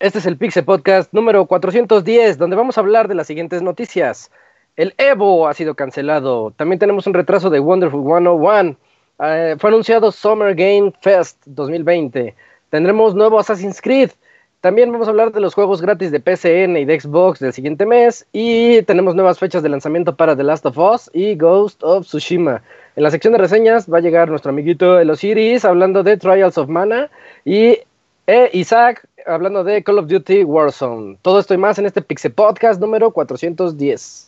Este es el Pixel Podcast número 410, donde vamos a hablar de las siguientes noticias. El Evo ha sido cancelado. También tenemos un retraso de Wonderful 101. Eh, fue anunciado Summer Game Fest 2020. Tendremos nuevo Assassin's Creed. También vamos a hablar de los juegos gratis de PCN y de Xbox del siguiente mes. Y tenemos nuevas fechas de lanzamiento para The Last of Us y Ghost of Tsushima. En la sección de reseñas va a llegar nuestro amiguito El Osiris hablando de Trials of Mana. Y e Isaac hablando de Call of Duty Warzone. Todo esto y más en este Pixel Podcast número 410.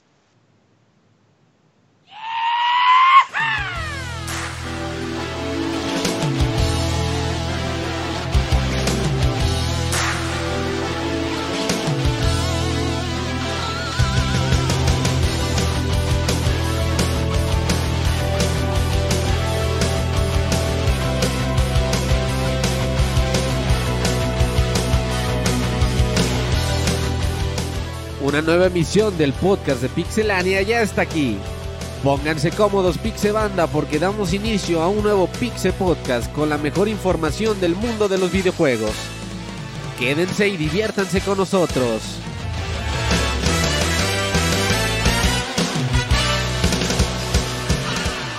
Una nueva emisión del podcast de Pixelania ya está aquí. Pónganse cómodos Pixel Banda porque damos inicio a un nuevo Pixel Podcast con la mejor información del mundo de los videojuegos. Quédense y diviértanse con nosotros.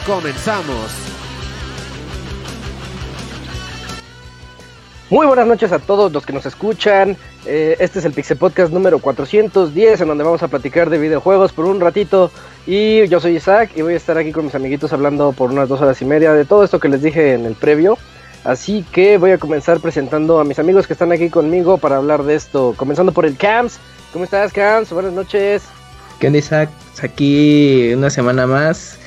Comenzamos. Muy buenas noches a todos los que nos escuchan. Eh, este es el Pixel Podcast número 410, en donde vamos a platicar de videojuegos por un ratito. Y yo soy Isaac y voy a estar aquí con mis amiguitos hablando por unas dos horas y media de todo esto que les dije en el previo. Así que voy a comenzar presentando a mis amigos que están aquí conmigo para hablar de esto. Comenzando por el Camps. ¿Cómo estás, Camps? Buenas noches. ¿Qué onda, Isaac? Aquí una semana más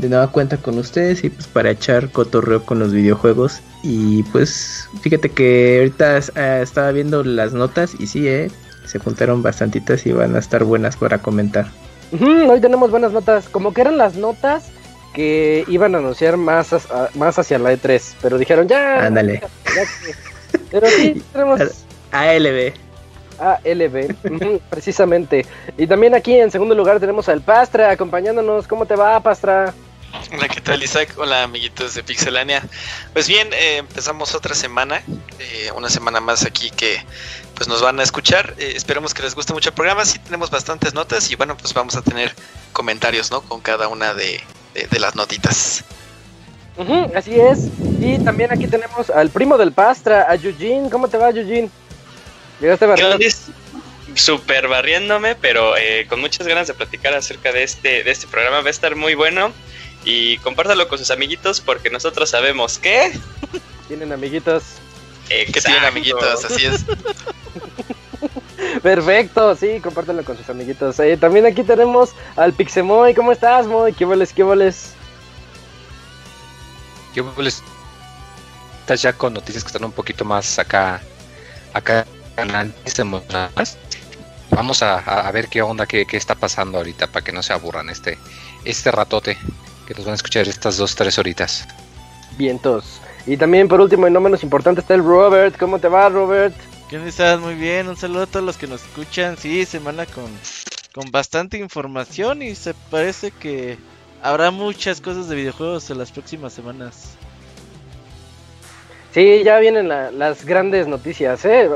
de nueva cuenta con ustedes y pues para echar cotorreo con los videojuegos. Y pues fíjate que ahorita eh, estaba viendo las notas y sí, eh, se juntaron bastantitas y van a estar buenas para comentar. hoy tenemos buenas notas, como que eran las notas que iban a anunciar más, más hacia la E3, pero dijeron ya. Ándale. pero sí, tenemos... ALB. ALB, precisamente. Y también aquí en segundo lugar tenemos al Pastra acompañándonos. ¿Cómo te va, Pastra? Hola, ¿qué tal Isaac? Hola amiguitos de Pixelania. Pues bien, eh, empezamos otra semana, eh, una semana más aquí que pues nos van a escuchar. Eh, esperemos que les guste mucho el programa. Sí tenemos bastantes notas y bueno, pues vamos a tener comentarios, ¿no? Con cada una de, las notitas. así es. Y también aquí tenemos al primo del Pastra, a Eugene. ¿Cómo te va, Eugene? ¿Llegaste barriendo? Super barriéndome, pero con muchas ganas de platicar acerca de este, de este programa. Va a estar muy bueno y compártalo con sus amiguitos porque nosotros sabemos que... Tienen amiguitos. Que tienen amiguitos, así es. Perfecto, sí, compártelo con sus amiguitos. Eh, también aquí tenemos al Pixemoy. ¿Cómo estás, Moy? ¿Qué voles, qué voles? ¿Qué voles? Estás ya con noticias que están un poquito más acá, acá Vamos a, a, ver qué onda, qué, qué está pasando ahorita para que no se aburran este, este ratote que nos van a escuchar estas dos, tres horitas. Vientos. Y también por último y no menos importante está el Robert. ¿Cómo te va Robert? ¿Qué estás? Muy bien. Un saludo a todos los que nos escuchan. Sí, semana con, con bastante información y se parece que habrá muchas cosas de videojuegos en las próximas semanas. Sí, ya vienen las grandes noticias, ¿eh?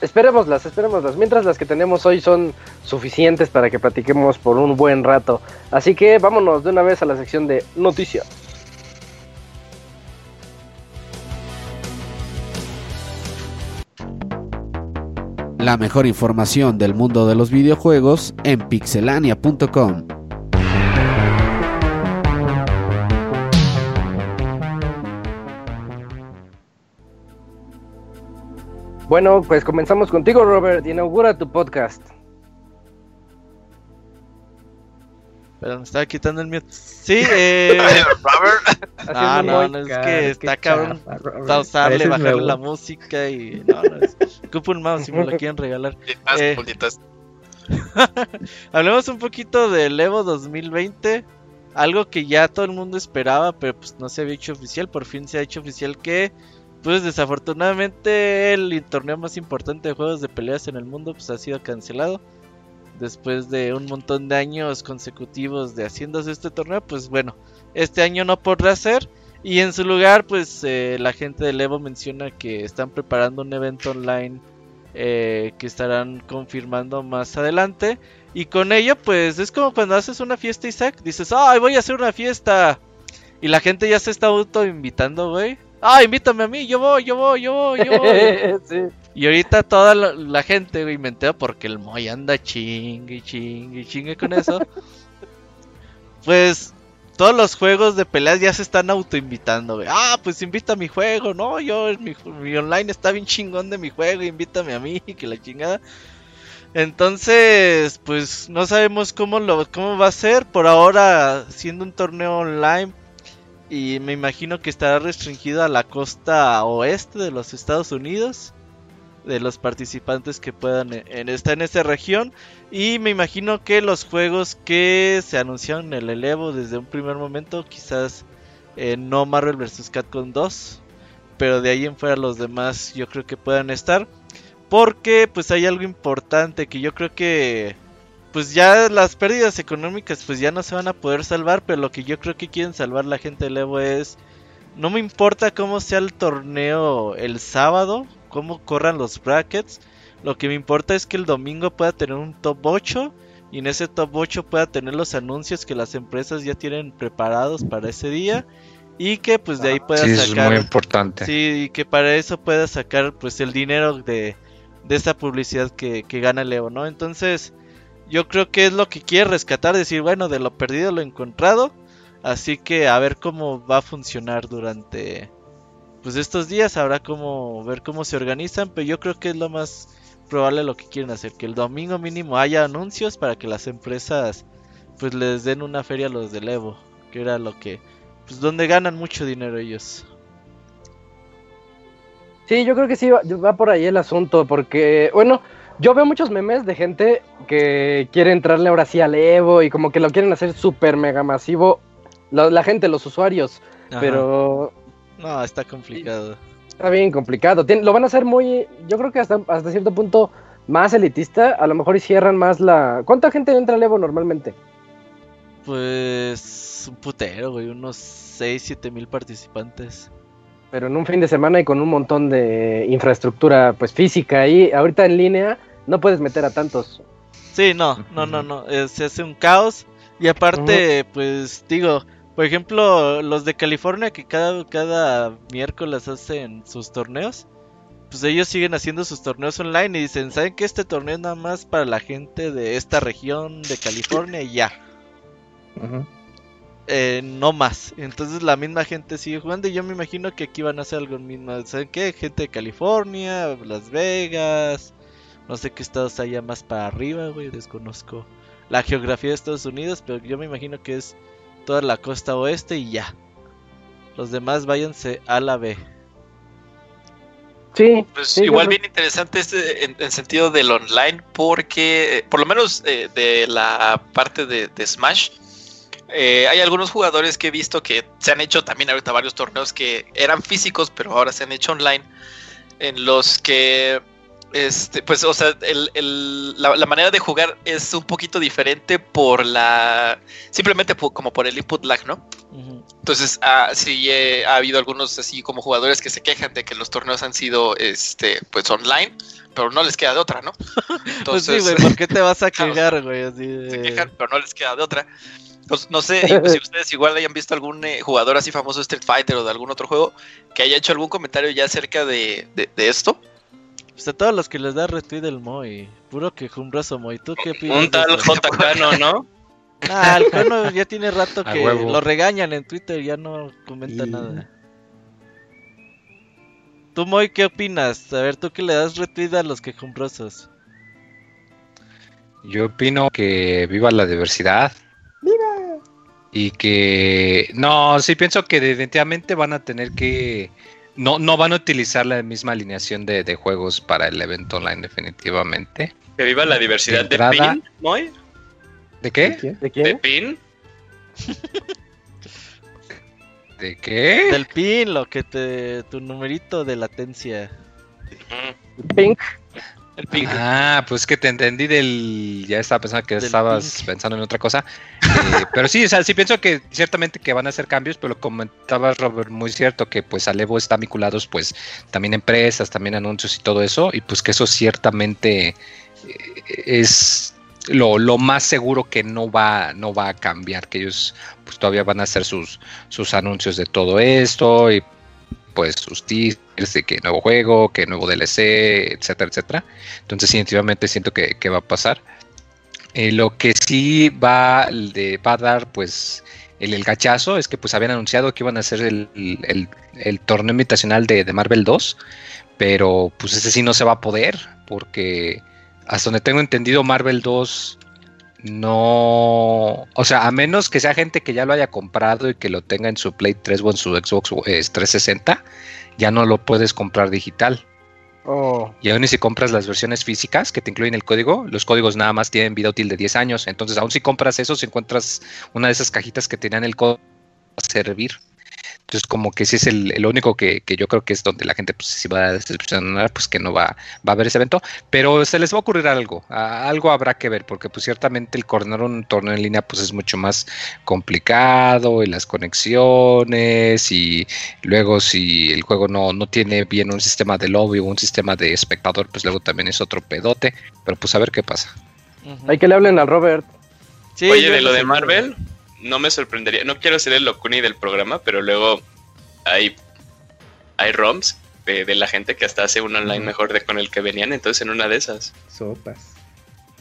Esperémoslas, esperémoslas. Mientras las que tenemos hoy son suficientes para que platiquemos por un buen rato. Así que vámonos de una vez a la sección de noticias. La mejor información del mundo de los videojuegos en pixelania.com. Bueno, pues comenzamos contigo, Robert. Inaugura tu podcast. Pero me estaba quitando el miedo. Sí, eh. Robert. Ah, no, no, es que está cabrón. Pausarle, bajarle la música y. No, no, es. Ocupo un mouse si me lo quieren regalar. Eh, hablemos un poquito del Evo 2020. Algo que ya todo el mundo esperaba, pero pues no se había hecho oficial. Por fin se ha hecho oficial que pues desafortunadamente el torneo más importante de juegos de peleas en el mundo pues ha sido cancelado. Después de un montón de años consecutivos de haciéndose este torneo, pues bueno, este año no podrá ser. Y en su lugar, pues eh, la gente de Evo menciona que están preparando un evento online eh, que estarán confirmando más adelante. Y con ello, pues es como cuando haces una fiesta, Isaac. Dices, ¡ay, voy a hacer una fiesta! Y la gente ya se está auto invitando, güey. ¡Ah, invítame a mí! Yo voy, yo voy, yo voy, yo voy. Y ahorita toda la, gente, güey, me entera porque el Moy anda chingue, chingue, chingue con eso. pues todos los juegos de peleas ya se están autoinvitando, güey. Ah, pues invita a mi juego, no, yo, mi, mi, online está bien chingón de mi juego, invítame a mí, que la chingada. Entonces, pues no sabemos cómo lo cómo va a ser. Por ahora, siendo un torneo online, y me imagino que estará restringido a la costa oeste de los Estados Unidos de los participantes que puedan en, estar en esta región. Y me imagino que los juegos que se anunciaron en el Elevo desde un primer momento, quizás eh, no Marvel vs. Capcom 2, pero de ahí en fuera los demás yo creo que puedan estar. Porque pues hay algo importante que yo creo que pues ya las pérdidas económicas pues ya no se van a poder salvar, pero lo que yo creo que quieren salvar la gente del Evo es no me importa cómo sea el torneo el sábado, cómo corran los brackets. Lo que me importa es que el domingo pueda tener un top 8 y en ese top 8 pueda tener los anuncios que las empresas ya tienen preparados para ese día y que pues de ahí pueda sí, sacar es muy importante. Sí, y que para eso pueda sacar pues el dinero de, de esa publicidad que, que gana Leo, ¿no? Entonces, yo creo que es lo que quiere rescatar, decir, bueno, de lo perdido lo encontrado, así que a ver cómo va a funcionar durante pues estos días habrá como ver cómo se organizan, pero yo creo que es lo más probable lo que quieren hacer, que el domingo mínimo haya anuncios para que las empresas pues les den una feria a los del Evo, que era lo que pues donde ganan mucho dinero ellos. Sí, yo creo que sí va, por ahí el asunto, porque bueno, yo veo muchos memes de gente que quiere entrarle ahora sí al Evo y como que lo quieren hacer súper mega masivo, la, gente, los usuarios, pero no, está complicado. Está bien complicado. lo van a hacer muy, yo creo que hasta, hasta cierto punto más elitista. A lo mejor y cierran más la... ¿Cuánta gente entra al Evo normalmente? Pues un putero, güey. Unos 6, 7 mil participantes. Pero en un fin de semana y con un montón de infraestructura pues física ahí, ahorita en línea no puedes meter a tantos. Sí, no, no, no, no. Eh, se hace un caos. Y aparte, pues digo, por ejemplo, los de California que cada, cada miércoles hacen sus torneos, pues ellos siguen haciendo sus torneos online y dicen, ¿saben que este torneo es nada más para la gente de esta región de California y ya? Eh, no más. Entonces la misma gente sigue jugando y yo me imagino que aquí van a hacer algo mismo. ¿Saben qué? Gente de California, Las Vegas, no sé qué estados haya más para arriba, güey, desconozco la geografía de Estados Unidos, pero yo me imagino que es toda la costa oeste y ya. Los demás váyanse a la B. Sí, pues igual bien interesante este en, el sentido del online porque eh, por lo menos eh, de la parte de, Smash eh, hay algunos jugadores que he visto que se han hecho también ahorita varios torneos que eran físicos pero ahora se han hecho online en los que este, pues, o sea, la, manera de jugar es un poquito diferente por la. Simplemente como por el input lag, ¿no? Entonces, ah, sí eh, ha habido algunos así como jugadores que se quejan de que los torneos han sido, este, pues online, pero no les queda de otra, ¿no? Entonces, pues sí, güey, ¿por qué te vas a quejar, güey? Se quejan, pero no les queda de otra. Pues no sé pues, si ustedes igual hayan visto algún eh, jugador así famoso de Street Fighter o de algún otro juego que haya hecho algún comentario ya acerca de, de esto. Pues a todos los que les da retweet el Moy. Puro que jumbroso Moy. ¿Tú qué piensas? Un tal JK, ¿no? Ah, el Cano ya tiene rato que lo regañan en Twitter, ya no comenta nada. ¿Tú, Moy, qué opinas? A ver, ¿tú qué le das retweet a los quejumbrosos? Yo opino que viva la diversidad. ¡Viva! Y que... No, sí pienso que definitivamente van a tener que no, no van a utilizar la misma alineación de, juegos para el evento online, definitivamente. Que viva la diversidad de, PIN, ¿Moy? ¿De qué? ¿De, qué? ¿De PIN? ¿De qué? Del PIN, lo que te. tu numerito de latencia. Pink. Ah, pues que te entendí del. Ya estaba pensando que estabas pensando en otra cosa. Eh, pero sí, o sea, sí pienso que ciertamente que van a hacer cambios, pero comentaba Robert, muy cierto que pues Alevo está vinculados, pues también empresas, también anuncios y todo eso, y pues que eso ciertamente eh, es lo, lo, más seguro que no va, no va a cambiar, que ellos pues todavía van a hacer sus, sus anuncios de todo esto y pues sus teasers de que nuevo juego, que nuevo DLC, etcétera, etcétera. Entonces, definitivamente siento que, va a pasar. Eh, lo que sí va, de, va a dar, pues, el, el, gachazo es que pues habían anunciado que iban a hacer el, el, torneo invitacional de, de, Marvel 2, pero pues ese sí no se va a poder, porque hasta donde tengo entendido Marvel 2 no, o sea, a menos que sea gente que ya lo haya comprado y que lo tenga en su Play 3 o en su Xbox 360, eh, ya no lo puedes comprar digital. Oh. Y aún si compras las versiones físicas que te incluyen el código, los códigos nada más tienen vida útil de 10 años. Entonces, aún si compras eso, si encuentras una de esas cajitas que tenían el código, va a servir. Entonces, como que ese es el, único que, yo creo que es donde la gente pues, si va a decepcionar, pues que no va, va a haber ese evento. Pero se les va a ocurrir algo, algo habrá que ver, porque pues ciertamente el coordinar un torneo en línea pues es mucho más complicado y las conexiones y luego si el juego no, no tiene bien un sistema de lobby o un sistema de espectador, pues luego también es otro pedote. Pero pues a ver qué pasa. Hay que le hablen al Robert. Oye, de lo de Marvel no me sorprendería, no quiero ser el locuni del programa, pero luego hay, hay ROMs de, la gente que hasta hace un online mejor de con el que venían, entonces en una de esas. Sopas.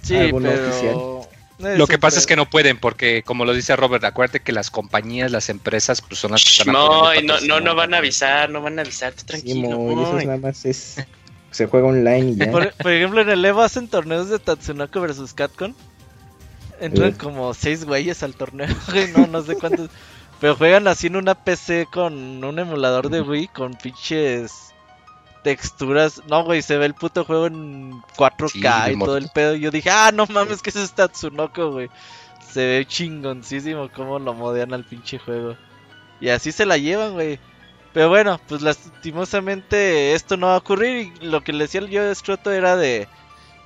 Sí, pero... Lo que pasa es que no pueden, porque como lo dice Robert, acuérdate que las compañías, las empresas, pues son las que están No, no, no, no van a avisar, no van a avisar, tranquilo. eso nada más es. Se juega online y ya. Por, ejemplo, en el Evo hacen torneos de Tatsunoko versus Capcom. Entran como seis güeyes al torneo, no, no sé cuántos. Pero juegan así en una PC con un emulador de Wii con pinches texturas. No, güey, se ve el puto juego en 4K y todo el pedo. Y yo dije, ah, no mames, que es Tatsunoko, güey. Se ve chingoncísimo cómo lo modean al pinche juego. Y así se la llevan, güey. Pero bueno, pues lastimosamente esto no va a ocurrir. Y lo que le decía yo de Scroto era de.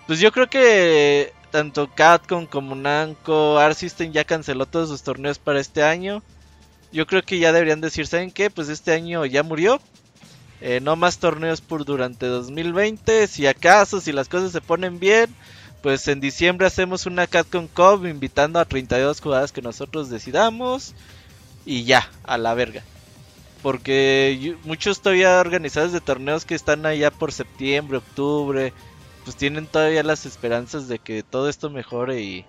Pues yo creo que tanto Capcom como Namco, Art System ya canceló todos sus torneos para este año. Yo creo que ya deberían decir, ¿saben qué? Pues este año ya murió. Eh, no más torneos por durante 2020. Si acaso, si las cosas se ponen bien, pues en diciembre hacemos una Capcom Cup invitando a 32 jugadas que nosotros decidamos. Y ya, a la verga. Porque muchos todavía organizados de torneos que están allá por septiembre, octubre pues tienen todavía las esperanzas de que todo esto mejore y,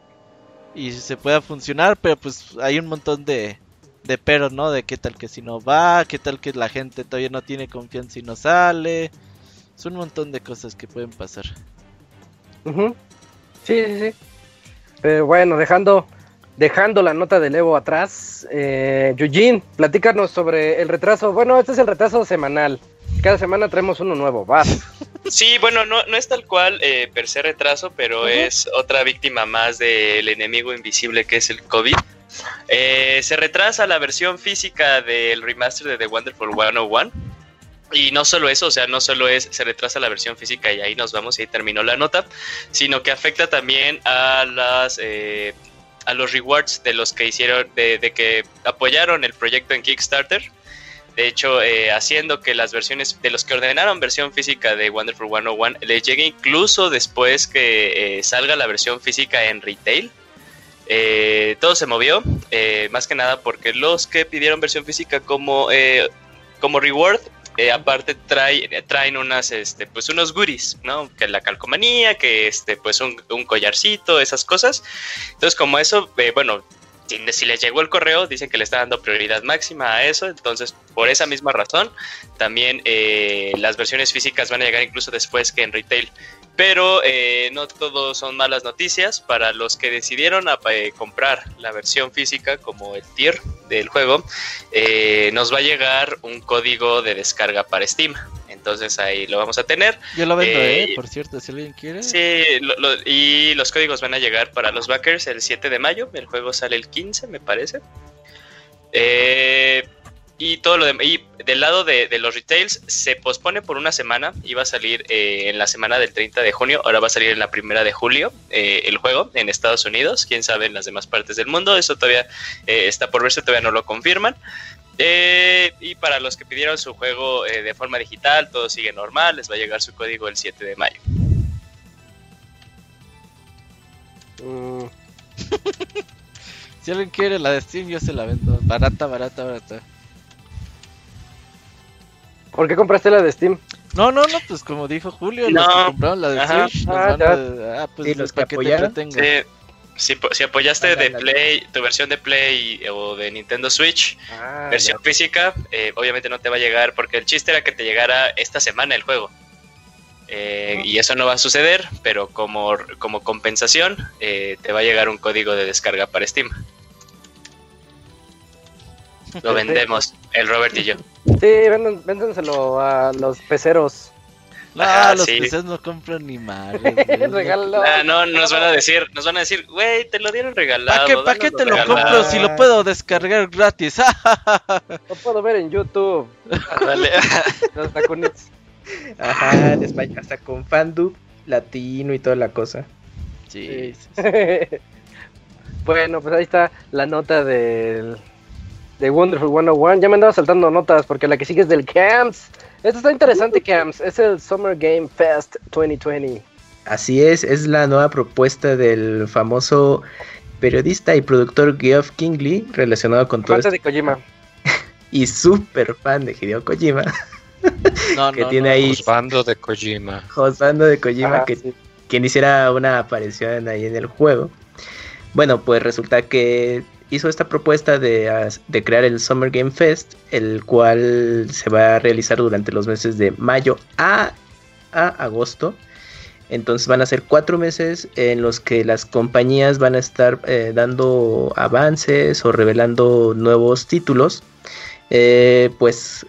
y se pueda funcionar, pero pues hay un montón de, de peros, ¿no? De qué tal que si no va, qué tal que la gente todavía no tiene confianza y no sale. Es un montón de cosas que pueden pasar. Sí, sí, sí. Pero bueno, dejando, dejando la nota de Evo atrás, eh, Eugene, platícanos sobre el retraso. Bueno, este es el retraso semanal. Cada semana traemos uno nuevo, va. Sí, bueno, no, no es tal cual eh, per se retraso, pero es otra víctima más del enemigo invisible que es el COVID. Eh, se retrasa la versión física del remaster de The Wonderful 101. Y no solo eso, o sea, no solo es, se retrasa la versión física y ahí nos vamos y ahí terminó la nota, sino que afecta también a las eh, a los rewards de los que hicieron, de, de que apoyaron el proyecto en Kickstarter de hecho, eh, haciendo que las versiones de los que ordenaron versión física de Wonderful 101 les llegue incluso después que eh, salga la versión física en retail. Eh, todo se movió, más que nada porque los que pidieron versión física como, como reward, aparte trae, traen unas, este, pues unos goodies, ¿no? Que la calcomanía, que este, pues un, un collarcito, esas cosas. Entonces, como eso, bueno, si, les llegó el correo, dicen que le está dando prioridad máxima a eso. Entonces, por esa misma razón, también eh, las versiones físicas van a llegar incluso después que en retail. Pero eh, no todo son malas noticias. Para los que decidieron eh, comprar la versión física como el tier del juego, nos va a llegar un código de descarga para Steam. Entonces ahí lo vamos a tener. Yo lo vendo, eh, por cierto, si alguien quiere. Sí, y los códigos van a llegar para los backers el 7 de mayo. El juego sale el 15, me parece. Eh, y todo lo de, y del lado de, los retails se pospone por una semana. Iba a salir eh, en la semana del 30 de junio, ahora va a salir en la primera de julio eh, el juego en Estados Unidos. Quién sabe en las demás partes del mundo. Eso todavía eh, está por verse, todavía no lo confirman. y para los que pidieron su juego de forma digital, todo sigue normal. Les va a llegar su código el 7 de mayo. Mm. si alguien quiere la de Steam, yo se la vendo. Barata, barata, barata. ¿Por qué compraste la de Steam? No, no, no, pues como dijo Julio, los que compraron la de Switch, ah, ah, pues los que apoyaron. Si, si, apoyaste de Play, tu versión de Play o de Nintendo Switch, ah, versión física, eh, obviamente no te va a llegar, porque el chiste era que te llegara esta semana el juego. Eh, y eso no va a suceder, pero como, como compensación, eh, te va a llegar un código de descarga para Steam. Lo vendemos, el Robert y yo. Sí, véndenselo a los peceros. No, ah, los peceros no compran ni mal. ah, no, nos van a decir, nos van a decir, güey, te lo dieron regalado. ¿Para qué, te lo compro si lo puedo descargar gratis? lo puedo ver en YouTube. Dale. los tacunits. Ajá, en España, hasta con fandub latino y toda la cosa. Sí. bueno, pues ahí está la nota del de Wonderful 101. Ya me andaba saltando notas porque la que sigue es del CAMS. Esto está interesante, CAMS. Es el Summer Game Fest 2020. Así es, es la nueva propuesta del famoso periodista y productor Geoff Kingley relacionado con todo esto. de Kojima. y súper fan de Hideo Kojima. no, que tiene ahí. Josbando de Kojima. Josbando de Kojima, que quien hiciera una aparición ahí en el juego. Bueno, pues resulta que hizo esta propuesta de, de, crear el Summer Game Fest, el cual se va a realizar durante los meses de mayo a, a agosto. Entonces van a ser cuatro meses en los que las compañías van a estar eh, dando avances o revelando nuevos títulos. Eh, pues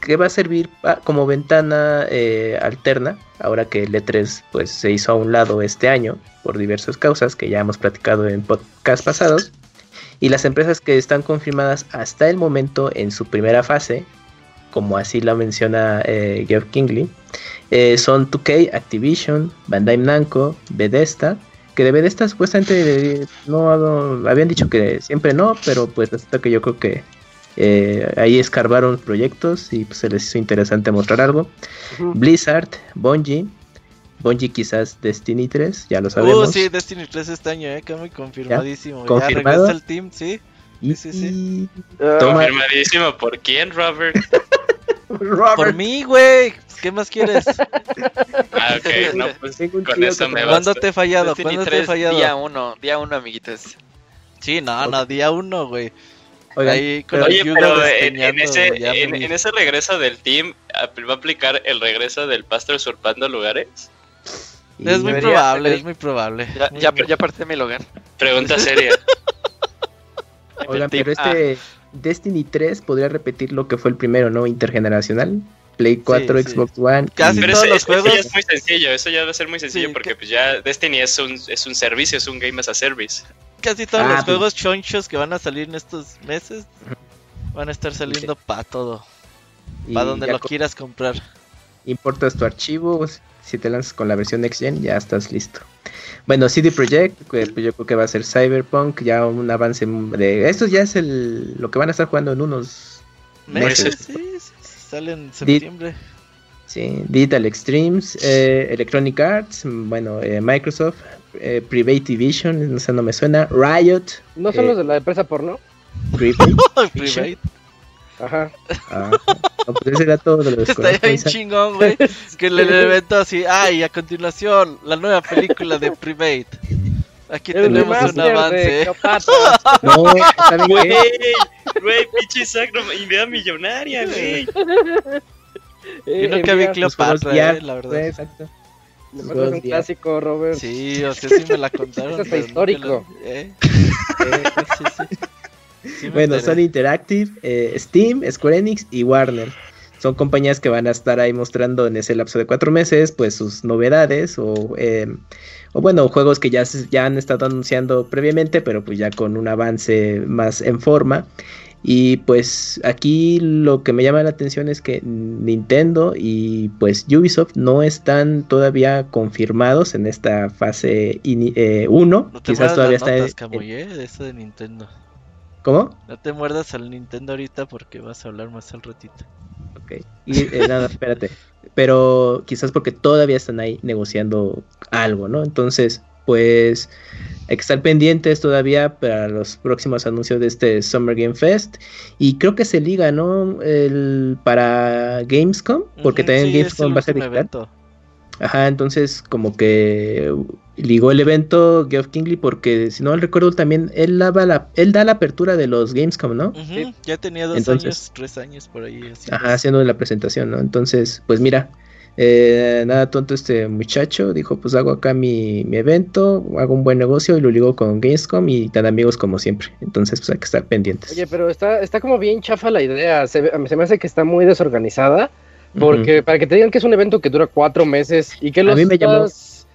que va a servir como ventana eh, alterna, ahora que el E3 pues, se hizo a un lado este año por diversas causas que ya hemos platicado en podcast pasados. Y las empresas que están confirmadas hasta el momento en su primera fase, como así la menciona eh, Geoff Kingley, eh, son 2K, Activision, Bandai Namco, Bethesda, que de Bethesda supuestamente no, habían dicho que siempre no, pero pues resulta que yo creo que eh, ahí escarbaron proyectos y pues, se les hizo interesante mostrar algo. Blizzard, Bungie, Bungie quizás Destiny 3, ya lo sabemos. Uh, sí, Destiny 3 este año, eh, que muy confirmadísimo. ¿Ya? ¿Confirmado? el team, sí. Sí, sí, sí. Ah. Confirmadísimo, ¿por quién, Robert? Robert. Por mí, güey. ¿Qué más quieres? ah, ok, no, pues con eso me ¿Cuándo te he fallado? ¿Cuándo te he fallado? Día 1, día 1, amiguitos. Sí, no, no, día 1, güey. Ahí, con Oye, pero en, en, ese, en, en, ese regreso del team, ¿va a aplicar el regreso del pastor usurpando lugares? Es muy probable, es muy probable. Ya, ya, ya parte mi lugar. Pregunta seria. Oigan, pero este Destiny 3 podría repetir lo que fue el primero, ¿no? Intergeneracional. Play 4, Xbox One. Casi todos los juegos. Eso ya es muy sencillo, eso ya va a ser muy sencillo porque pues ya Destiny es un, es un servicio, es un game as a service. Casi todos ah, los pues. juegos chonchos que van a salir en estos meses van a estar saliendo para todo. Para donde lo quieras comprar. Importas tu archivo, si te lanzas con la versión Next Gen, ya estás listo. Bueno, CD Projekt, pues yo creo que va a ser Cyberpunk, ya un avance de... Esto ya es el, lo que van a estar jugando en unos meses. Sí, sale en septiembre. sí, Digital Extremes, eh, Electronic Arts, bueno, eh, Microsoft, eh, Private Division, no sé, no me suena, Riot. ¿No son los de la empresa porno? Private. Private. Ajá. Ah, no, pues ese de los Está bien chingón, güey. que le evento así, ay, a continuación, la nueva película de Private. Aquí tenemos un avance. no, güey, güey, pinche sacro, idea millonaria, güey. Yo nunca vi Cleopatra, eh, la verdad. Exacto. es un clásico, Robert. Sí, o sea, sí me la contaron. Eso está histórico. ¿eh? eh, sí, sí bueno, son Interactive, eh, Steam, Square Enix y Warner. Son compañías que van a estar ahí mostrando en ese lapso de cuatro meses, pues sus novedades o, em, o bueno, juegos que ya, ya han estado anunciando previamente, pero pues ya con un avance más en forma. Y pues aquí lo que me llama la atención es que Nintendo y pues Ubisoft no están todavía confirmados en esta fase 1. Eh, no Quizás todavía está... de eso de Nintendo. ¿Cómo? No te muerdas al Nintendo ahorita porque vas a hablar más al ratito. Ok. Y eh, nada, espérate. Pero quizás porque todavía están ahí negociando algo, ¿no? Entonces, pues hay que estar pendientes todavía para los próximos anuncios de este Summer Game Fest. Y creo que se liga, ¿no? El, para Gamescom, porque también Gamescom va a ser digital. Ajá, entonces como que ligó el evento Geoff Kingley porque si no recuerdo también él daba la, él da la apertura de los Gamescom, ¿no? Ya tenía dos años, tres años por ahí. ajá, haciendo la presentación, ¿no? Entonces, pues mira, eh, nada tonto este muchacho, dijo pues hago acá mi, evento, hago un buen negocio y lo ligo con Gamescom y tan amigos como siempre. Entonces pues hay que estar pendientes. Oye, pero está, está como bien chafa la idea, se, se me hace que está muy desorganizada, porque para que te digan que es un evento que dura cuatro meses y que los...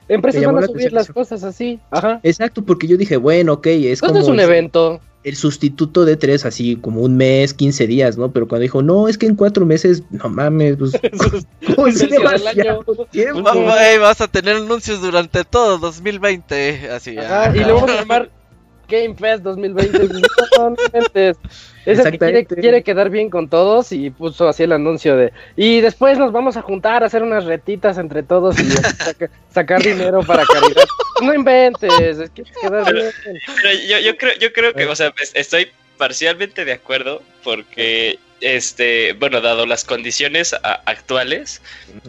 empresas van a subir las cosas así. Ajá. Exacto, porque yo dije, bueno, ok, es como... es un evento el sustituto de tres, así como un mes, 15 días, ¿no? Pero cuando dijo, no, es que en cuatro meses, no mames, pues. vas a tener anuncios durante todo 2020, así. Ajá, y luego vamos a llamar Game Fest 2020. Es el que quiere, quiere, quedar bien con todos y puso así el anuncio de. Y después nos vamos a juntar a hacer unas retitas entre todos y sacar dinero para caridad. No inventes, es que quedar bien. yo, yo, creo, yo creo que, o sea, estoy parcialmente de acuerdo porque este, bueno, dado las condiciones actuales,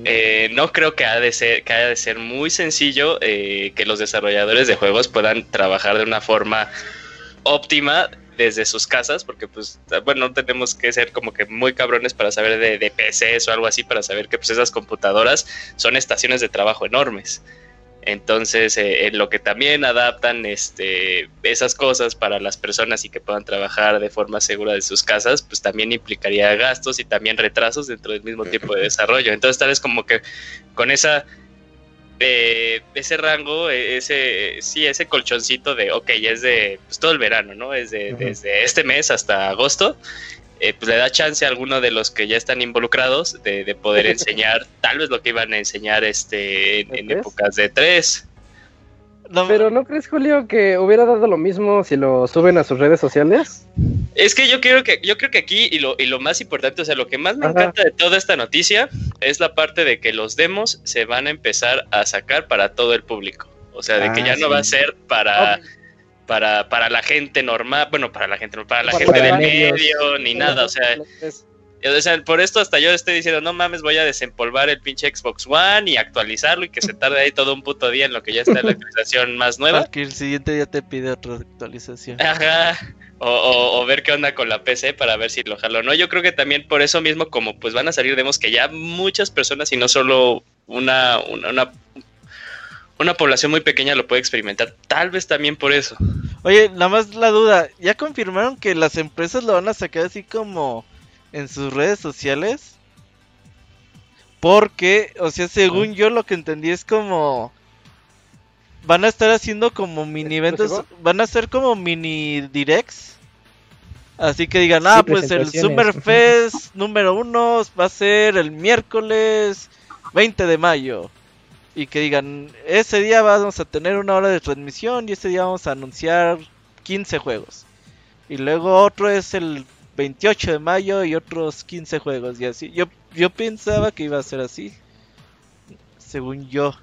eh, no creo que, ha de ser, que haya de ser muy sencillo eh, que los desarrolladores de juegos puedan trabajar de una forma óptima desde sus casas, porque pues, bueno, no tenemos que ser como que muy cabrones para saber de, de PCs o algo así, para saber que pues esas computadoras son estaciones de trabajo enormes. Entonces, eh, en lo que también adaptan este, esas cosas para las personas y que puedan trabajar de forma segura de sus casas, pues también implicaría gastos y también retrasos dentro del mismo tiempo de desarrollo. Entonces, tal vez como que con esa eh, ese rango, e, ese sí, ese colchoncito de, ok, es de pues, todo el verano, ¿no? Es de, desde este mes hasta agosto eh, pues le da chance a alguno de los que ya están involucrados de, poder enseñar tal vez lo que iban a enseñar este en, épocas de tres. Pero ¿no crees, Julio, que hubiera dado lo mismo si lo suben a sus redes sociales? Es que yo creo que, yo creo que aquí, y lo, y lo más importante, o sea, lo que más me encanta de toda esta noticia es la parte de que los demos se van a empezar a sacar para todo el público. O sea, de que ah, ya no va a ser para para, para la gente normal, bueno, para la gente, para la gente del medio, ni nada, o sea, o sea, por esto hasta yo estoy diciendo, no mames, voy a desempolvar el pinche Xbox One y actualizarlo y que se tarde ahí todo un puto día en lo que ya está la actualización más nueva. Que el siguiente día te pide otra actualización. Ajá. O, o, ver qué onda con la PC para ver si lo jalo o no. Yo creo que también por eso mismo, como pues van a salir demos que ya muchas personas y no solo una, una, una una población muy pequeña lo puede experimentar. Tal vez también por eso. Oye, nada más la duda. ¿Ya confirmaron que las empresas lo van a sacar así como en sus redes sociales? Porque, o sea, según yo lo que entendí es como... Van a estar haciendo como mini eventos, van a ser como mini directs. Así que digan, ah, pues el Summer Fest número uno va a ser el miércoles 20 de mayo y que digan, ese día vamos a tener una hora de transmisión y ese día vamos a anunciar 15 juegos. Y luego otro es el 28 de mayo y otros 15 juegos y así. Yo, yo pensaba que iba a ser así, según yo.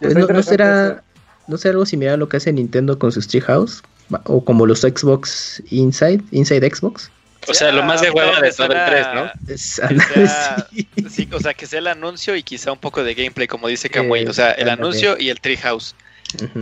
Pues no, será no será algo similar a lo que hace Nintendo con sus Treehouse o como los Xbox Inside, Inside Xbox. O sea, lo más de huevo de todo el 3, ¿no? sí. o sea, que sea el anuncio y quizá un poco de gameplay, como dice Kamui. o sea, el anuncio y el Treehouse.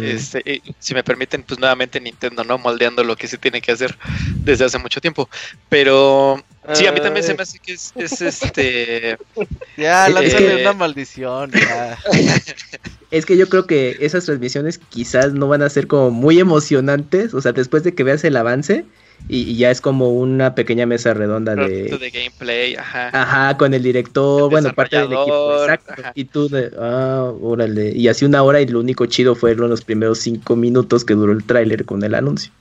este, si me permiten, pues nuevamente Nintendo, ¿no? Moldeando lo que se tiene que hacer desde hace mucho tiempo. Pero sí, a mí también se me hace que es, este. Ya, lánzale una maldición. Ya. es que yo creo que esas transmisiones quizás no van a ser como muy emocionantes. O sea, después de que veas el avance y, ya es como una pequeña mesa redonda de... de gameplay, ajá. Ajá, con el director, bueno, parte del equipo, exacto. Y tú de, ah, órale. Y así una hora y lo único chido fueron los primeros cinco minutos que duró el tráiler con el anuncio.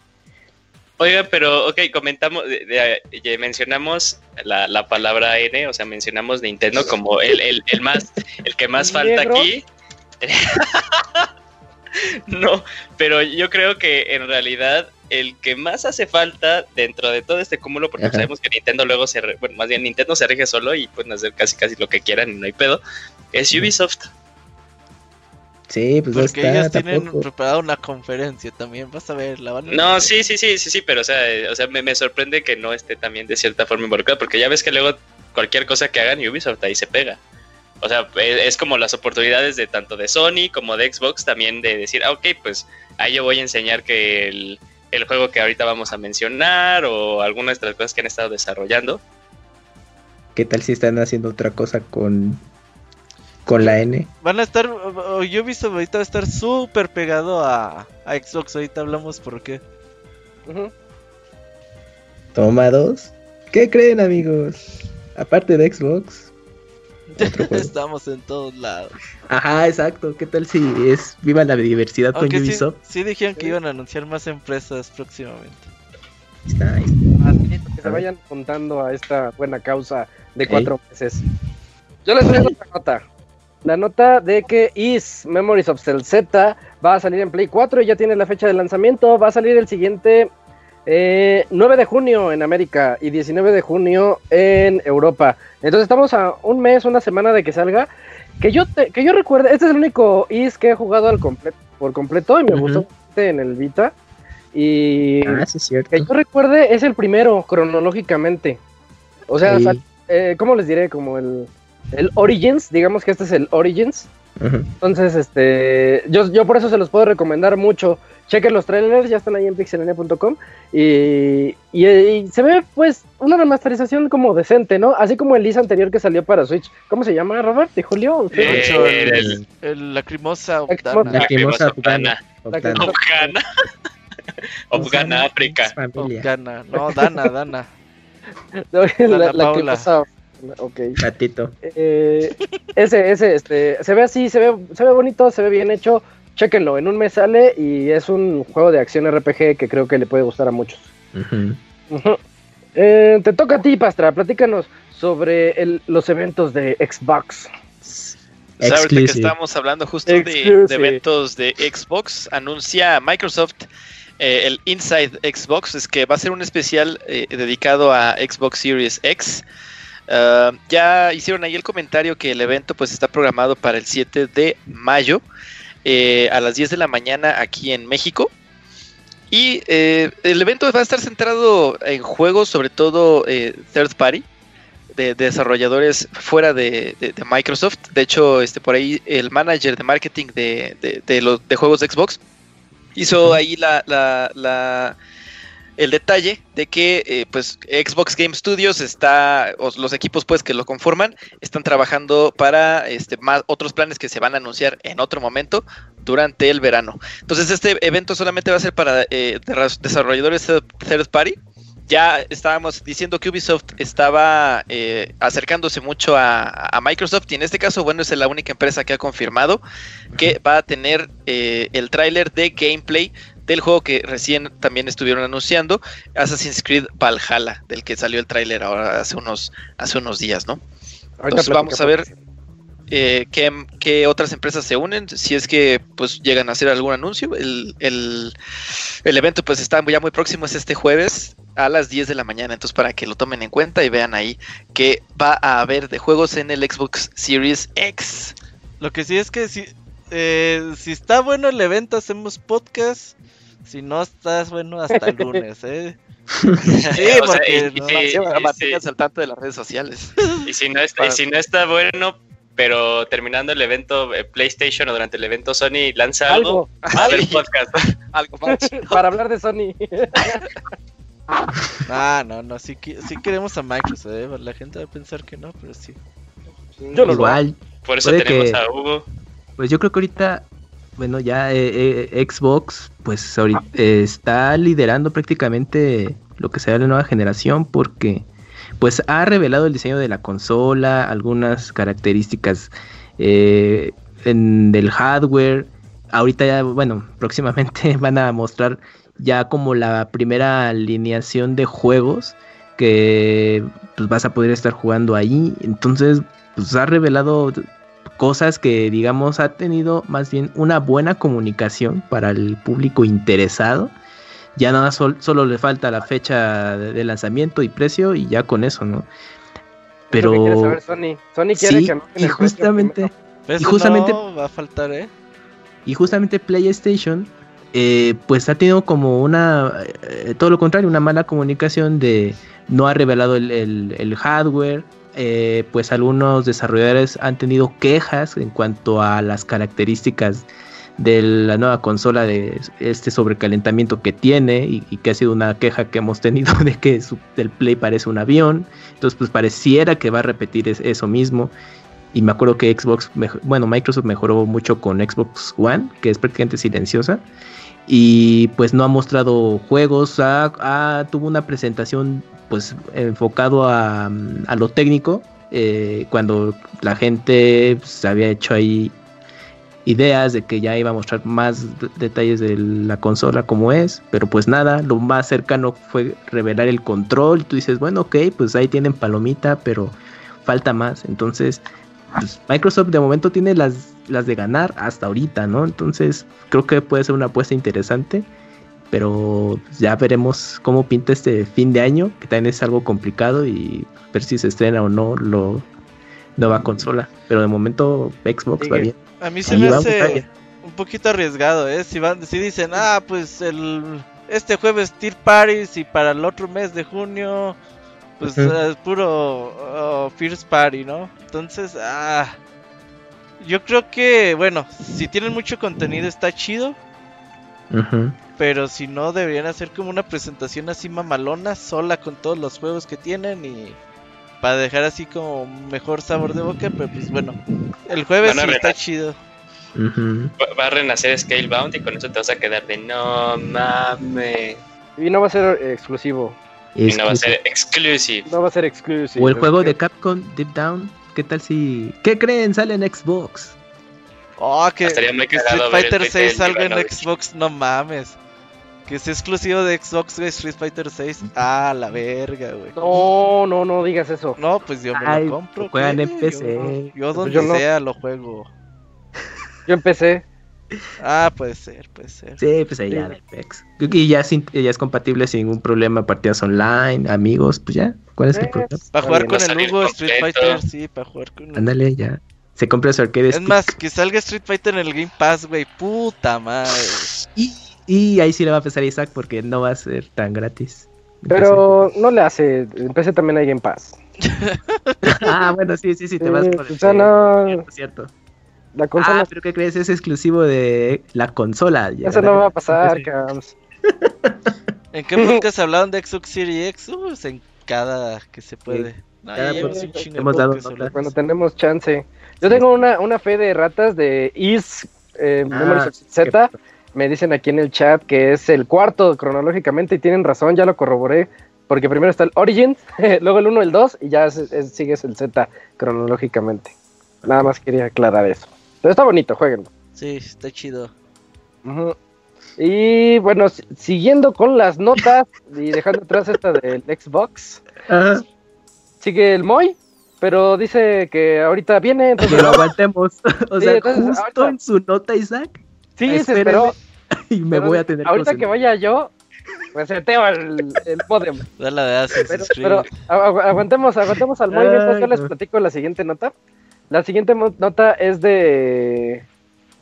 Oiga, pero, ok, comentamos, mencionamos la, palabra N, o sea, mencionamos Nintendo como el, el, más, el que más falta aquí. no, pero yo creo que en realidad el que más hace falta dentro de todo este cúmulo, porque sabemos que Nintendo luego se, bueno, más bien Nintendo se rige solo y pueden hacer casi casi lo que quieran y no hay pedo, es Ubisoft. Sí, pues Porque está, ellos tienen preparada una conferencia también, vas a ver, la van a No, sí, sí, sí, sí, sí, pero o sea, o sea me, sorprende que no esté también de cierta forma involucrado, porque ya ves que luego cualquier cosa que hagan Ubisoft ahí se pega. O sea, e, es, como las oportunidades de tanto de Sony como de Xbox también de decir, ah, ok, pues ahí yo voy a enseñar que el, el juego que ahorita vamos a mencionar o algunas de las cosas que han estado desarrollando. ¿Qué tal si están haciendo otra cosa con con la N. Van a estar, yo he visto ahorita va a estar súper pegado a, Xbox, ahorita hablamos por qué. Toma dos. ¿Qué creen amigos? Aparte de Xbox. Estamos en todos lados. Ajá, exacto. ¿Qué tal si es viva la diversidad con Ubisoft? Sí, dijeron que iban a anunciar más empresas próximamente. Está ahí. que se vayan juntando a esta buena causa de cuatro meses. Yo les traigo otra nota la nota de que Is Memories of Cell Z va a salir en Play 4 y ya tiene la fecha de lanzamiento. Va a salir el siguiente 9 eh, de junio en América y 19 de junio en Europa. Entonces estamos a un mes, una semana de que salga. Que yo, que yo recuerde, este es el único Is que he jugado al por completo y me gustó en el Vita. Y ah, cierto. que yo recuerde es el primero cronológicamente. O sea, eh, ¿cómo les diré? Como el el Origins, digamos que este es el Origins. Entonces, este, yo, yo por eso se los puedo recomendar mucho. Chequen los trailers, ya están ahí en pixelania.com y, y, se ve pues una remasterización como decente, ¿no? Así como el Lisa anterior que salió para Switch. ¿Cómo se llama, Robert? ¿De Julio? Eh, el, el, lacrimosa Obdana. Lacrimosa Obdana. Obdana. Obdana, África. Obdana. No, Dana, Dana. la, lacrimosa Ok. Gatito. Eh, ese, ese, este, se ve así, se ve, se ve bonito, se ve bien hecho. Chequenlo, en un mes sale y es un juego de acción RPG que creo que le puede gustar a muchos. Eh, te toca a ti, Pastra, platícanos sobre los eventos de Xbox. ahorita que estamos hablando justo de, eventos de Xbox, anuncia Microsoft eh, el Inside Xbox, es que va a ser un especial dedicado a Xbox Series X. Ah, ya hicieron ahí el comentario que el evento pues está programado para el 7 de mayo eh, a las 10 de la mañana aquí en México. Y eh, el evento va a estar centrado en juegos, sobre todo eh, third party, de, desarrolladores fuera de, Microsoft. De hecho, este por ahí el manager de marketing de, los de juegos de Xbox hizo ahí la, la el detalle de que eh, pues Xbox Game Studios está, los equipos pues que lo conforman, están trabajando para este, más, otros planes que se van a anunciar en otro momento durante el verano. Entonces este evento solamente va a ser para eh, desarrolladores third party. Ya estábamos diciendo que Ubisoft estaba eh, acercándose mucho a, Microsoft y en este caso, bueno, es la única empresa que ha confirmado que va a tener el tráiler de gameplay del juego que recién también estuvieron anunciando, Assassin's Creed Valhalla, del que salió el tráiler ahora hace unos, hace unos días, ¿no? Entonces vamos a ver eh, qué, otras empresas se unen, si es que pues llegan a hacer algún anuncio. El, el, evento pues está ya muy próximo, es este jueves a las 10 de la mañana, entonces para que lo tomen en cuenta y vean ahí que va a haber de juegos en el Xbox Series X. Lo que sí es que si, eh, si está bueno el evento, hacemos podcast si no estás bueno hasta el lunes, ¿eh? Sí, porque no, al tanto de las redes sociales. Y si no está, si no está bueno, pero terminando el evento eh, PlayStation o durante el evento Sony lanza algo, algo. podcast. algo más. Para hablar de Sony. ah, no, no, sí, sí queremos a Microsoft, ¿eh? la gente va a pensar que no, pero sí. Yo lo Igual. Por eso tenemos a Hugo. Pues yo creo que ahorita bueno, ya eh, eh, Xbox pues ahorita está liderando prácticamente lo que será la nueva generación porque pues ha revelado el diseño de la consola, algunas características eh, del hardware. Ahorita ya, bueno, próximamente van a mostrar ya como la primera alineación de juegos que pues vas a poder estar jugando ahí. Entonces, pues ha revelado cosas que digamos ha tenido más bien una buena comunicación para el público interesado. Ya nada, solo le falta la fecha de, lanzamiento y precio y ya con eso, ¿no? Pero... Saber Sony. Sony quiere que y justamente... Y justamente... va a faltar, ¿eh? Y justamente PlayStation eh, pues ha tenido como una, eh, todo lo contrario, una mala comunicación de no ha revelado el, hardware, eh, pues algunos desarrolladores han tenido quejas en cuanto a las características de la nueva consola de este sobrecalentamiento que tiene y, que ha sido una queja que hemos tenido de que el Play parece un avión, entonces pues pareciera que va a repetir eso mismo. Y me acuerdo que Xbox, bueno, Microsoft mejoró mucho con Xbox One, que es prácticamente silenciosa y pues no ha mostrado juegos, tuvo una presentación pues enfocado a, lo técnico, eh, cuando la gente pues, había hecho ahí ideas de que ya iba a mostrar más detalles de la consola como es, pero pues nada, lo más cercano fue revelar el control, tú dices, bueno, ok, pues ahí tienen palomita, pero falta más, entonces pues, Microsoft de momento tiene las, las de ganar hasta ahorita, ¿no? Entonces creo que puede ser una apuesta interesante, pero ya veremos cómo pinta este fin de año, que también es algo complicado y ver si se estrena o no lo nueva consola. Pero de momento Xbox va bien. A mí se me hace un poquito arriesgado, ¿eh? Si, van, si dicen, ah, pues el este jueves Tier Paris y para el otro mes de junio pues es puro oh, First Party, ¿no? Entonces, ah, yo creo que, bueno, si tienen mucho contenido está chido. Pero si no, deberían hacer como una presentación así mamalona, sola con todos los juegos que tienen y para dejar así como mejor sabor de boca. Pero pues bueno, el jueves sí está chido. Va a renacer Scalebound y con eso te vas a quedar de no mames. Y no va a ser exclusivo. Y no va a ser exclusive. No va a ser exclusive. O el juego de Capcom Deep Down. ¿Qué tal si.? ¿Qué creen? Sale en Xbox. Oh, que, que Street Fighter 6 salga en Xbox, no mames. Que es exclusivo de Xbox, Street Fighter 6. Ah, la verga, güey. No, no, no digas eso. No, pues yo me lo compro. Juegan en PC. Yo, pues donde sea lo juego. Yo empecé. Ah, puede ser, puede ser. Sí, pues ahí ya Apex. Y ya, ya es compatible sin ningún problema, partidas online, amigos, pues ya. ¿Cuál es el problema? Para jugar con el Hugo Street Fighter, sí, para jugar con Ándale, ya. Se compra su arcade. Es más, que salga Street Fighter en el Game Pass, güey. Puta madre. Y, y ahí sí le va a pesar a Isaac porque no va a ser tan gratis. Pero no le hace. Empecé también hay Game Pass. ah, bueno, sí, sí, sí, te vas por el. O sea, no. cierto. La consola. Ah, pero ¿qué crees? Es exclusivo de la consola. Eso no va a pasar, Cams. ¿En qué podcast hablaron de Xbox Series X? Uh, en cada que se puede. hemos dado Cuando tenemos chance. Yo tengo una, una fe de ratas de Is eh, ah, Z. Me dicen aquí en el chat que es el cuarto cronológicamente y tienen razón, ya lo corroboré. Porque primero está el Origin, luego el 1, el 2 y ya sigues el Z cronológicamente. Nada más quería aclarar eso. Pero está bonito, jueguen. Sí, está chido. Y bueno, siguiendo con las notas y dejando atrás esta del Xbox, sigue el Moy, pero dice que ahorita viene. Entonces... lo aguantemos. o sea, justo en su nota, Isaac. Sí, se esperó. Y me voy a tener Ahorita que vaya yo, pues seteo el, el modem. Dale de pero, pero aguantemos, aguantemos al Moy mientras yo les platico la siguiente nota. La siguiente nota es de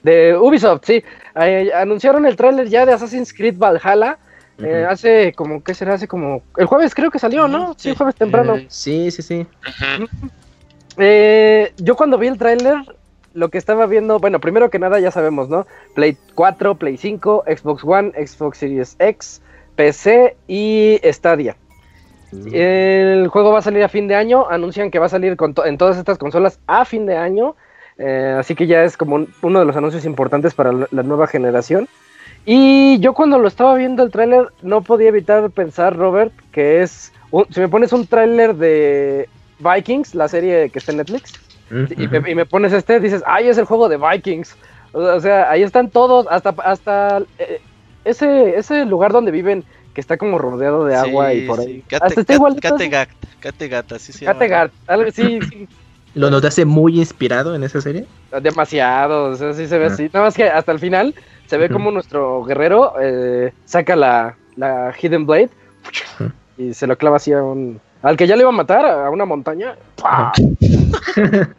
de Ubisoft, sí. Eh, anunciaron el tráiler ya de Assassin's Creed Valhalla. Eh, hace como, ¿qué será? Hace como... El jueves creo que salió, ¿no? Sí, el jueves temprano. Eh, sí, sí, sí. yo cuando vi el tráiler, lo que estaba viendo, bueno, primero que nada ya sabemos, ¿no? Play 4, Play 5, Xbox One, Xbox Series X, PC y Stadia. El juego va a salir a fin de año. Anuncian que va a salir en todas estas consolas a fin de año. Eh, así que ya es como uno de los anuncios importantes para la, nueva generación. Y yo cuando lo estaba viendo el tráiler no podía evitar pensar, Robert, que es... si me pones un tráiler de Vikings, la serie que está en Netflix, y, me, pones este, dices, ay, es el juego de Vikings. O sea, ahí están todos, hasta, hasta eh, ese, ese lugar donde viven, que está como rodeado de agua y por ahí. Kate, Hasta está igual. Kattegat, Kattegat, así se. Kattegat, algo sí, sí. ¿Lo notaste muy inspirado en esa serie? Demasiado, o sea, sí se ve Ah. así. Nada más que hasta el final se ve como nuestro guerrero eh, saca la, la Hidden Blade y se lo clava así a un. Al que ya le iba a matar, a una montaña.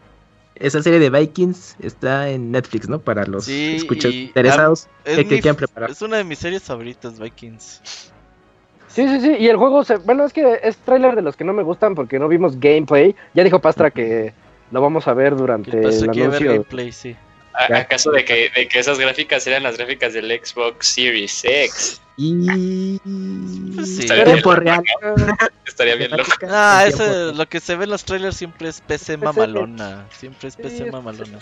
Esa serie de Vikings está en Netflix, ¿no? Para los Sí, escuchas interesados Es, que, quieran preparar. es una de mis series favoritas, Vikings. Sí, sí, sí. Y el juego, se... bueno, es que es tráiler de los que no me gustan porque no vimos gameplay. Ya dijo Pastra que lo vamos a ver durante Que pasa el que ver anuncio. gameplay, sí. ¿A- Ya. ¿Acaso de que, de que esas gráficas eran las gráficas del Xbox Series X? Y Pues sí. Estaría tiempo bien real. Estaría bien loco. Ah, eso, lo que se ve en los trailers siempre es PC mamalona. Siempre es PC mamalona.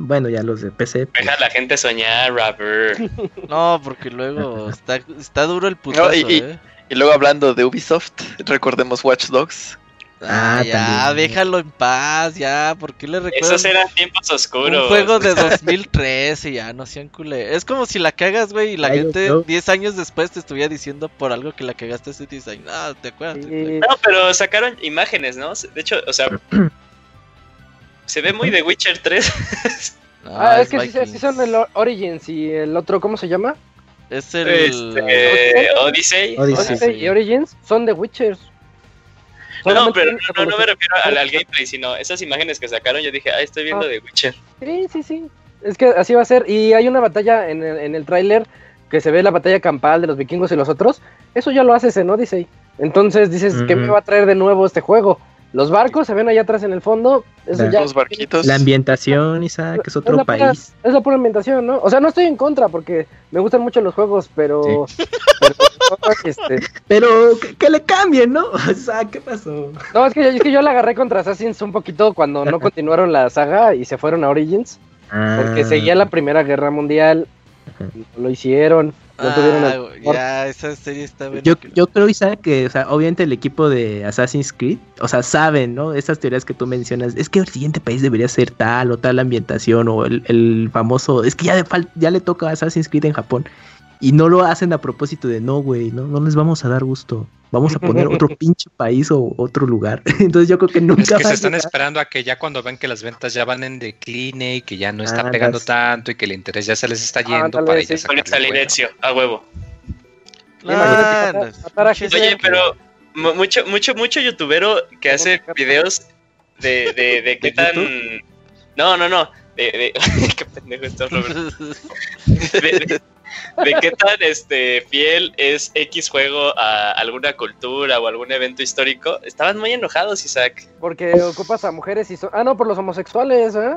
Bueno, ya los de PC. pues, Deja a la gente soñar, rapper. No, porque luego está, está duro el putazo, No, y- y- eh. Y luego hablando de Ubisoft, recordemos Watch Dogs. Ah, Ah, ya, también. déjalo en paz, ya. ¿Por qué le Esos eran tiempos oscuros. un juego de 2013? Ya, no sean culé. Es como si la cagas, güey, y la Ay, gente no. 10 años después te estuviera diciendo por algo que la cagaste hace 10 años. Ah, ¿te acuerdas? Sí. No, pero sacaron imágenes, ¿no? De hecho, o sea, se ve muy de Witcher 3. Ah, es que sí, sí son el Origins y el otro, ¿cómo se llama? Es el... Este, Odyssey. Odyssey. Odyssey y Origins son de Witchers. No, pero no, no me refiero al, al gameplay, sino esas imágenes que sacaron. Yo dije, ah, estoy viendo Ah. de Witcher. Sí, sí, sí. Es que así va a ser. Y hay una batalla en el, en el tráiler que se ve la batalla campal de los vikingos y los otros. Eso ya lo haces en Odyssey. Entonces dices, ¿qué me va a traer de nuevo este juego? Los barcos se ven allá atrás en el fondo. Eso La- ya Los barquitos. La ambientación, Isaac, es otro pura- país. es la pura ambientación, ¿no? O sea, no estoy en contra porque me gustan mucho los juegos, pero... pero, este, Pero que, que le cambien, ¿no? O sea, ¿qué pasó? no, es que, es que yo la agarré contra Assassins un poquito cuando no continuaron la saga y se fueron a Origins. Porque Ah, seguía la Primera Guerra Mundial. No Lo hicieron. No tuvieron el- Ah, ya, esa serie está buena. Yo, yo creo, Isaac, que, o sea, obviamente el equipo de Assassin's Creed, o sea, saben, ¿no? Esas teorías que tú mencionas, es que el siguiente país debería ser tal o tal ambientación, o el, el famoso, es que ya, ya le toca a Assassin's Creed en Japón, y no lo hacen a propósito de, no, güey, no, no les vamos a dar gusto, vamos a poner otro pinche país o otro lugar. Entonces yo creo que nunca Es que se a están llegar. esperando a que ya cuando ven que las ventas ya van en decline y que ya no está Ah, pegando las- tanto y que el interés ya se les está yendo Ándale, para sí. ya a huevo. Ah, no. Oye, pero mu- mucho, mucho, mucho youtuber que hace videos de, de, de qué ¿De tan. YouTube? No, no, no. De, de... qué pendejo estás, Robert. De, de- qué tan este fiel es X juego a alguna cultura o algún evento histórico. Estaban muy enojados, Isaac. Porque ocupas a mujeres y son... Ah, no, por los homosexuales, ¿eh?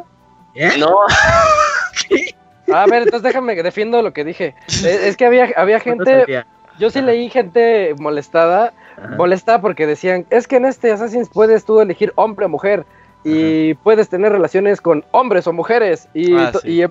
¿Eh? No, A ver, entonces déjame que defiendo lo que dije. Es, es que había, había gente... Yo sí leí gente molestada. Ajá. Molestada porque decían, es que en este Assassin's puedes tú elegir hombre o mujer. Y puedes tener relaciones con hombres o mujeres. Y, Ah, sí. y,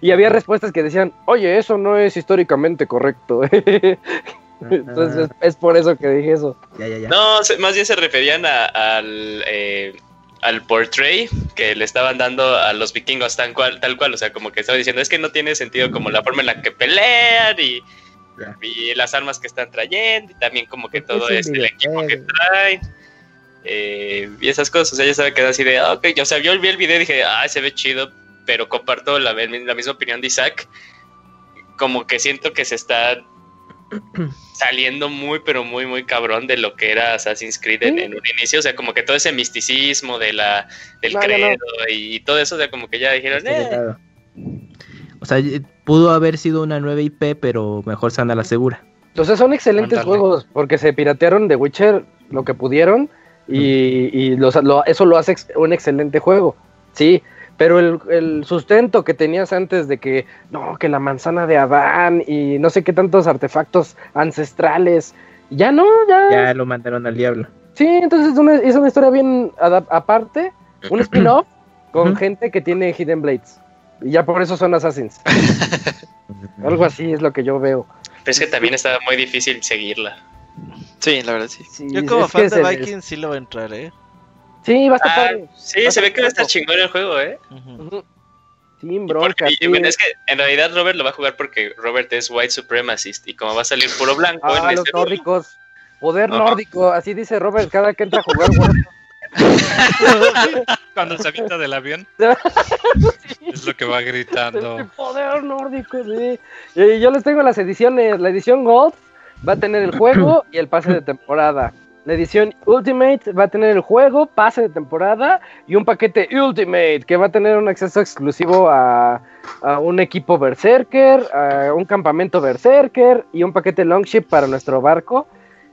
y había respuestas que decían, oye, eso no es históricamente correcto. Entonces es, por eso que dije eso. Ya, ya, ya. no, más bien se referían a- al, eh, al portray que le estaban dando a los vikingos tal cual, tal cual. O sea, como que estaba diciendo, es que no tiene sentido como la forma en la que pelean y, las armas que están trayendo y también como que todo es un es el equipo que traen. eh, y esas cosas, o sea, ya se quedó así de, ah, ok, o sea, yo vi el video y dije, ah, se ve chido, pero comparto la, la misma opinión de Isaac, como que siento que se está saliendo muy, pero muy, muy cabrón de lo que era Assassin's Creed en, Sí. en un inicio, o sea, como que todo ese misticismo de la, del No, no, no. credo y todo eso, o sea, como que ya dijeron, eh. O sea, pudo haber sido una nueva IP, pero mejor se anda a la segura. Entonces son excelentes juegos porque se piratearon de Witcher lo que pudieron y, y los- lo- eso lo hace ex- un excelente juego. Sí, pero el, el sustento que tenías antes de que no, que la manzana de Adán y no sé qué tantos artefactos ancestrales, ya no, ya. Ya lo mandaron al diablo. Sí, entonces es una, es una historia bien aparte, un spin-off con gente que tiene Hidden Blades. Y ya por eso son Assassins. Algo así es lo que yo veo. pero es que también estaba muy difícil seguirla. Sí, la verdad sí. Sí, Yo como fan de Vikings sí lo voy a entrar, ¿eh? Sí, va a estar Ah, padre. sí, se ve que va a estar chingón el juego, ¿eh? Ujú. Ujú. sin bronca. Porque, bueno, es que en realidad Robert lo va a jugar porque Robert es white supremacist y como va a salir puro blanco. Ah, en los este- nórdicos. Poder nórdico, así dice Robert cada que entra a jugar. Cuando se avienta del avión, es lo que va gritando. El poder nórdico, sí. Y yo les tengo las ediciones. La edición Gold va a tener el juego y el pase de temporada. La edición Ultimate va a tener el juego, pase de temporada y un paquete Ultimate que va a tener un acceso exclusivo a, a un equipo Berserker, a un campamento Berserker y un paquete Longship para nuestro barco.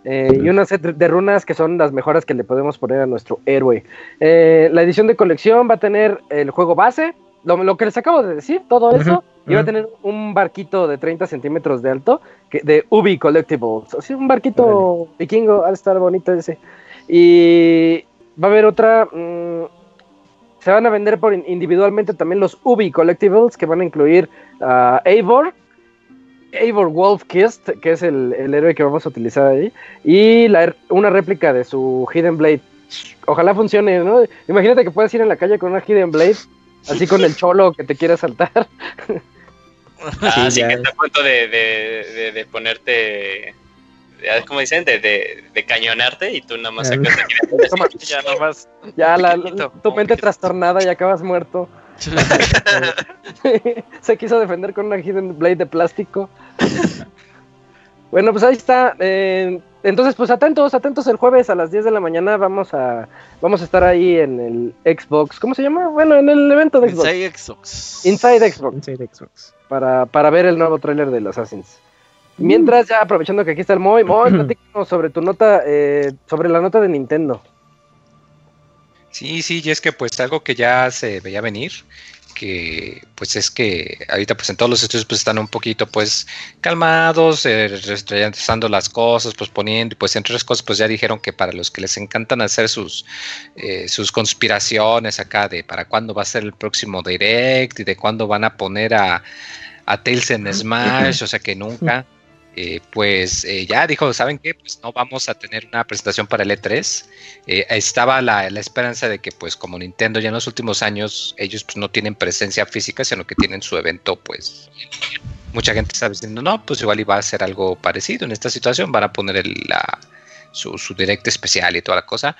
eh, y una set de runas que son las mejoras que le podemos poner a nuestro héroe. Eh, la edición de colección va a tener el juego base, lo, lo que les acabo de decir, todo eso, Ujú, y va a tener un barquito de 30 centímetros de alto que, de Ubi Collectibles. Así, un barquito vikingo, de estar bonito ese. Y va a haber otra. mm, se van a vender por in- individualmente también los Ubi Collectibles que van a incluir a Eivor. Eivor Wolfkist, que es el, el héroe que vamos a utilizar ahí, y la her- una réplica de su Hidden Blade. Ojalá funcione, ¿no? Imagínate que puedes ir en la calle con una Hidden Blade, así con el cholo que te quiere saltar. Ah, Sí, sí, ya. que está a punto de, de, de, de ponerte. ¿Cómo dicen? De, de, de cañonarte y tú nada más Ah. sacas. Ya nomás. Ya la, tu como mente trastornada y acabas muerto. Se quiso defender con una Hidden Blade de plástico. Bueno, pues ahí está. eh, entonces, pues atentos, atentos el jueves a las 10 de la mañana. Vamos a, vamos a estar ahí en el Xbox. ¿Cómo se llama? Bueno, en el evento de Xbox. Inside Xbox. Inside Xbox. Inside Xbox. Para, para ver el nuevo tráiler de los Assassins. Mientras, ya aprovechando que aquí está el Moy, Moy, platícanos sobre tu nota, eh, sobre la nota de Nintendo. Sí, sí, y es que pues algo que ya se veía venir, que pues es que ahorita pues en todos los estudios pues están un poquito pues calmados, eh, retrasando las cosas, pues poniendo, y pues entre otras cosas pues ya dijeron que para los que les encantan hacer sus, eh, sus conspiraciones acá de para cuándo va a ser el próximo direct y de cuándo van a poner a, a Tails en Smash, o sea que nunca. Eh, pues eh, ya dijo, ¿saben qué? Pues no vamos a tener una presentación para el E3. Eh, estaba la, la esperanza de que pues como Nintendo ya en los últimos años ellos pues no tienen presencia física, sino que tienen su evento pues mucha gente está diciendo, no, pues igual iba a ser algo parecido en esta situación, van a poner la, su, su direct especial y toda la cosa.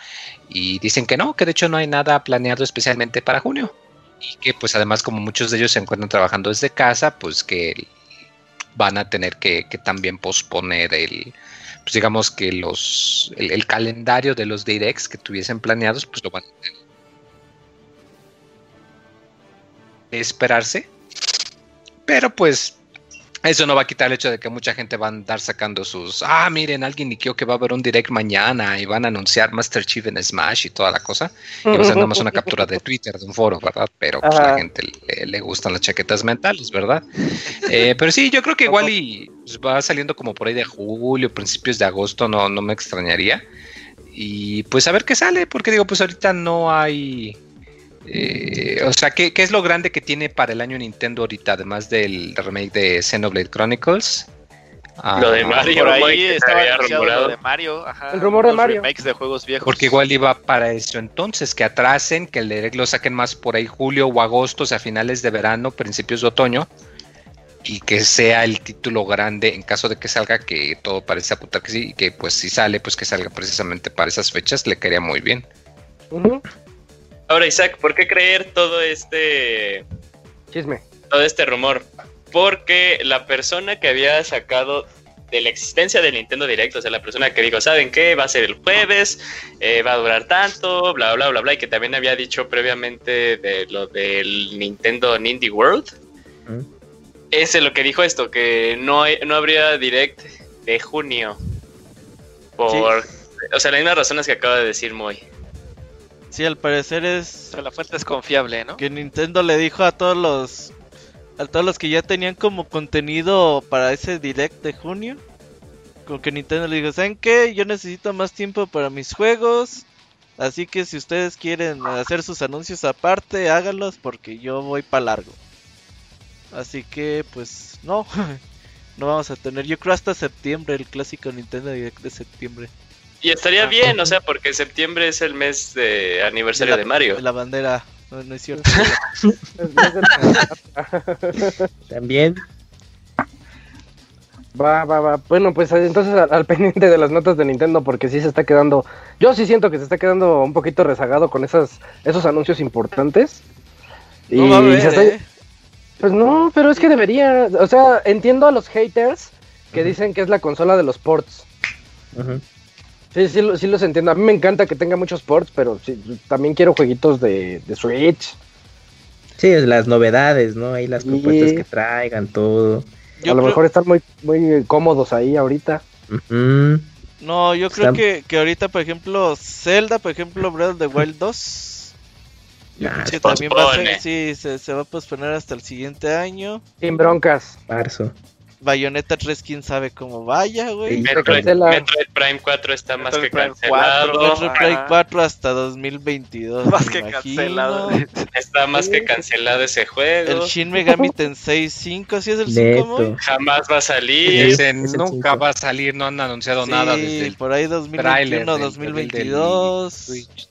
Y dicen que no, que de hecho no hay nada planeado especialmente para junio. Y que pues además como muchos de ellos se encuentran trabajando desde casa, pues que van a tener que, también posponer el, pues digamos que los el, el calendario de los directs que tuviesen planeados, pues lo van a tener esperarse. Pero pues eso no va a quitar el hecho de que mucha gente va a andar sacando sus, ah, miren, alguien niqueó que va a haber un direct mañana y van a anunciar Master Chief en Smash y toda la cosa. Y va a ser nada más una captura de Twitter, de un foro, ¿verdad? Pero pues, la gente le, le gustan las chaquetas mentales, ¿verdad? Eh, pero sí, yo creo que igual y pues, va saliendo como por ahí de julio, principios de agosto, no, no me extrañaría. Y pues a ver qué sale, porque digo, pues ahorita no hay... eh, o sea, ¿qué, qué es lo grande que tiene para el año Nintendo ahorita, además del remake de Xenoblade Chronicles? Lo de Ah, Mario. Por ahí estaba lo de Mario. Ajá, El rumor de Mario. Remakes de juegos viejos. Porque igual iba para eso entonces, que atrasen, que el direct lo saquen más por ahí julio o agosto, o sea, finales de verano, principios de otoño, y que sea el título grande en caso de que salga, que todo parece apuntar que sí, y que pues si sale, pues que salga precisamente para esas fechas, le quedaría muy bien. Ahora, Isaac, ¿por qué creer todo este Chisme. todo este rumor? Porque la persona que había sacado de la existencia del Nintendo Direct, o sea, la persona que dijo, ¿saben qué? Va a ser el jueves, eh, va a durar tanto, bla, bla, bla, bla, y que también había dicho previamente de lo del Nintendo Indie World. Mm. Ese es lo que dijo esto, que no, hay- no habría Direct de junio. Por, o sea, las mismas razones que acaba de decir Moy. Sí, al parecer O es sea, la fuente es confiable, ¿no? que Nintendo le dijo a todos los a todos los que ya tenían como contenido para ese direct de junio. Como que Nintendo le dijo, ¿saben qué? Yo necesito más tiempo para mis juegos. Así que si ustedes quieren hacer sus anuncios aparte, háganlos porque yo voy para largo. Así que pues no. no vamos a tener, yo creo hasta septiembre, el clásico Nintendo Direct de septiembre. Y estaría bien, o sea, porque septiembre es el mes de aniversario de, la, Mario. de la bandera. No, no es cierto. También. Va, va, va. Bueno, pues entonces al, al pendiente de las notas de Nintendo porque sí se está quedando, yo sí siento que se está quedando un poquito rezagado con esas, esos anuncios importantes. No va a haber, se está- ¿eh? Pues no, pero es que debería, o sea, entiendo a los haters que dicen que es la consola de los ports. Ujú. Sí, sí, lo- sí los entiendo. A mí me encanta que tenga muchos ports, pero sí, también quiero jueguitos de, de Switch. Sí, es las novedades, ¿no? Ahí las Sí. propuestas que traigan, todo. Yo a lo creo- mejor están muy, muy cómodos ahí ahorita. No, yo creo Están- que, que ahorita, por ejemplo, Zelda, por ejemplo, Breath of the Wild 2, Nah, que Se también va a pospone. ser, sí, se, se va a posponer hasta el siguiente año. Sin broncas. marzo. Bayonetta 3, quién sabe cómo vaya, güey. Metroid, cancela. Metroid Prime 4 está más Metroid que Prime cancelado. 4, Metro Prime Ajá. 4 hasta 2022. Más que imagino. cancelado. Está más que cancelado ese juego. El Shin Megami Tensei 5, ¿sí es el 5, Neto. Moy? Jamás va a salir. Dicen, nunca va a salir, no han anunciado Sí, nada desde el por ahí tráiler 2021, del- del 2022. Switch.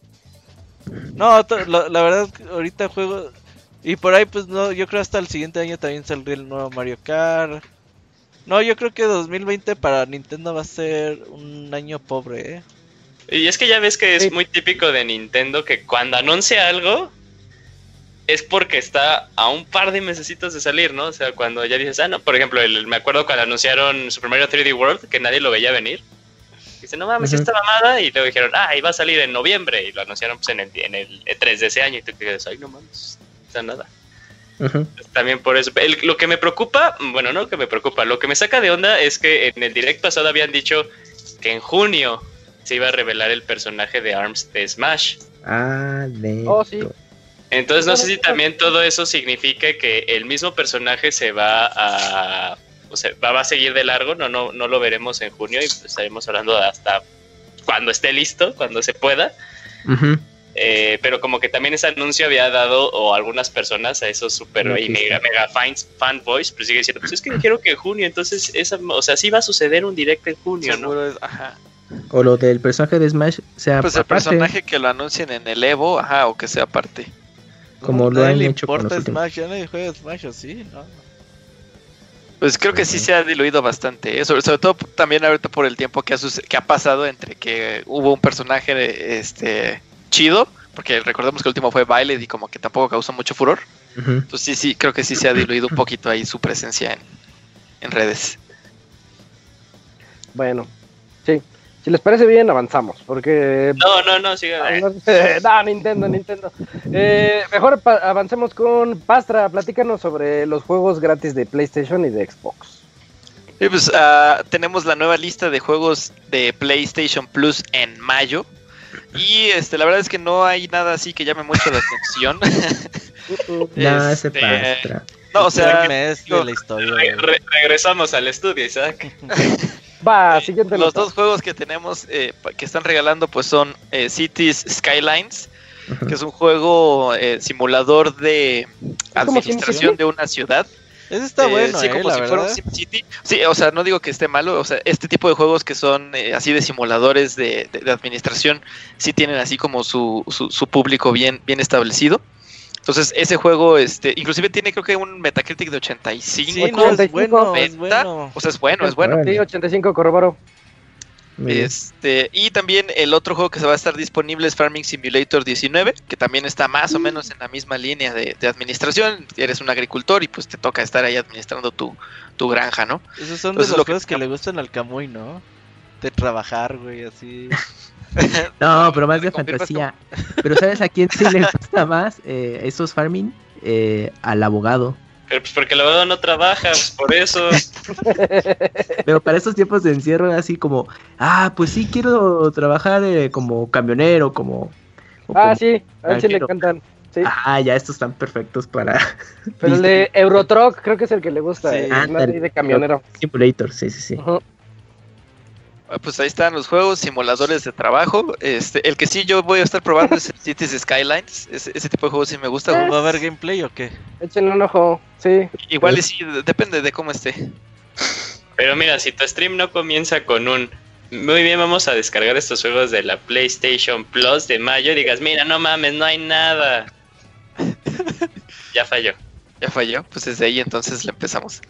No, lo- la verdad, que ahorita juego. Y por ahí, pues no, yo creo hasta el siguiente año también saldría el nuevo Mario Kart. No, yo creo que 2020 para Nintendo va a ser un año pobre, ¿eh? Y es que ya ves que es Sí. muy típico de Nintendo que cuando anuncia algo es porque está a un par de mesecitos de salir, ¿no? O sea, cuando ya dices, ah, no, por ejemplo, el- me acuerdo cuando anunciaron Super Mario 3D World, que nadie lo veía venir. Dice, no mames, Ujú. esta mamada. Y luego dijeron, ah, iba a salir en noviembre. Y lo anunciaron pues, en, el, en el E3 de ese año. Y tú te quedas, ay, no mames, o sea, También por eso. El- lo que me preocupa, bueno, no lo que me preocupa, lo que me saca de onda es que en el direct pasado habían dicho que en junio se iba a revelar el personaje de ARMS de Smash. Ah, neto. Oh, sí. Entonces no sé si también todo eso significa que el mismo personaje se va a... O sea, va, a seguir de largo, no, no, no lo veremos en junio y pues estaremos hablando hasta cuando esté listo, cuando se pueda. Eh, pero como que también ese anuncio había dado o algunas personas a esos super No y mega mega fans fanboys, pero sigue diciendo, pues es que dijeron que en junio, entonces esa, o sea, sí va a suceder un directo en junio, ¿no? Seguro ajá. O lo del personaje de Smash sea Pues el aparte, personaje que lo anuncien en el Evo, ajá, o que sea aparte. como lo Nadie han hecho con importa los. Smash, ya nadie juega Smash, ¿o sí? No. Pues creo que sí se ha diluido bastante, ¿eh? sobre, sobre todo también ahorita por el tiempo que ha, que ha pasado entre que hubo un personaje este chido, porque recordemos que el último fue Violet y como que tampoco causó mucho furor. Entonces sí, sí, creo que sí se ha diluido un poquito ahí su presencia en, en redes. Bueno, sí. Si les parece bien, avanzamos. Porque. No, no, no, sigue. no, Nintendo, Nintendo. Eh, mejor avancemos con Pastra. Platícanos sobre los juegos gratis de PlayStation y de Xbox. Y pues ah, tenemos la nueva lista de juegos de PlayStation Plus en mayo. Y este, la verdad es que no hay nada así que llame mucho la atención. No, ese Este, pastra. no, o sea, mes de la historia. Re- regresamos al estudio, Isaac. Va, Eh, siguiente los nota. dos juegos que tenemos eh, que están regalando pues son eh, Cities Skylines, Ujú. que es un juego eh, simulador de administración de una ciudad. Ese está Eh, bueno, sí, eh, como la si fuera un verdad. SimCity. Sí, o sea, no digo que esté malo, o sea, este tipo de juegos que son eh, así de simuladores de, de- de administración, sí tienen así como su, su, su público bien, bien establecido. Entonces, ese juego, este, inclusive tiene creo que un Metacritic de 85. Sí, no, es 85, bueno, es 90, bueno. O sea, es bueno, es bueno. Sí, 85 corroboro. Este, y también el otro juego que se va a estar disponible es Farming Simulator 19, que también está más o Mm. menos en la misma línea de, de administración. Eres un agricultor y pues te toca estar ahí administrando tu, tu granja, ¿no? Esos son Entonces, de los lo que juegos que tenemos- le gustan al Camuy, ¿no? De trabajar, güey, así. No, pero más de ¿Me confirmas fantasía. Pero ¿sabes a quién sí le gusta más eh, esos farming? Eh, al abogado. Pero pues porque el abogado no trabaja, pues por eso. Pero para estos tiempos de encierro, así como, ah, pues sí quiero trabajar eh, como camionero, como. Ah, como- sí, a él sí le encantan. Sí. Ah, ya estos están perfectos para. Pero el de Eurotruck creo que es el que le gusta. Sí. eh, ahí de camionero. Simulator, sí, sí, sí. Ah, Pues ahí están los juegos, simuladores de trabajo. Este, el que sí yo voy a estar probando es el Cities Skylines. Ese, ese tipo de juegos sí me gusta. Ah. ¿Va a haber gameplay o qué? Échenle un ojo. Sí. Igual y sí, depende de cómo esté. Pero mira, si tu stream no comienza con un muy bien, vamos a descargar estos juegos de la PlayStation Plus de mayo, digas, mira, no mames, no hay nada. Ya falló. Ya falló, pues desde ahí entonces le empezamos.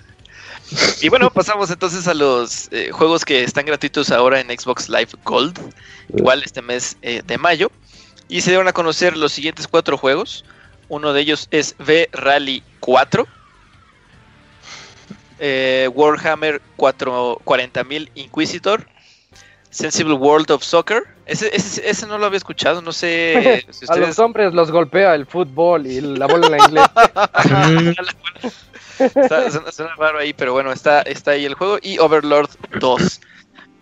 Y bueno, pasamos entonces a los eh, juegos que están gratuitos ahora en Xbox Live Gold, igual este mes eh, de mayo. Y se dieron a conocer los siguientes cuatro juegos. Uno de ellos es V-Rally 4, eh, Warhammer 4, 40.000 Inquisitor, Sensible World of Soccer. Ese, ese, ese no lo había escuchado, no sé si A los hombres los golpea el fútbol y la bola en la inglés. Está- suena, suena raro ahí, pero bueno, está, está ahí el juego. Y Overlord 2.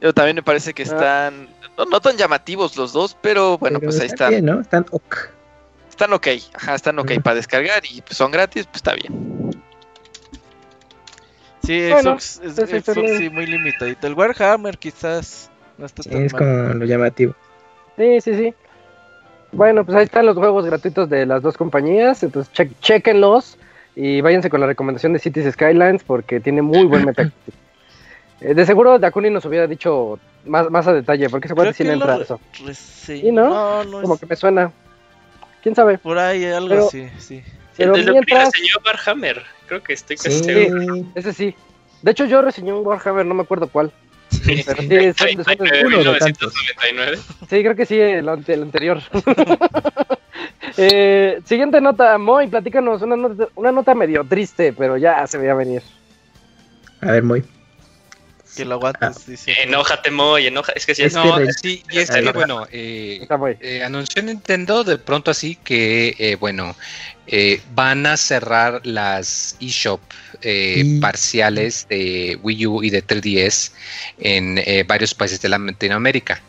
Yo también me parece que están no, no tan llamativos los dos, pero bueno, Pero pues ahí está están. bien, ¿no? Están ok. Están ok, ajá, están ok para descargar y pues, son gratis, pues está bien. Sí, Bueno, Xbox, es- Xbox sí, muy limitadito. El Warhammer quizás no está Sí, tan es mal. como lo llamativo. Sí, sí, sí. Bueno, pues ahí están los juegos gratuitos de las dos compañías. Entonces, che chequenlos y váyanse con la recomendación de Cities Skylines porque tiene muy buen Metacritic. Eh, de seguro Dakuni nos hubiera dicho más, más a detalle porque cuate sí le entra eso. ¿Sí, no? No, no Como es- que me suena. ¿Quién sabe? Por ahí algo Pero- así, sí. Pero Desde lo que mientras... reseñó Warhammer. Creo que estoy casi Sí, seguro. Ese sí. De hecho, yo reseñé un Warhammer, no me acuerdo cuál. Pero sí, son- son de- son de- 99, uno de tantos. 1999. Sí, creo que sí, el, ante- el anterior. Eh, siguiente nota, Moy, platícanos una nota, una nota medio triste, pero ya se veía venir. A ver, muy. Que lo aguantes, dice. Enójate, Moy, enoja. Es que sí, Este No, sí, y es que bueno, eh, Moy. eh, anunció Nintendo de pronto así que, eh, bueno, eh, van a cerrar las eShop eh, parciales de Wii U y de 3DS en eh, varios países de Latinoamérica.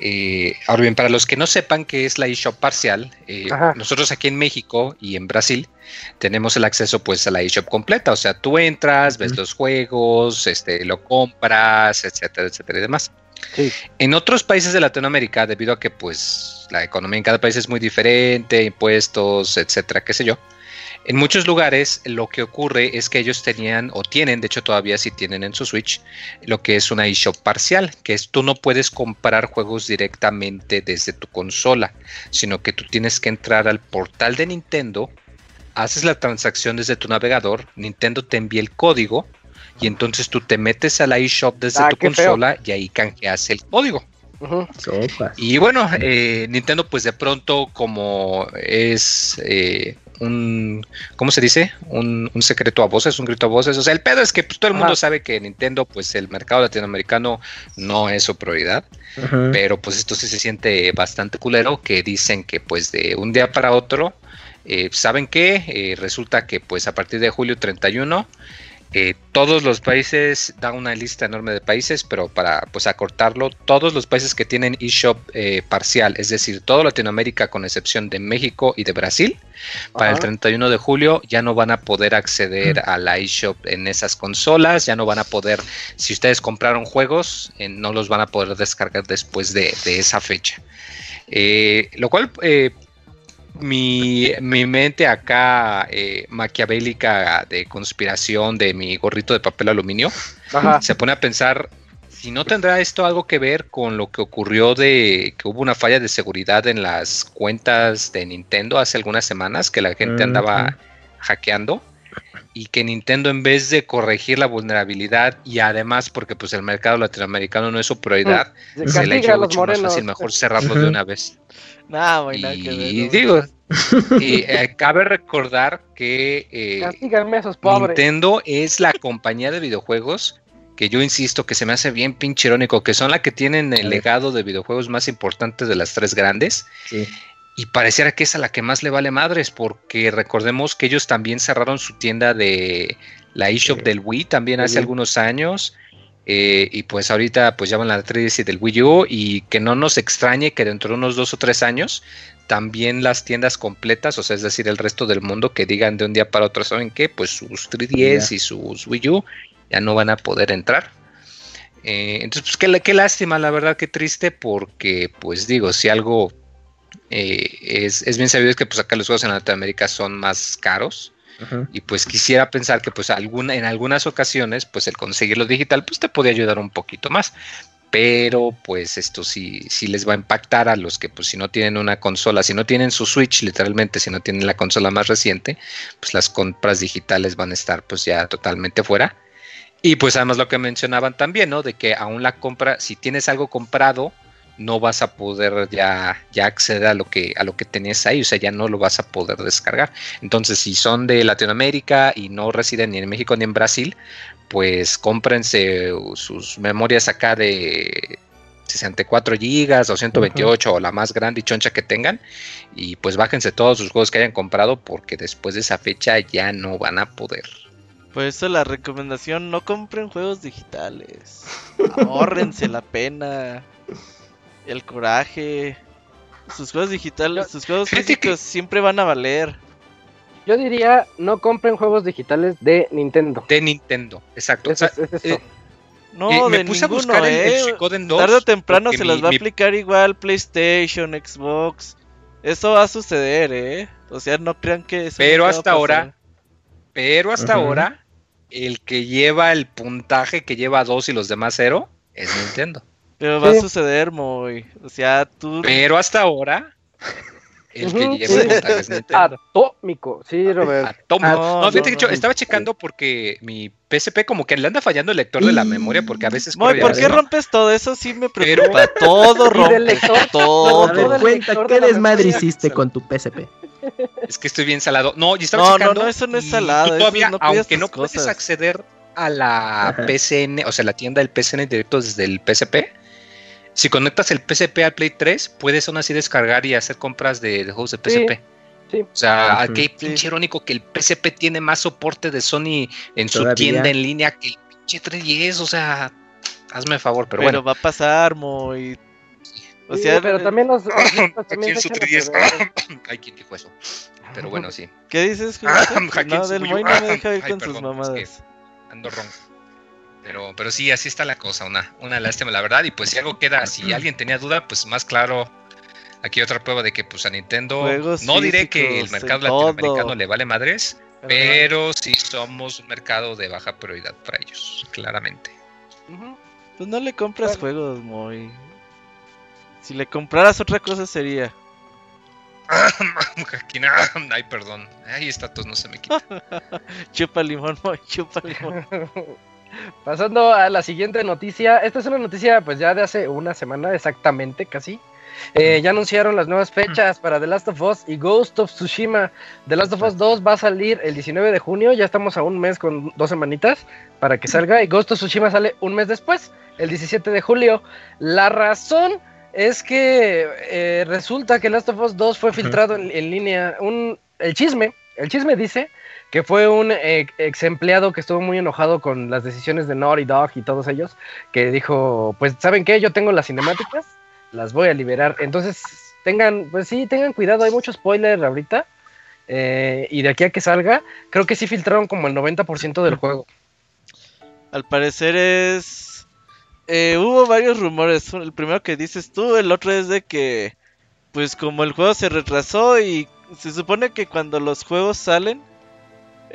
Eh, ahora bien, para los que no sepan qué es la eShop parcial, eh, nosotros aquí en México y en Brasil tenemos el acceso pues a la eShop completa, o sea, tú entras, ves los juegos, este, lo compras, etcétera, etcétera y demás. Sí. En otros países de Latinoamérica, debido a que pues la economía en cada país es muy diferente, impuestos, etcétera, qué sé yo. En muchos lugares lo que ocurre es que ellos tenían o tienen, de hecho todavía sí tienen en su Switch, lo que es una eShop parcial, que es tú no puedes comprar juegos directamente desde tu consola, sino que tú tienes que entrar al portal de Nintendo, haces la transacción desde tu navegador, Nintendo te envía el código y entonces tú te metes a la eShop desde Ah, tu feo. consola y ahí canjeas el código. Y bueno, eh, Nintendo pues de pronto como es eh, un, ¿cómo se dice? Un, un secreto a voces, un grito a voces. O sea, el pedo es que pues, todo el mundo Ajá. sabe que Nintendo pues el mercado latinoamericano no es su prioridad. Pero pues esto sí se siente bastante culero que dicen que pues de un día para otro, eh, ¿saben qué? Eh, resulta que pues a partir de julio 31, eh, todos los países, da una lista enorme de países, pero para pues acortarlo, todos los países que tienen eShop eh, parcial, es decir, toda Latinoamérica con excepción de México y de Brasil, para el Ajá. 31 de julio ya no van a poder acceder a la eShop en esas consolas, ya no van a poder, si ustedes compraron juegos, eh, no los van a poder descargar después de, de esa fecha. Eh, lo cual, mi, mi mente acá eh, maquiavélica de conspiración de mi gorrito de papel aluminio Ajá. se pone a pensar si no tendrá esto algo que ver con lo que ocurrió de que hubo una falla de seguridad en las cuentas de Nintendo hace algunas semanas que la gente andaba hackeando y que Nintendo en vez de corregir la vulnerabilidad y además porque pues el mercado latinoamericano no es su prioridad Se se le los mucho más fácil mejor cerrarlo de una vez Nah, güey, nada que ver, y digo y, eh, cabe recordar que eh, a esos. Nintendo es la compañía de videojuegos que yo insisto que se me hace bien pinche irónico, que son la que tienen el legado de videojuegos más importantes de las tres grandes. Sí. Y pareciera que es a la que más le vale madres, porque recordemos que ellos también cerraron su tienda de la eShop Sí. del Wii también hace Sí. algunos años. eh, y pues ahorita pues ya van la 3DS y del Wii U y que no nos extrañe que dentro de unos dos o tres años también las tiendas completas, o sea, es decir, el resto del mundo que digan de un día para otro, ¿saben qué? Pues sus 3DS y sus Wii U ya no van a poder entrar. Eh, entonces, pues qué, qué lástima, la verdad, qué triste, porque pues digo, si algo eh, es, es bien sabido es que pues acá los juegos en Latinoamérica son más caros y pues quisiera pensar que pues alguna, en algunas ocasiones pues el conseguirlo digital pues te puede ayudar un poquito más. pero pues esto sí, sí les va a impactar a los que pues si no tienen una consola, si no tienen su Switch, literalmente si no tienen la consola más reciente, pues las compras digitales van a estar pues ya totalmente fuera. Y pues además lo que mencionaban también, ¿no? De que aún la compra, si tienes algo comprado, no vas a poder ya, ya acceder a lo que a lo que tenías ahí, o sea, ya no lo vas a poder descargar. Entonces, si son de Latinoamérica y no residen ni en México ni en Brasil, pues cómprense sus memorias acá de 64 gigas o 128 o la más grande y choncha que tengan y pues bájense todos sus juegos que hayan comprado porque después de esa fecha ya no van a poder. Por eso la recomendación, no compren juegos digitales. Ahórrense la pena, el coraje. Sus juegos digitales, sus juegos físicos siempre van a valer. Yo diría, no compren juegos digitales de Nintendo. De Nintendo, exacto. Es eh, No, Eh, me de puse a buscar el- el eh. 2 Tarde o temprano se mi- las va mi- a aplicar igual PlayStation, Xbox. Eso va a suceder, ¿eh? O sea, no crean que eso Pero hasta ahora, pero hasta ahora, el que lleva el puntaje que lleva dos y los demás cero es Nintendo. Pero va a suceder, muy. O sea, tú. Pero hasta ahora, el que lleva sí. el es Nintendo. Atómico, sí, Robert. Atómico. No, no, fíjate no, que yo no. estaba checando porque mi PSP como que le anda fallando el lector de la memoria porque a veces Moy, corre ¿por qué rompes todo eso? Sí me Pero- preocupa. Todo lector, Todo. Ver, todo el cuenta, ¿qué de desmadre hiciste con tu PSP? Es que estoy bien salado. No, y estaba No, no, checando. no, eso no es salado, tú todavía, aunque no puedes cosas. acceder a la Ajá. PCN, o sea, la tienda del PCN directo desde el PSP, si conectas el PSP al Play 3, puedes aún así descargar y hacer compras de, de juegos de Sí, PSP. sí. O sea, Ujú. qué Sí. pinche irónico que el PSP tiene más soporte de Sony en su tienda en línea que el pinche 310. O sea, hazme favor, pero, Pero, bueno. va a pasar, Moy. O Sí, sea, pero también los. los también en su echan a 310. perder. Ay, ¿quién dijo eso? Pero bueno, sí. ¿qué dices, Ah, No, del. Moy no me deja ir Ay, con perdón, sus es mamadas. ando ronco. Pero, pero sí, así está la cosa, una, una lástima, la verdad. Y pues si algo queda, si alguien tenía duda, pues más claro, aquí otra prueba de que pues a Nintendo, Juegos no diré que el mercado todo. latinoamericano le vale madres, pero sí somos un mercado de baja prioridad para ellos, claramente. Pues no le compras Bueno. juegos, Moy. Si le compraras otra cosa sería. Ay, perdón. Ay, esta tos no se me quita. Chupa limón, Moy, chupa limón. Pasando a la siguiente noticia. Esta es una noticia, pues ya de hace una semana exactamente, casi. Eh, ya anunciaron las nuevas fechas para The Last of Us y Ghost of Tsushima. The Last of Us 2 va a salir el 19 de junio. Ya estamos a un mes con dos semanitas para que salga. Y Ghost of Tsushima sale un mes después, el 17 de julio. La razón es que eh, resulta que Last of Us 2 fue filtrado en, en línea. Un, el chisme, el chisme dice que fue un eh, ex empleado que estuvo muy enojado con las decisiones de Naughty Dog y todos ellos, que dijo, pues, ¿saben qué? Yo tengo las cinemáticas, las voy a liberar. Entonces, tengan, pues sí, tengan cuidado, hay mucho spoiler ahorita. eh, y de aquí a que salga, creo que sí filtraron como el 90% del juego. Al parecer es. eh, hubo varios rumores. El primero que dices tú, el otro es de que. Pues como el juego se retrasó y se supone que cuando los juegos salen,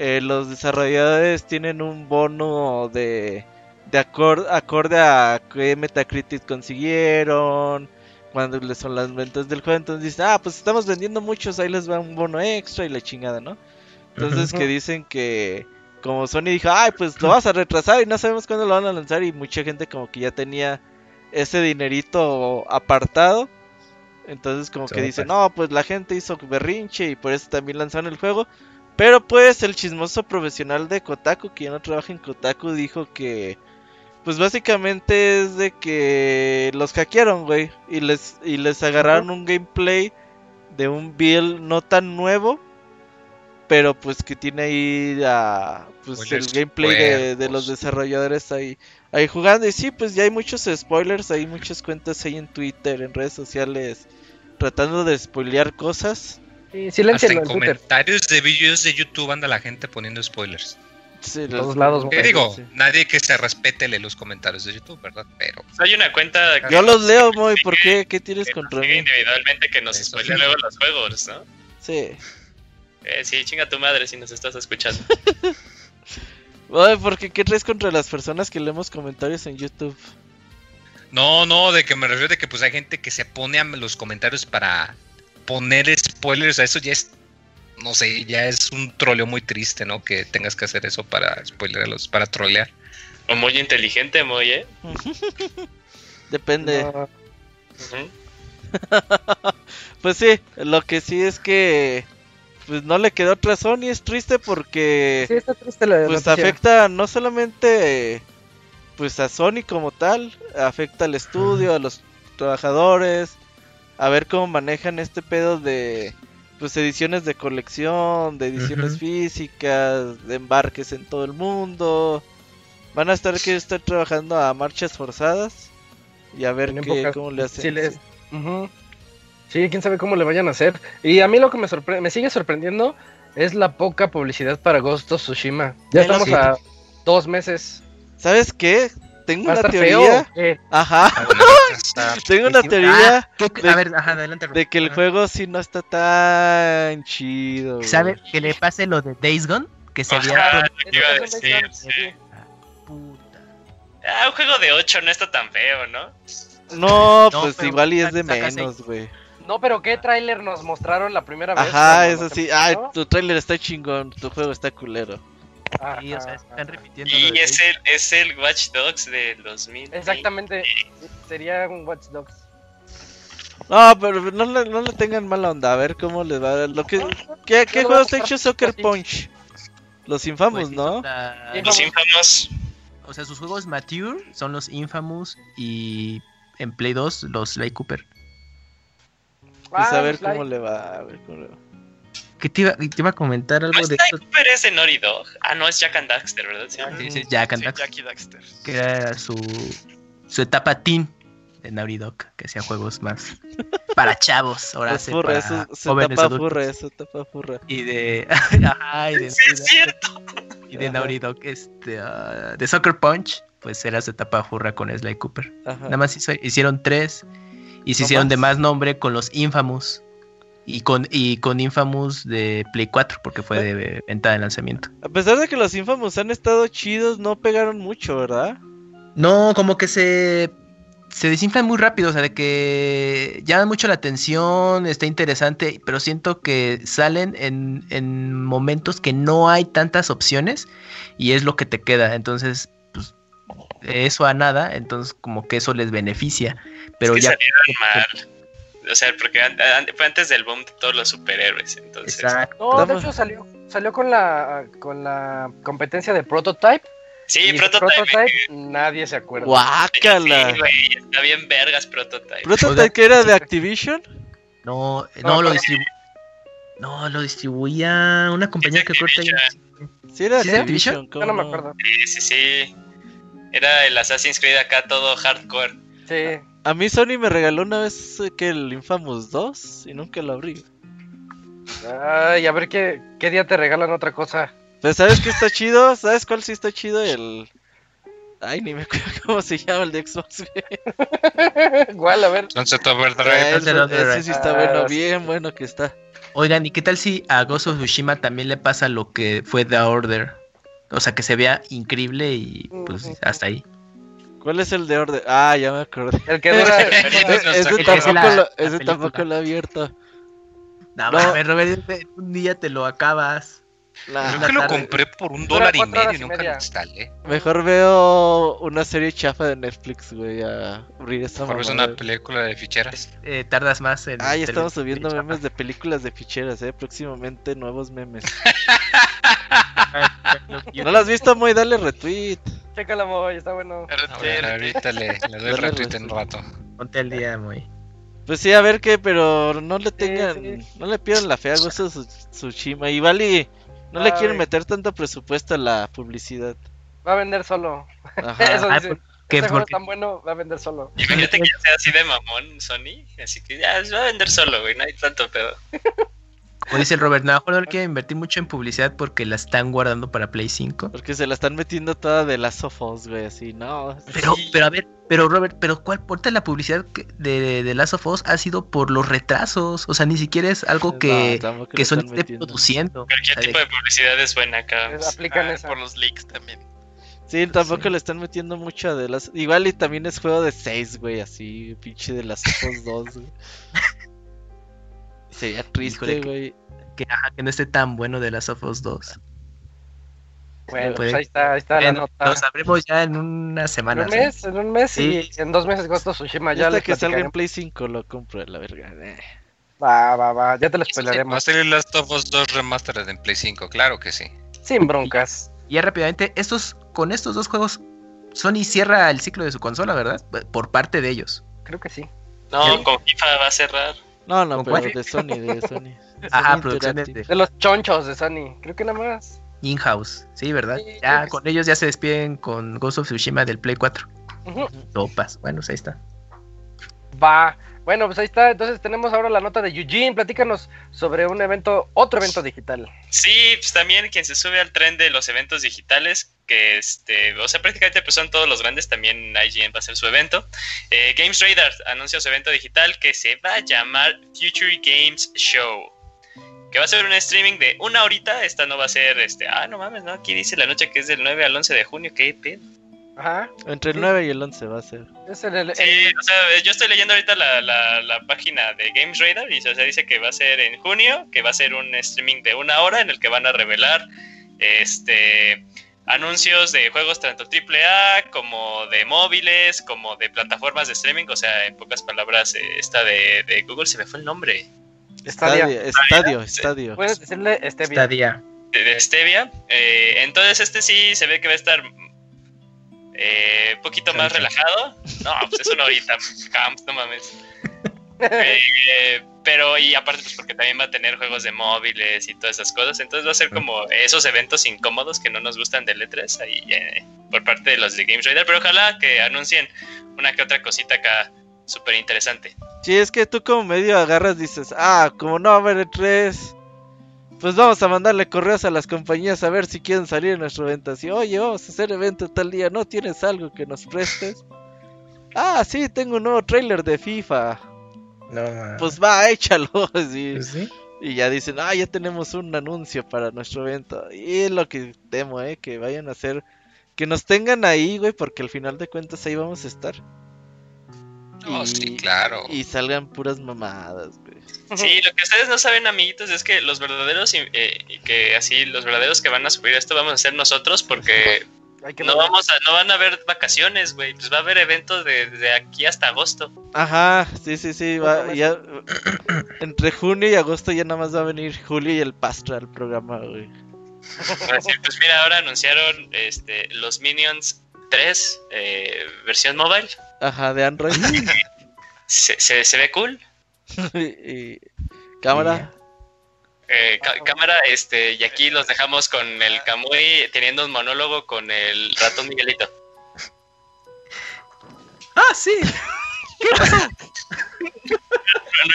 eh, los desarrolladores tienen un bono de. de acor- acorde a qué Metacritic consiguieron. Cuando les son las ventas del juego, entonces dicen, ah, pues estamos vendiendo muchos, ahí les va un bono extra y la chingada, ¿no? Entonces que dicen que como Sony dijo, ay, pues lo vas a retrasar y no sabemos cuándo lo van a lanzar y mucha gente como que ya tenía ese dinerito apartado. Entonces como que dicen, no, pues la gente hizo berrinche y por eso también lanzaron el juego. Pero pues el chismoso profesional de Kotaku, que ya no trabaja en Kotaku, dijo que pues básicamente es de que los hackearon, güey, y les y les agarraron un gameplay de un build no tan nuevo, pero pues que tiene ahí a, pues el gameplay de, de los desarrolladores ahí ahí jugando. Y sí, pues ya hay muchos spoilers, hay muchas cuentas ahí en Twitter, en redes sociales tratando de spoilear cosas. Y Hasta en comentarios de vídeos de YouTube anda la gente poniendo spoilers. Sí, En todos lados, ¿Qué digo? sí. Nadie que se respete lee los comentarios de YouTube, ¿verdad? Pero sea, hay una cuenta que Yo los leo, Moy, ¿por qué? ¿Qué tienes que contra mí? individualmente que nos spoilea sí. luego los juegos, ¿no? Sí. Eh, sí, chinga tu madre si nos estás escuchando. Oye, porque ¿qué traes contra las personas que leemos comentarios en YouTube? No, no, de que me refiero de que pues hay gente que se pone a los comentarios para poner spoilers, a eso ya es, no sé, ya es un troleo muy triste, ¿no? Que tengas que hacer eso para spoilerlos, para trolear. O muy inteligente, muy, ¿eh? Depende. No. Pues sí, lo que sí es que pues no le quedó otra Sony, es triste porque sí, está triste la pues noticia. afecta no solamente pues a Sony como tal, afecta al estudio, a los trabajadores, a ver cómo manejan este pedo de pues ediciones de colección, de ediciones físicas, de embarques en todo el mundo. Van a estar que estar trabajando a marchas forzadas y a ver qué, pocas cómo le hacen. Sí, les- Ujú. Sí, quién sabe cómo le vayan a hacer. Y a mí lo que me sorpre- me sigue sorprendiendo es la poca publicidad para Ghost of Tsushima. Ya estamos sí. a dos meses. ¿Sabes qué? Tengo ¿Va a una teoría. Ajá, Ah, tengo una teoría ah, ¿qué- de- a ver, ajá, adelante. de que el juego sí no está tan chido. güey. ¿Sabe que le pase lo de Days Gone? Que se había lo que iba a Es un decir, Days Gone, sí. puta. Ah, un juego de 8 no está tan feo, ¿no? No, No, pues pero igual y es de menos, güey. No, pero ¿qué tráiler nos mostraron la primera vez? Ajá, eso sí. Ay, tu trailer está chingón, tu juego está culero. Ajá, Sí, o sea, ajá. están repitiendo. lo Y es el, es el Watch Dogs del 2000. Exactamente. Sería un Watch Dogs. No, pero no le, no le tengan mala onda, a ver cómo les va. Lo que, ¿Qué, qué lo juegos a hecho Soccer sí. Punch? Los Pues infamos, sí, ¿no? la- Los infamos. O sea, sus juegos mature son los Infamous y en Play 2 los Sly Cooper. Pues Ah, a ver Sly. cómo le va, a ver cómo le va. ¿Qué te iba, te iba a comentar algo ¿No de? Cooper es de Naughty Dog? Ah, no, es Jack and Daxter, ¿verdad? Sí. Sí, sí, Jack and Sí, Daxter, Jackie Daxter. que era su, su etapa teen de Naughty Dog, que hacía juegos más para chavos, ahora Pues hace furra, para eso se jóvenes tapa adultos. furra, eso tapa furra. Y de, ajá, y de, Sí, es cierto. y de Naughty Dog, este, ah, de Soccer Punch, pues era su etapa furra con Sly Cooper. Ajá. Nada más hizo- hicieron tres y se ¿No hicieron de más nombre con los Infamous. Y con, y con Infamous de Play 4, porque fue de venta de lanzamiento. A pesar de que los Infamous han estado chidos, no pegaron mucho, ¿verdad? No, como que se, se desinflan muy rápido, o sea, de que llaman mucho la atención, está interesante, pero siento que salen en, en momentos que no hay tantas opciones y es lo que te queda. Entonces, pues, eso a nada, entonces como que eso les beneficia. Pero es que ya... salieron mal. O sea, porque an- an- fue antes del boom de todos los superhéroes, entonces. Exacto. No, de hecho salió, salió con la con la competencia de Prototype. Sí, Prototype. nadie se acuerda. Guácala. Sí, güey, está bien vergas Prototype. ¿Prototype que era de Activision? No, eh, No, no, lo no. distribu No, lo distribuía una compañía que corta Sí, era ¿Sí, de Activision. No me acuerdo. Sí, sí, sí. Era el Assassin's Creed acá todo hardcore. Sí. A mí Sony me regaló una vez eh, que el Infamous 2 y nunca lo abrí. Ay, a ver qué, qué día te regalan otra cosa. Pero ¿sabes qué está chido? ¿Sabes cuál sí está chido? El... Ay, ni me acuerdo cómo se llama el de Xbox. Igual, a ver. Sunset Overdrive. Ah, ese- ese sí está Ah, bueno, sí. bien bueno que está. Oigan, ¿y qué tal si a Ghost of Tsushima también le pasa lo que fue The Order? O sea, que se vea increíble y pues Ujú. hasta ahí. ¿Cuál es el de orden? Ah, ya me acordé. El que dura. Ese- tampoco, la- lo, la ese tampoco lo he abierto. No, No. mames, Robert, un día te lo acabas. Nah, Creo que lo compré por un dólar y medio y nunca media. lo instalé. mejor veo una serie chafa de Netflix, güey, a abrir esa Por es mamada. una película de ficheras. Eh, tardas más en. Ah, ya estamos subiendo memes de películas de ficheras, eh. Próximamente nuevos memes. ¿No lo has visto, muy? Dale retweet. Chécala, Moy, está bueno. Ver, ahorita le, le doy Dale retweet en un rato. Ponte al día, muy. Pues sí, a ver qué, pero no le tengan, sí. no le pidan la fea a Ghost Tsu- Tsushima. Y vale, no le quieren meter tanto presupuesto a la publicidad. Va a vender solo. Ajá. Eso dice. ¿qué? Este juego tan bueno, va a vender solo. Imagínate que sea así de mamón Sony. Así que ya se va a vender solo, güey. No hay tanto pedo. Como dice el Robert, mejor no quieren invertir mucho en publicidad porque la están guardando para Play 5. Porque se la están metiendo toda de las sofos, güey, así, no. Pero, Sí. pero a ver, pero Robert, pero ¿cuál porta la publicidad de, de Last of Us ha sido por los retrasos? O sea, ni siquiera es algo que, No, que metiendo. produciendo. Cualquier O sea, tipo de publicidad es buena acá. Aplican Ah, por los leaks también. Sí, tampoco le están metiendo mucho de las. Igual y también es juego de 6, güey, así, pinche de las Us 2, güey. Sería triste, que- güey. Que, ajá, que no esté tan bueno de las of Us 2. Bueno, Puede- pues ahí está, ahí está la Bueno, nota. lo sabremos ya en unas En semanas. un mes, en un mes Sí. y en dos meses Ghost of Tsushima ya Hasta que salga en. Play 5 lo compro, la verga. eh. Va, va, va, ya te lo Va a spoileremos. salir Last of Us 2 Remastered en Play 5, claro que sí. Sin broncas. Y ya rápidamente, estos, con estos dos juegos, Sony cierra el ciclo de su consola, ¿verdad? Por parte de ellos. Creo que sí. No, ¿Qué? con FIFA va a cerrar. No, no, ¿Con pero cuál? de Sony, de Sony. Ajá, Sony producciones de De los chonchos de Sony. Creo que nada más. in-house, sí, ¿verdad? Sí, ya con ellos ya se despiden con Ghost of Tsushima del Play 4. Ujú. Topas, bueno, ahí está. Va. Bueno, pues ahí está. Entonces tenemos ahora la nota de Eugene. Platícanos sobre un evento, otro evento digital. Sí, pues también quien se sube al tren de los eventos digitales, que este, o sea, prácticamente pues son todos los grandes, también IGN va a hacer su evento. Eh, Games Radar anuncia su evento digital que se va a llamar Future Games Show. Que va a ser un streaming de una horita. Esta no va a ser, este, ah, no mames, no, aquí dice la noche que es del 9 al 11 de junio, qué pedo. Ajá. Entre el Sí. 9 y el 11 va a ser. Es el, el- Sí, o sea, yo estoy leyendo ahorita la, la, la página de Games Radar y o sea, dice que va a ser en junio, que va a ser un streaming de una hora en el que van a revelar este anuncios de juegos tanto AAA como de móviles, como de plataformas de streaming, o sea, en pocas palabras, eh, esta de, de Google se me fue el nombre, Stadia. Estadio, estadio, estadio. Puedes decirle de, de Stevia. Eh, entonces este sí se ve que va a estar eh, un poquito más relajado. No, pues es una horita, camps, no mames. Eh, pero y aparte pues porque también va a tener juegos de móviles y todas esas cosas, entonces va a ser como esos eventos incómodos que no nos gustan del E3 ahí eh, por parte de los de Games Radar, pero ojalá que anuncien una que otra cosita acá súper interesante. Sí, es que tú como medio agarras dices, ah, como no va a haber tres, pues vamos a mandarle correos a las compañías a ver si quieren salir en nuestro evento. Así, oye, vamos a hacer evento tal día, ¿no tienes algo que nos prestes? Ah, sí, tengo un nuevo trailer de FIFA. No. Pues va, échalo. así. Pues sí. Y ya dicen, ah, ya tenemos un anuncio para nuestro evento. Y es lo que temo, eh, que vayan a hacer, que nos tengan ahí, güey, porque al final de cuentas ahí vamos a estar. Oh, Y- sí, claro. Y salgan puras mamadas, güey. Sí, lo que ustedes no saben, amiguitos, es que los verdaderos, eh, y que así, los verdaderos que van a subir esto vamos a ser nosotros porque no vamos a, no van a haber vacaciones, güey, pues va a haber eventos de, de aquí hasta agosto. Ajá, sí, sí, sí. va- ya, entre junio y agosto ya nada más va a venir Julio y el Pastra al programa, güey. Pues mira, ahora anunciaron este, los Minions 3, eh, versión mobile. Ajá, de Android. Se, se, se ve cool. y, y- cámara. Eh, cámara, este, y aquí los dejamos con el Kamui teniendo un monólogo con el ratón Miguelito. Ah, sí. No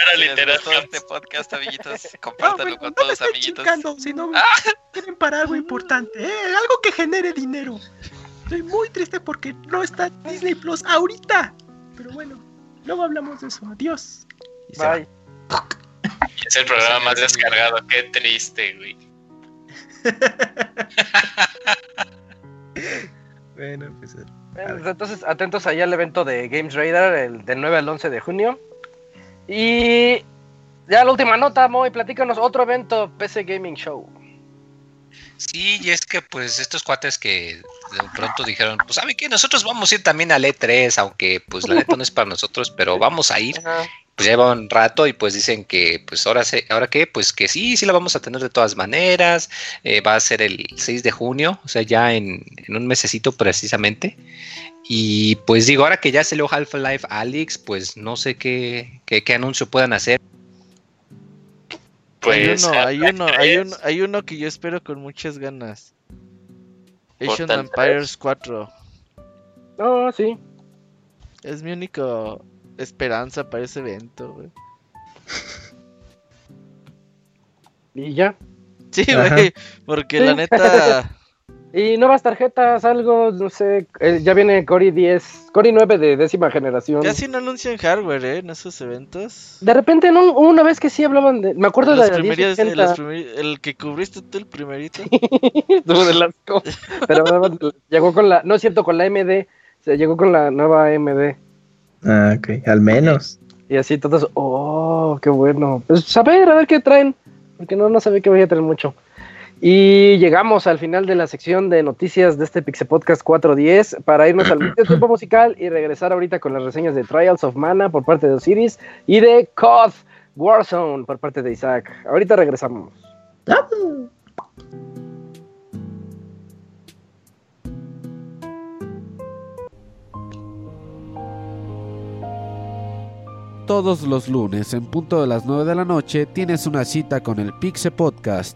era literal. gustó este podcast, amiguitos. Compártanlo con todos, amiguitos. si no Ah. quieren para algo importante, ¿eh? algo que genere dinero. Estoy muy triste porque no está Disney Plus ahorita. Pero bueno, luego hablamos de eso. Adiós. Y. Bye. Es el programa más descargado. Qué triste, güey. Bueno, pues eh, Bueno, pues entonces, atentos allá al evento de Games Radar, el del 9 al 11 de junio. Y ya la última nota, Moy, platícanos otro evento, PC Gaming Show. Sí, y es que pues estos cuates que de pronto dijeron, pues saben que nosotros vamos a ir también al E3, aunque pues la neta no es para nosotros, pero vamos a ir. Ajá. Pues lleva un rato y pues dicen que pues ahora se, ahora qué, pues que sí, sí la vamos a tener de todas maneras. Eh, va a ser el 6 de junio, o sea, ya en, en un mesecito precisamente. Y pues digo, ahora que ya salió Half-Life Alyx, pues no sé qué, qué, qué anuncio puedan hacer. Pues, hay uno, hay uno, hay 3. uno, hay uno que yo espero con muchas ganas. Asian Empires 4. No, sí. Es mi única esperanza para ese evento, güey. Y ya. Sí, güey, porque la neta, Y nuevas tarjetas, algo, no sé, eh, ya viene Core 10, Core 9 de décima generación. Casi no anuncian hardware, ¿eh? En esos eventos. De repente, en un- una vez que sí hablaban de... Me acuerdo de la primeros- 1080. los primer- el que cubriste tú, el primerito. Estuvo del asco. Pero llegó con la... No es cierto, con la MD. Se llegó con la nueva MD. Ah, ok, al menos. Y así todos, oh, qué bueno. Pues a ver, a ver qué traen. Porque no, no sabía que voy a traer mucho. Y llegamos al final de la sección de noticias de este Pixel Podcast 410 para irnos al tiempo musical y regresar ahorita con las reseñas de Trials of Mana por parte de Osiris y de COD Warzone por parte de Isaac. Ahorita regresamos. Todos los lunes en punto de las 9 de la noche tienes una cita con el Pixel Podcast.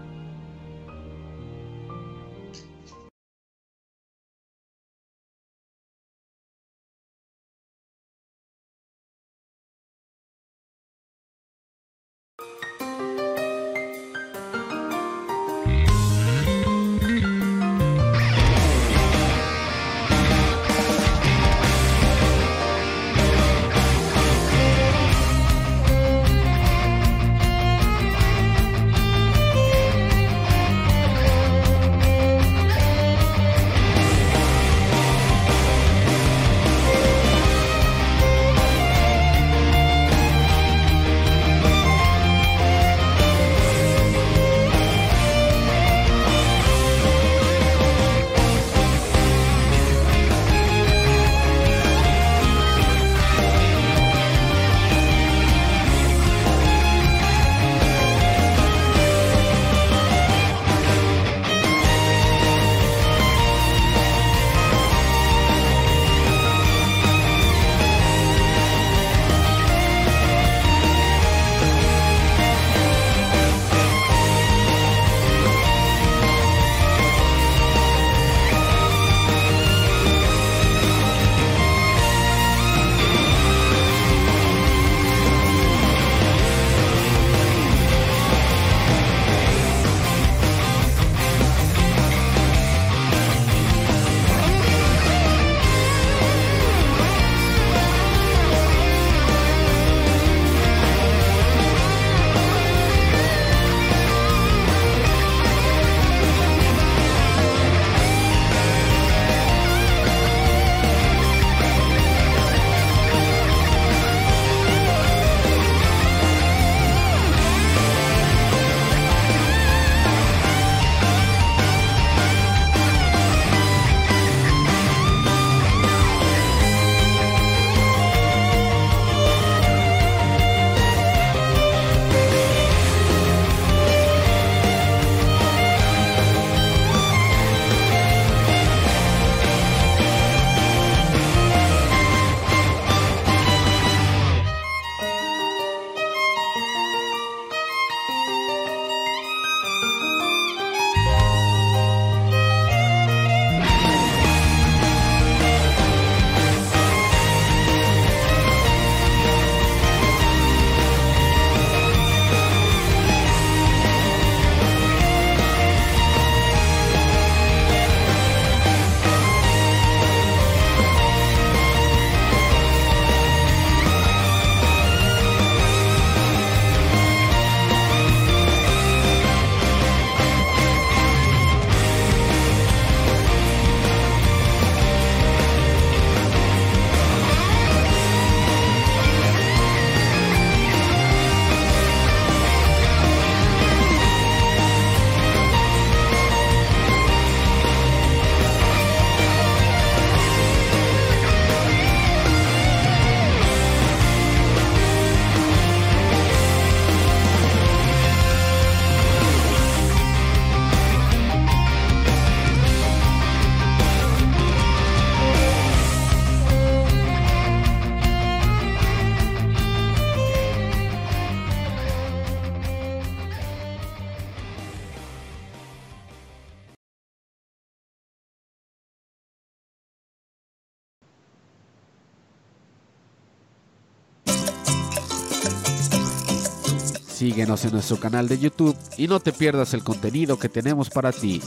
Síguenos en nuestro canal de YouTube y no te pierdas el contenido que tenemos para ti.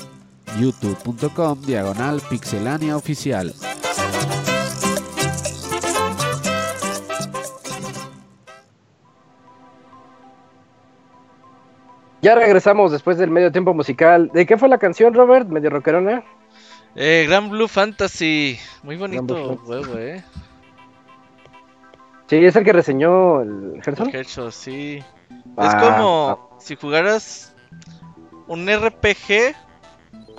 youtube.com diagonal pixelania oficial. Ya regresamos después del medio tiempo musical. ¿De qué fue la canción, Robert? ¿Medio rockerona? Eh, Grand Blue Fantasy. Muy bonito juego, eh. Sí, es el que reseñó el Gerson. El sí. Ah, es como ah. si jugaras un RPG,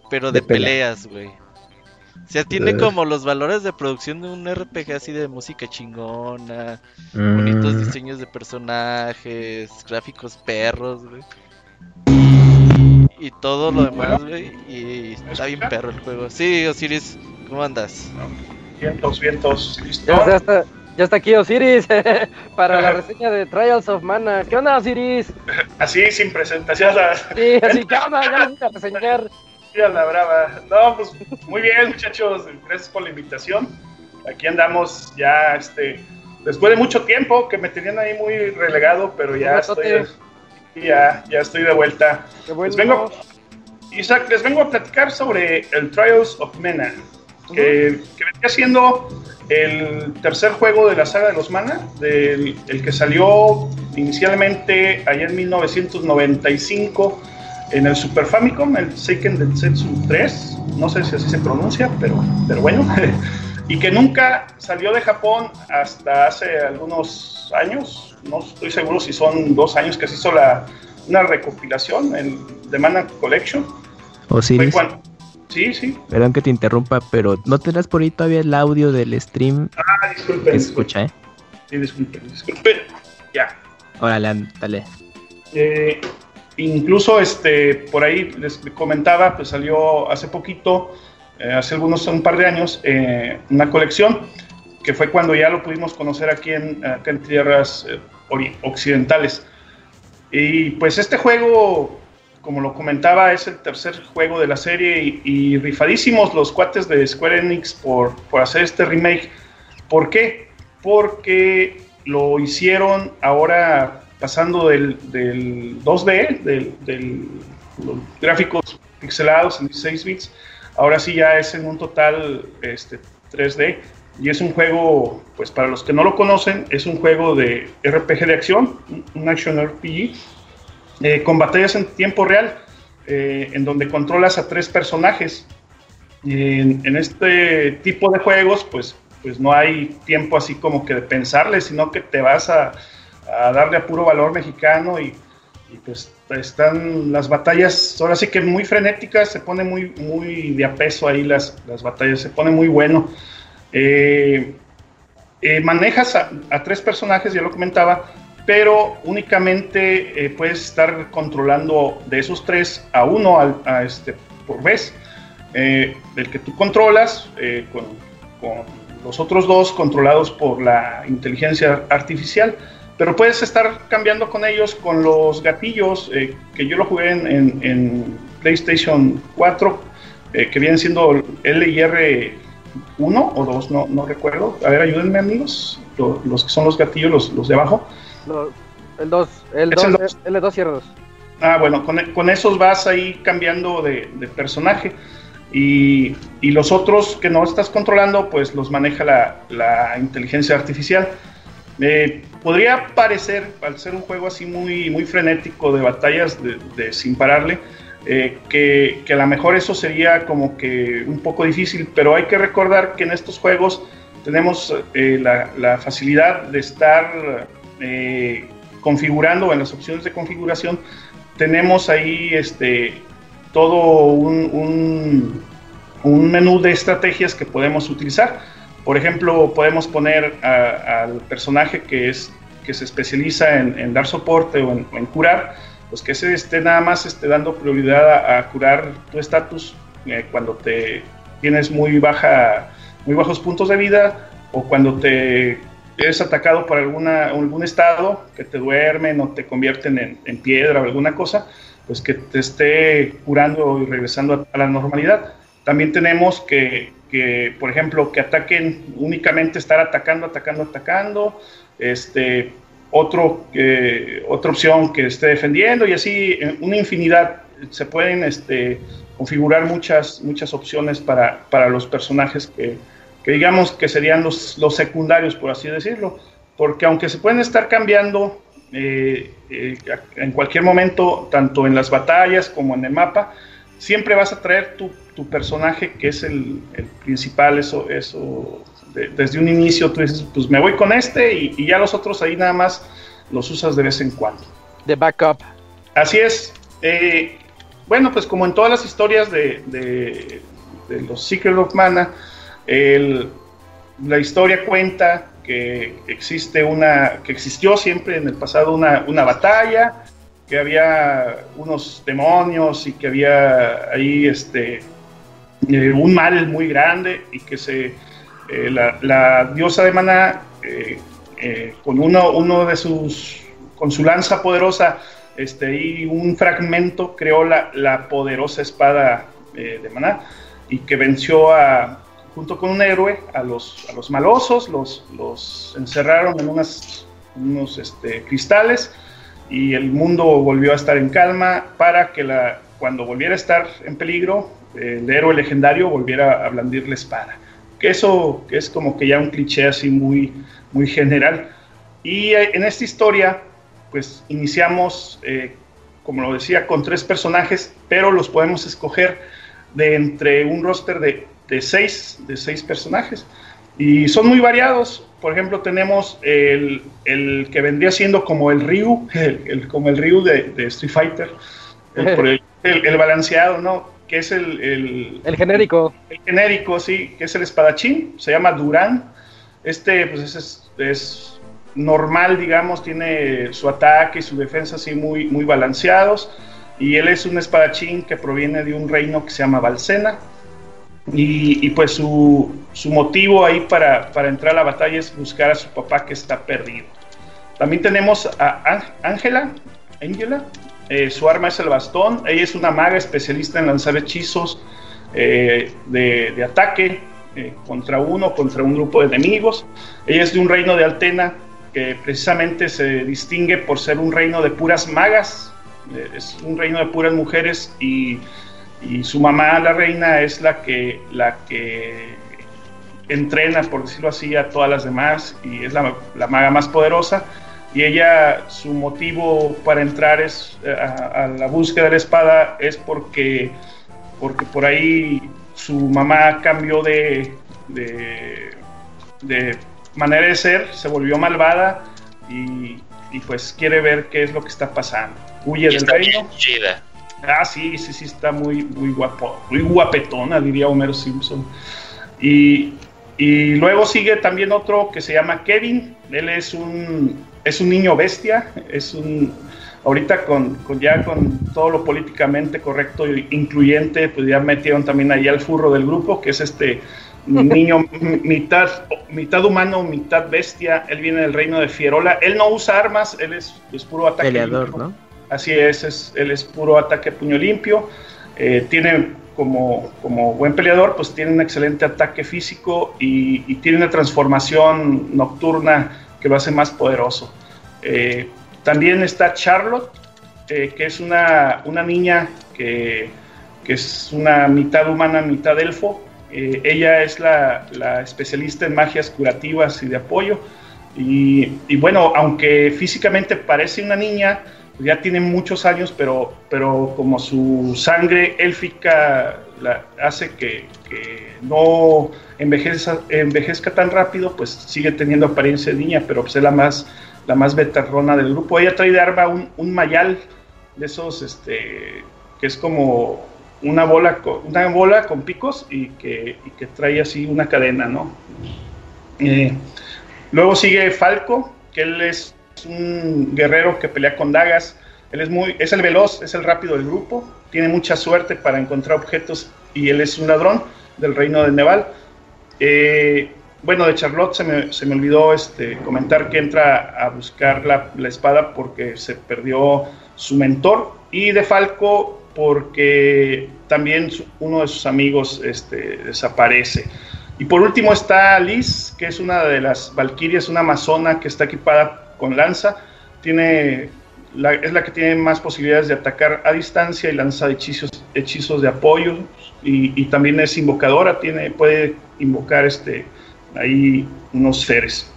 pero de, peleas, güey. O sea, tiene eh. como los valores de producción de un RPG así de música chingona, bonitos mm. diseños de personajes, gráficos perros, güey. Y, todo lo demás, güey. Y está bien perro el juego. Sí, Osiris, ¿cómo andas? Vientos, vientos, listo. Ya, está, ya está aquí Osiris para la reseña de Trials of Mana. ¿Qué onda, Osiris? Así, sin presentación. Sí, así, ¿qué onda? Ya lo a reseñar. a la brava. No, pues muy bien, muchachos. Gracias por la invitación. Aquí andamos ya, este, después de mucho tiempo que me tenían ahí muy relegado, pero ya estoy ya, ya estoy de vuelta. Les vengo, Isaac, les vengo a platicar sobre el Trials of Mana, que, venía siendo el tercer juego de la saga de los Mana, del, el que salió inicialmente allá en 1995 en el Super Famicom, el Seiken Densetsu 3, no sé si así se pronuncia, pero, pero bueno, y que nunca salió de Japón hasta hace algunos años, no estoy seguro si son dos años que se hizo la, una recopilación en The Mana Collection. ¿O sí? Sí, sí. Perdón que te interrumpa, pero ¿no tendrás por ahí todavía el audio del stream? Ah, disculpen. se escucha, ¿eh? Sí, disculpen, disculpen. Ya. Órale, dale. Eh, incluso este, por ahí les comentaba, pues salió hace poquito, eh, hace algunos, un par de años, eh, una colección que fue cuando ya lo pudimos conocer aquí en, en tierras occidentales. Y pues este juego, como lo comentaba, es el tercer juego de la serie y, rifadísimos los cuates de Square Enix por, por hacer este remake. ¿Por qué? Porque lo hicieron ahora pasando del, del 2D, del, los gráficos pixelados en 16 bits, ahora sí ya es en un total este, 3D. Y es un juego, pues para los que no lo conocen, es un juego de RPG de acción, un action RPG, eh, con batallas en tiempo real, eh, en donde controlas a tres personajes. En, este tipo de juegos, pues, pues no hay tiempo así como que de pensarle, sino que te vas a, darle a puro valor mexicano y, pues están las batallas, ahora sí que muy frenéticas, se pone muy, muy de a peso ahí las, las batallas, se pone muy bueno. Eh, manejas a, tres personajes, ya lo comentaba, pero únicamente eh, puedes estar controlando de esos tres a uno este, por vez. el que tú controlas, con, con, los otros dos controlados por la inteligencia artificial, pero puedes estar cambiando con ellos con los gatillos, que yo lo jugué en, PlayStation 4, que vienen siendo L y R uno o dos, no, no recuerdo. A ver, ayúdenme amigos, los, que son los gatillos, los, de abajo. El 2, el 2, el 2 y el 2. Ah, bueno, con, con, esos vas ahí cambiando de, personaje. Y, y, los otros que no estás controlando, pues los maneja la, la inteligencia artificial. Eh, podría parecer, al ser un juego así muy, muy frenético de batallas de, de sin pararle, eh, que, a lo mejor eso sería como que un poco difícil, pero hay que recordar que en estos juegos tenemos eh, la, facilidad de estar eh, configurando en las opciones de configuración, tenemos ahí este, todo un, un, menú de estrategias que podemos utilizar. Por ejemplo, podemos poner al personaje que, es, que se especializa en, dar soporte o en curar, pues que se esté nada más esté dando prioridad a, curar tu estatus eh, cuando te tienes muy baja, muy bajos puntos de vida o cuando te eres atacado por alguna, algún estado que te duermen o te convierten en, piedra o alguna cosa, pues que te esté curando y regresando a, la normalidad. También tenemos que, que, por ejemplo, que ataquen únicamente estar atacando, atacando, atacando, este, otro, otra opción que esté defendiendo y así una infinidad. Se pueden este, configurar muchas, muchas opciones para, para los personajes que, que, digamos que serían los, los secundarios, por así decirlo. Porque aunque se pueden estar cambiando eh, eh, en cualquier momento, tanto en las batallas como en el mapa, siempre vas a traer tu, tu personaje que es el, el principal, eso, eso desde un inicio tú dices, pues me voy con este y, ya los otros ahí nada más los usas de vez en cuando. De backup. Así es. Eh, bueno, pues como en todas las historias de, de, los Secret of Mana, la historia cuenta que existe una, que existió siempre en el pasado una, una batalla, que había unos demonios y que había ahí este, eh, un mal muy grande y que se, eh, la, diosa de Maná, eh, con uno, uno de sus, con su lanza poderosa, este, y un fragmento creó la, la poderosa espada de Maná y que venció a, junto con un héroe a los, a los malosos, los, los encerraron en unas, unos este, cristales y el mundo volvió a estar en calma para que la, cuando volviera a estar en peligro, el héroe legendario volviera a blandir la espada. Que eso es como que ya un cliché así muy, muy general. Y en esta historia, pues iniciamos, eh, como lo decía, con tres personajes, pero los podemos escoger de entre un roster de de seis, de seis personajes. Y son muy variados. Por ejemplo, tenemos el, el que vendría siendo como el Ryu, el, como el Ryu de, de Street Fighter, el, el, balanceado, ¿no? Que es el, el, genérico. El genérico, sí, que es el espadachín, se llama Durán. Este, pues es, es normal, digamos, tiene su ataque y su defensa así muy, muy balanceados. Y él es un espadachín que proviene de un reino que se llama Valsena y, pues su, su, motivo ahí para, para, entrar a la batalla es buscar a su papá que está perdido. También tenemos a Ángela, Angela, eh, su arma es el bastón, ella es una maga especialista en lanzar hechizos eh, de, de, ataque eh, contra uno, contra un grupo de enemigos. Ella es de un reino de Altena que precisamente se distingue por ser un reino de puras magas, es un reino de puras mujeres y y su mamá, la reina, es la que, la que entrena, por decirlo así, a todas las demás y es la, la maga más poderosa. Y ella, su motivo para entrar es, eh, a, la búsqueda de la espada es porque, porque por ahí su mamá cambió de, de, de manera de ser, se volvió malvada y, y, pues quiere ver qué es lo que está pasando. Huye del reino. Ah, sí, sí, sí, está muy, muy guapo, muy guapetona, diría Homero Simpson. Y, y, luego sigue también otro que se llama Kevin. Él es un, es un niño bestia, es un, ahorita con, con, ya con todo lo políticamente correcto e incluyente, pues ya metieron también ahí al furro del grupo, que es este niño mitad, mitad humano, mitad bestia. Él viene del reino de Fierola. Él no usa armas, él es, es puro ataque. Peleador, ¿no? Así es, es, él es puro ataque puño limpio. Eh, tiene como, como, buen peleador, pues tiene un excelente ataque físico y, tiene una transformación nocturna que lo hace más poderoso. Eh, también está Charlotte, eh, que es una, una niña que, que, es una mitad humana, mitad elfo. ella es la, la, especialista en magias curativas y de apoyo. Y, y bueno, aunque físicamente parece una niña, ya tiene muchos años, pero, pero como su sangre élfica la, hace que, no envejezca, envejezca tan rápido, pues sigue teniendo apariencia de niña, pero pues es la más, la más veterrona del grupo. Ella trae de arma un, un mayal de esos, este, que es como una bola, con, una bola con picos y que, que trae así una cadena, ¿no? Eh, luego sigue Falco, que él es un guerrero que pelea con dagas. Él es muy, es el veloz, es el rápido del grupo, tiene mucha suerte para encontrar objetos y él es un ladrón del reino de Neval. Eh, bueno, de Charlotte se me, se me, olvidó este, comentar que entra a buscar la, la, espada porque se perdió su mentor y de Falco porque también uno de sus amigos este, desaparece. Y por último está Liz, que es una de las valquirias, una amazona que está equipada con lanza. Tiene es la que tiene más posibilidades de atacar a distancia y lanza hechizos, hechizos de apoyo. Y, también es invocadora, tiene, puede invocar este, ahí unos seres.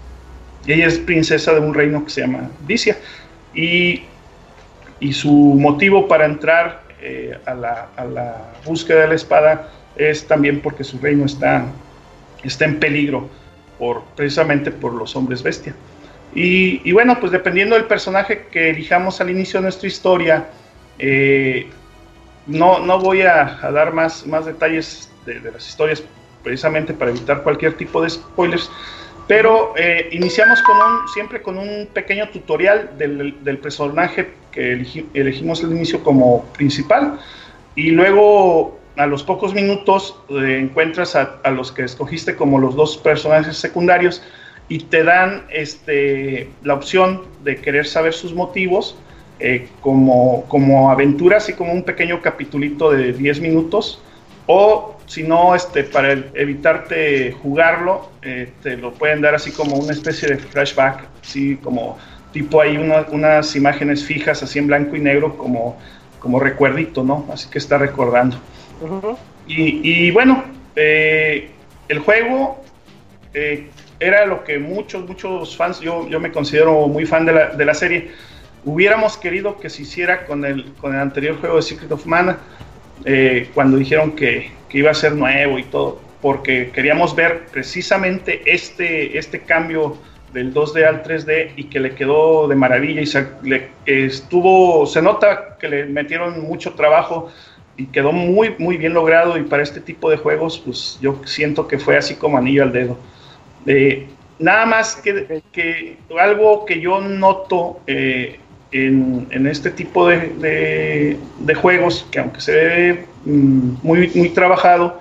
ella es princesa de un reino que se llama Vicia. Y, y su motivo para entrar eh, a, la, a, la, búsqueda de la espada es también porque su reino está, está en peligro por, precisamente por los hombres bestia. Y, bueno, pues dependiendo del personaje que elijamos al inicio de nuestra historia, eh, no, no voy a, dar más, más detalles de, las historias precisamente para evitar cualquier tipo de spoilers, pero eh, iniciamos con un, siempre con un pequeño tutorial del, personaje que elegimos al inicio como principal y luego a los pocos minutos eh, encuentras a, a, los que escogiste como los dos personajes secundarios y te dan este, la opción de querer saber sus motivos eh, como, como aventura, así como un pequeño capitulito de 10 minutos, o si no, este, para evitarte jugarlo, eh, te lo pueden dar así como una especie de flashback, así como tipo hay unas imágenes fijas así en blanco y negro como, como recuerdito, ¿no? Así que está recordando. y, bueno, eh, el juego era lo que muchos, muchos fans, yo, yo me considero muy fan de la, de la serie, hubiéramos querido que se hiciera con el, con el anterior juego de Secret of Mana, eh, cuando dijeron que, que, iba a ser nuevo y todo, porque queríamos ver precisamente este, este cambio del 2D al 3D y que le quedó de maravilla y se, estuvo, se nota que le metieron mucho trabajo y quedó muy, muy bien logrado y para este tipo de juegos, pues yo siento que fue así como anillo al dedo. Eh, nada más que, que, algo que yo noto eh, en, este tipo de, juegos, que aunque se ve mm, muy, muy trabajado,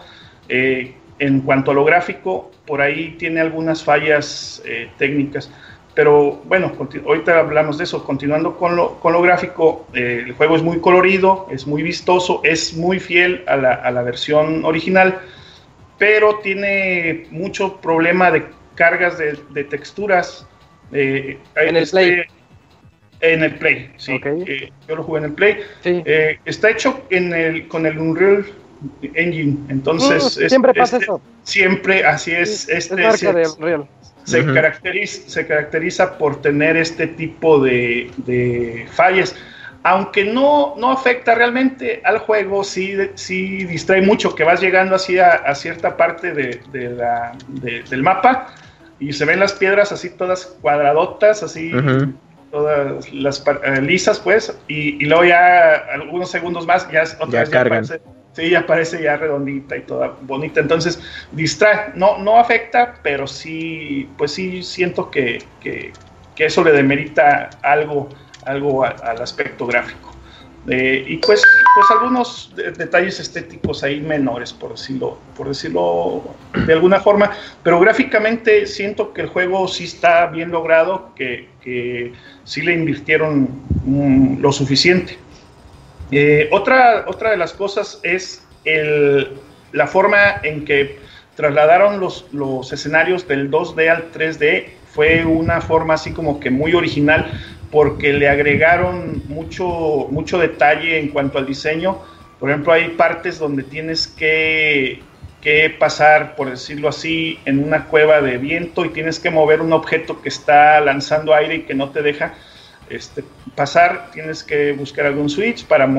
eh, en cuanto a lo gráfico, por ahí tiene algunas fallas técnicas. Pero bueno, ahorita hablamos de eso. Continuando con lo, con lo gráfico, el juego es muy colorido, es muy vistoso, es muy fiel a la, a la versión original pero tiene mucho problema de cargas de, texturas. Eh, en el este, Play. En el Play, sí. Eh, yo lo jugué en el Play. Eh, está hecho en el, con el Unreal Engine, entonces... Mm, siempre pasa eso. Siempre, así es. este, es de Unreal. Se, caracteriza, se caracteriza por tener este tipo de, de fallas aunque no, no afecta realmente al juego, sí, sí distrae mucho que vas llegando así a, cierta parte de, la, del mapa y se ven las piedras así todas cuadradotas, así todas las eh, lisas pues, y, luego ya algunos segundos más ya otra vez aparece, sí, ya aparece ya redondita y toda bonita, entonces distrae, no, no afecta, pero sí, pues sí siento que, que, que eso le demerita algo algo al aspecto gráfico. Eh, y pues, pues algunos detalles estéticos ahí menores, por decirlo, por decirlo de alguna forma, pero gráficamente siento que el juego sí está bien logrado, que, que sí le invirtieron mm, lo suficiente. Eh, otra, otra de las cosas es el, la forma en que trasladaron los, los escenarios del 2D al 3D, fue una forma así como que muy original, porque le agregaron mucho, mucho detalle en cuanto al diseño. Por ejemplo, hay partes donde tienes que, que, pasar, por decirlo así, en una cueva de viento y tienes que mover un objeto que está lanzando aire y que no te deja este, pasar. Tienes que buscar algún switch para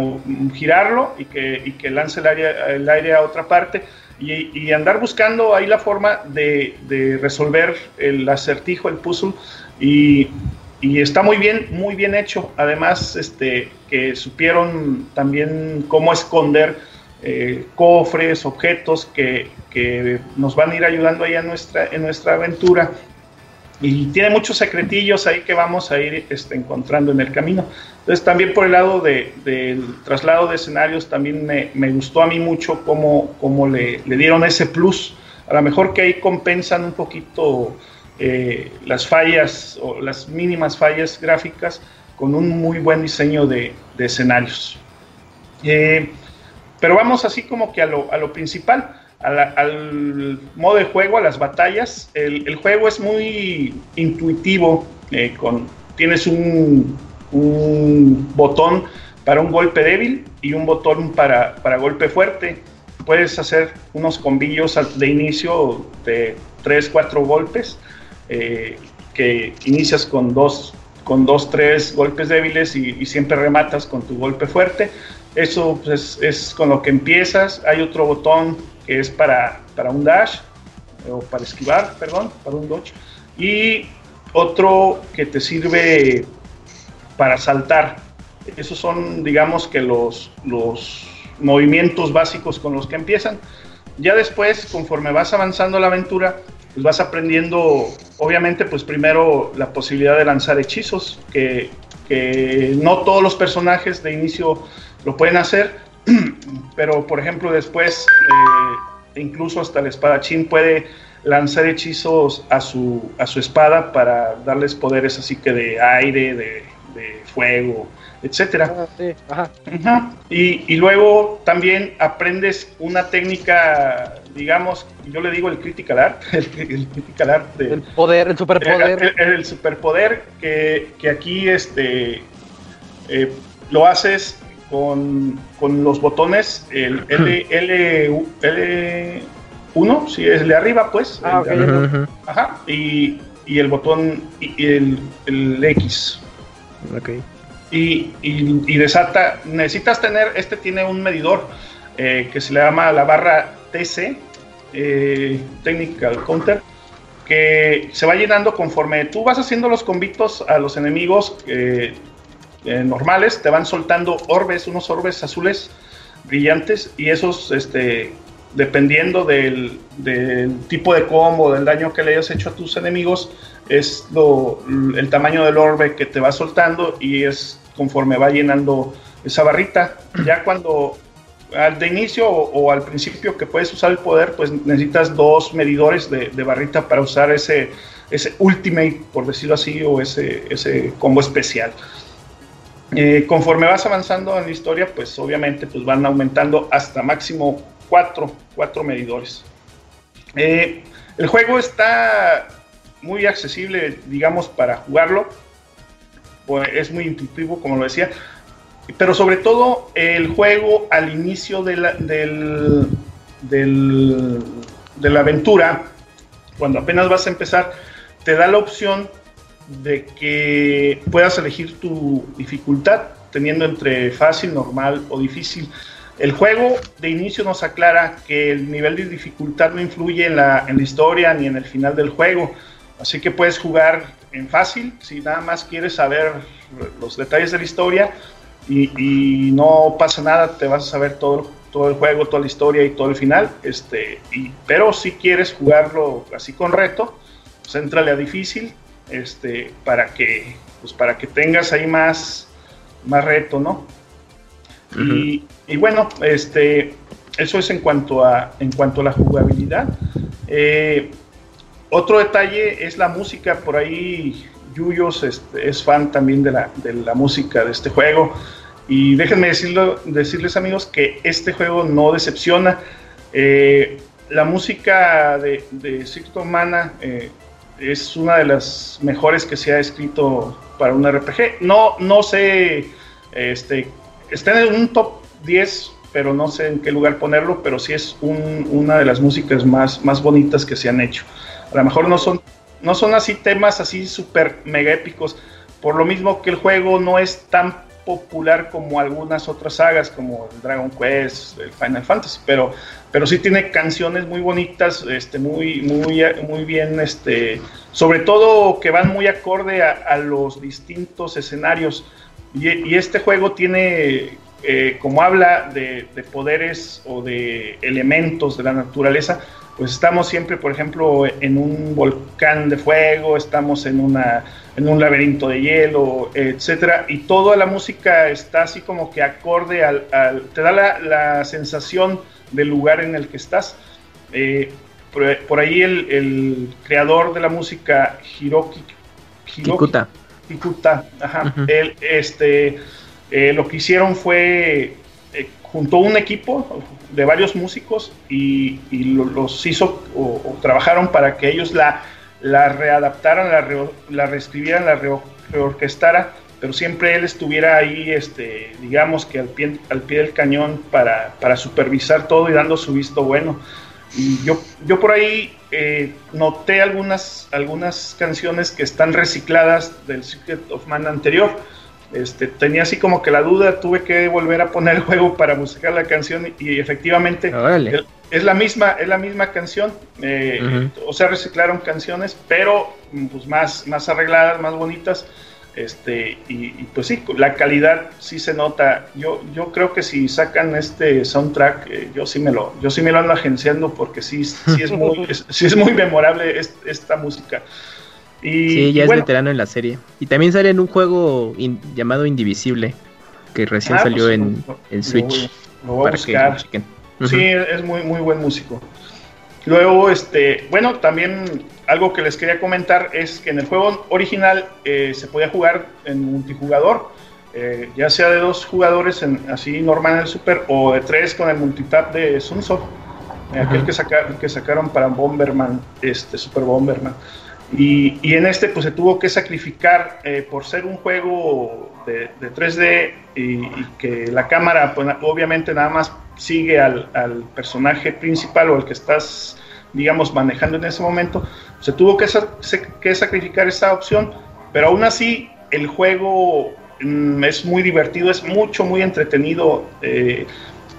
girarlo y que, y que lance el aire, el aire a otra parte. Y, y, andar buscando ahí la forma de, de resolver el acertijo, el puzzle. Y y está muy bien, muy bien hecho. Además, este, que supieron también cómo esconder eh, cofres, objetos que, que, nos van a ir ayudando ahí en nuestra, en nuestra aventura. Y tiene muchos secretillos ahí que vamos a ir este, encontrando en el camino. Entonces también por el lado de, del traslado de escenarios también me, me gustó a mí mucho cómo, cómo le, le, dieron ese plus. A lo mejor que ahí compensan un poquito eh, las fallas o las mínimas fallas gráficas con un muy buen diseño de, escenarios. Eh, pero vamos así como que a lo, a lo principal, al modo de juego, a las batallas. El, juego es muy intuitivo eh, con, tienes un, un, botón para un golpe débil y un botón para, para golpe fuerte. Puedes hacer unos combillos de inicio de 3, 4 golpes, eh, que inicias con dos, con dos, tres golpes débiles y, siempre rematas con tu golpe fuerte. Eso pues, es con lo que empiezas. Hay otro botón que es para, para un dash, o para esquivar, perdón, para un dodge. Y otro que te sirve para saltar. Esos son, digamos que los, los movimientos básicos con los que empiezan. Ya después, conforme vas avanzando la aventura, pues vas aprendiendo, obviamente, pues primero la posibilidad de lanzar hechizos, que, no todos los personajes de inicio lo pueden hacer, pero por ejemplo después, eh, incluso hasta el espadachín puede lanzar hechizos a su, a su espada para darles poderes así que de aire, de, de fuego, etcétera. Ah, y, luego también aprendes una técnica, digamos, yo le digo el critical art, el, critical art el poder, el superpoder. El, superpoder que, aquí este eh, lo haces con, los botones, el L, L, L1, si es de arriba, pues. Ah, ajá, y, el botón y el, el X. Ok y, desata, necesitas tener, este tiene un medidor eh, que se le llama la barra TC, eh, Technical Counter, que se va llenando conforme tú vas haciendo los convitos a los enemigos eh, normales, te van soltando orbes, unos orbes azules brillantes y esos, este, dependiendo del, del tipo de combo, del daño que le hayas hecho a tus enemigos, es lo, el tamaño del orbe que te va soltando y es conforme va llenando esa barrita. Ya cuando al de inicio o, al principio que puedes usar el poder, pues necesitas dos medidores de, barrita para usar ese, ese ultimate, por decirlo así, o ese, ese combo especial. Eh, conforme vas avanzando en la historia, pues obviamente pues van aumentando hasta máximo cuatro, cuatro medidores. Eh, el juego está muy accesible, digamos, para jugarlo. Pues es muy intuitivo, como lo decía. Pero sobre todo el juego al inicio de la, del, de la aventura, cuando apenas vas a empezar, te da la opción de que puedas elegir tu dificultad, teniendo entre fácil, normal o difícil. El juego de inicio nos aclara que el nivel de dificultad no influye en la, en la historia ni en el final del juego. Así que puedes jugar en fácil si nada más quieres saber los detalles de la historia y, no pasa nada, te vas a saber todo, todo el juego, toda la historia y todo el final. Este, y, pero si quieres jugarlo así con reto, pues entrale a difícil este, para, que, pues para que tengas ahí más, más reto, ¿no? y, y, bueno, este, eso es en cuanto a, en cuanto a la jugabilidad. Eh, otro detalle es la música, por ahí Yuyos es, fan también de la, de la, música de este juego. Y déjenme decirlo, decirles amigos que este juego no decepciona. Eh, la música de, de Mana eh, es una de las mejores que se ha escrito para un RPG. No, no sé, este, está en un top 10, pero no sé en qué lugar ponerlo, pero sí es una de las músicas más, más bonitas que se han hecho. A lo mejor no son, no son así temas así súper mega épicos, por lo mismo que el juego no es tan popular como algunas otras sagas como Dragon Quest, el Final Fantasy, pero, pero sí tiene canciones muy bonitas, este, muy, muy, muy bien, este, sobre todo que van muy acorde a, los distintos escenarios. Y, este juego tiene, eh, como habla de, poderes o de elementos de la naturaleza, pues estamos siempre, por ejemplo, en un volcán de fuego, estamos en, una, en un laberinto de hielo, etcétera, y toda la música está así como que acorde al, te da la, sensación del lugar en el que estás. Eh, por, ahí el, creador de la música, Hiroki, Hikuta, Hikuta ajá, él, este, eh, lo que hicieron fue eh, juntó un equipo de varios músicos y, los hizo o, trabajaron para que ellos la, la readaptaran, la, la reescribieran, la reorquestara, pero siempre él estuviera ahí, este, digamos que al pie, al pie del cañón para, para supervisar todo y dando su visto bueno. Y yo, yo por ahí eh, noté algunas, algunas canciones que están recicladas del Secret of Man anterior. Este, tenía así como que la duda, tuve que volver a poner el juego para buscar la canción y, efectivamente es la misma, es la misma canción. Eh, o sea, reciclaron canciones, pero pues más, más arregladas, más bonitas. Este, y, pues sí, la calidad sí se nota. Yo, yo creo que si sacan este soundtrack, eh, yo sí me lo, yo sí me lo ando agenciando porque sí, sí es muy, sí es muy memorable esta música. Y, sí, ya es veterano en la serie. Y también sale en un juego llamado Indivisible, que recién ah, pues salió en, Switch. Lo, voy a buscar. Sí, es muy, muy buen músico. Luego, este, bueno, también algo que les quería comentar es que en el juego original eh, se podía jugar en multijugador, eh, ya sea de dos jugadores en, así normal en el Super o de tres con el multitap de Sunsoft, eh, aquel que, que sacaron para Bomberman, este Super Bomberman. Y, en este pues se tuvo que sacrificar por ser un juego de, 3D y, que la cámara pues, obviamente nada más sigue al, personaje principal o al que estás digamos manejando en ese momento, se tuvo que, sacrificar esa opción, pero aún así el juego mm, es muy divertido, es mucho, muy entretenido. Eh,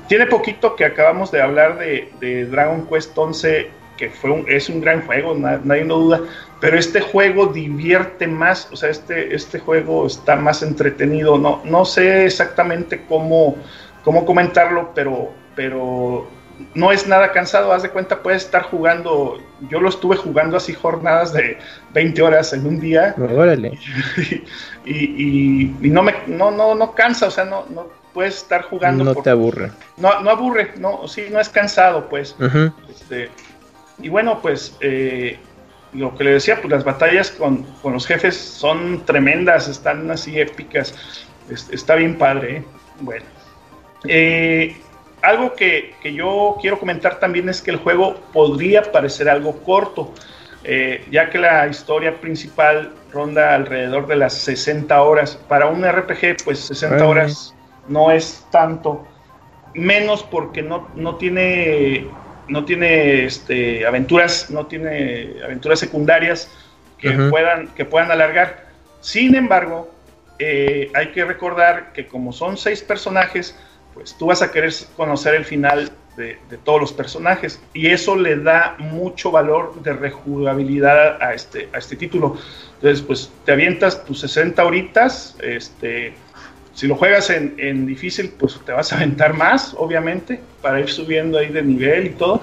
tiene poquito que acabamos de hablar de, Dragon Quest 11, que fue es un gran juego, nadie lo duda, pero este juego divierte más, o sea, este, este juego está más entretenido. No, no sé exactamente cómo, cómo comentarlo, pero, pero no es nada cansado, haz de cuenta, puedes estar jugando, yo lo estuve jugando así jornadas de 20 horas en un día. Órale. Y, no me no, no, no cansa, o sea, no, no puedes estar jugando. No te aburre. No, no aburre, no, sí, no es cansado, pues. Este, y bueno, pues eh, lo que le decía, pues las batallas con, los jefes son tremendas, están así épicas. está bien padre, ¿eh? Bueno. Eh, algo que, yo quiero comentar también es que el juego podría parecer algo corto, eh, ya que la historia principal ronda alrededor de las 60 horas. Para un RPG, pues 60 horas no es tanto, menos porque no, no tiene, no tiene este, aventuras, no tiene aventuras secundarias que, puedan, que puedan alargar. Sin embargo, eh, hay que recordar que como son seis personajes, pues tú vas a querer conocer el final de, todos los personajes y eso le da mucho valor de rejugabilidad a este, a este título. Entonces, pues te avientas tus 60 horitas, este, si lo juegas en, en, difícil, pues te vas a aventar más, obviamente, para ir subiendo ahí de nivel y todo.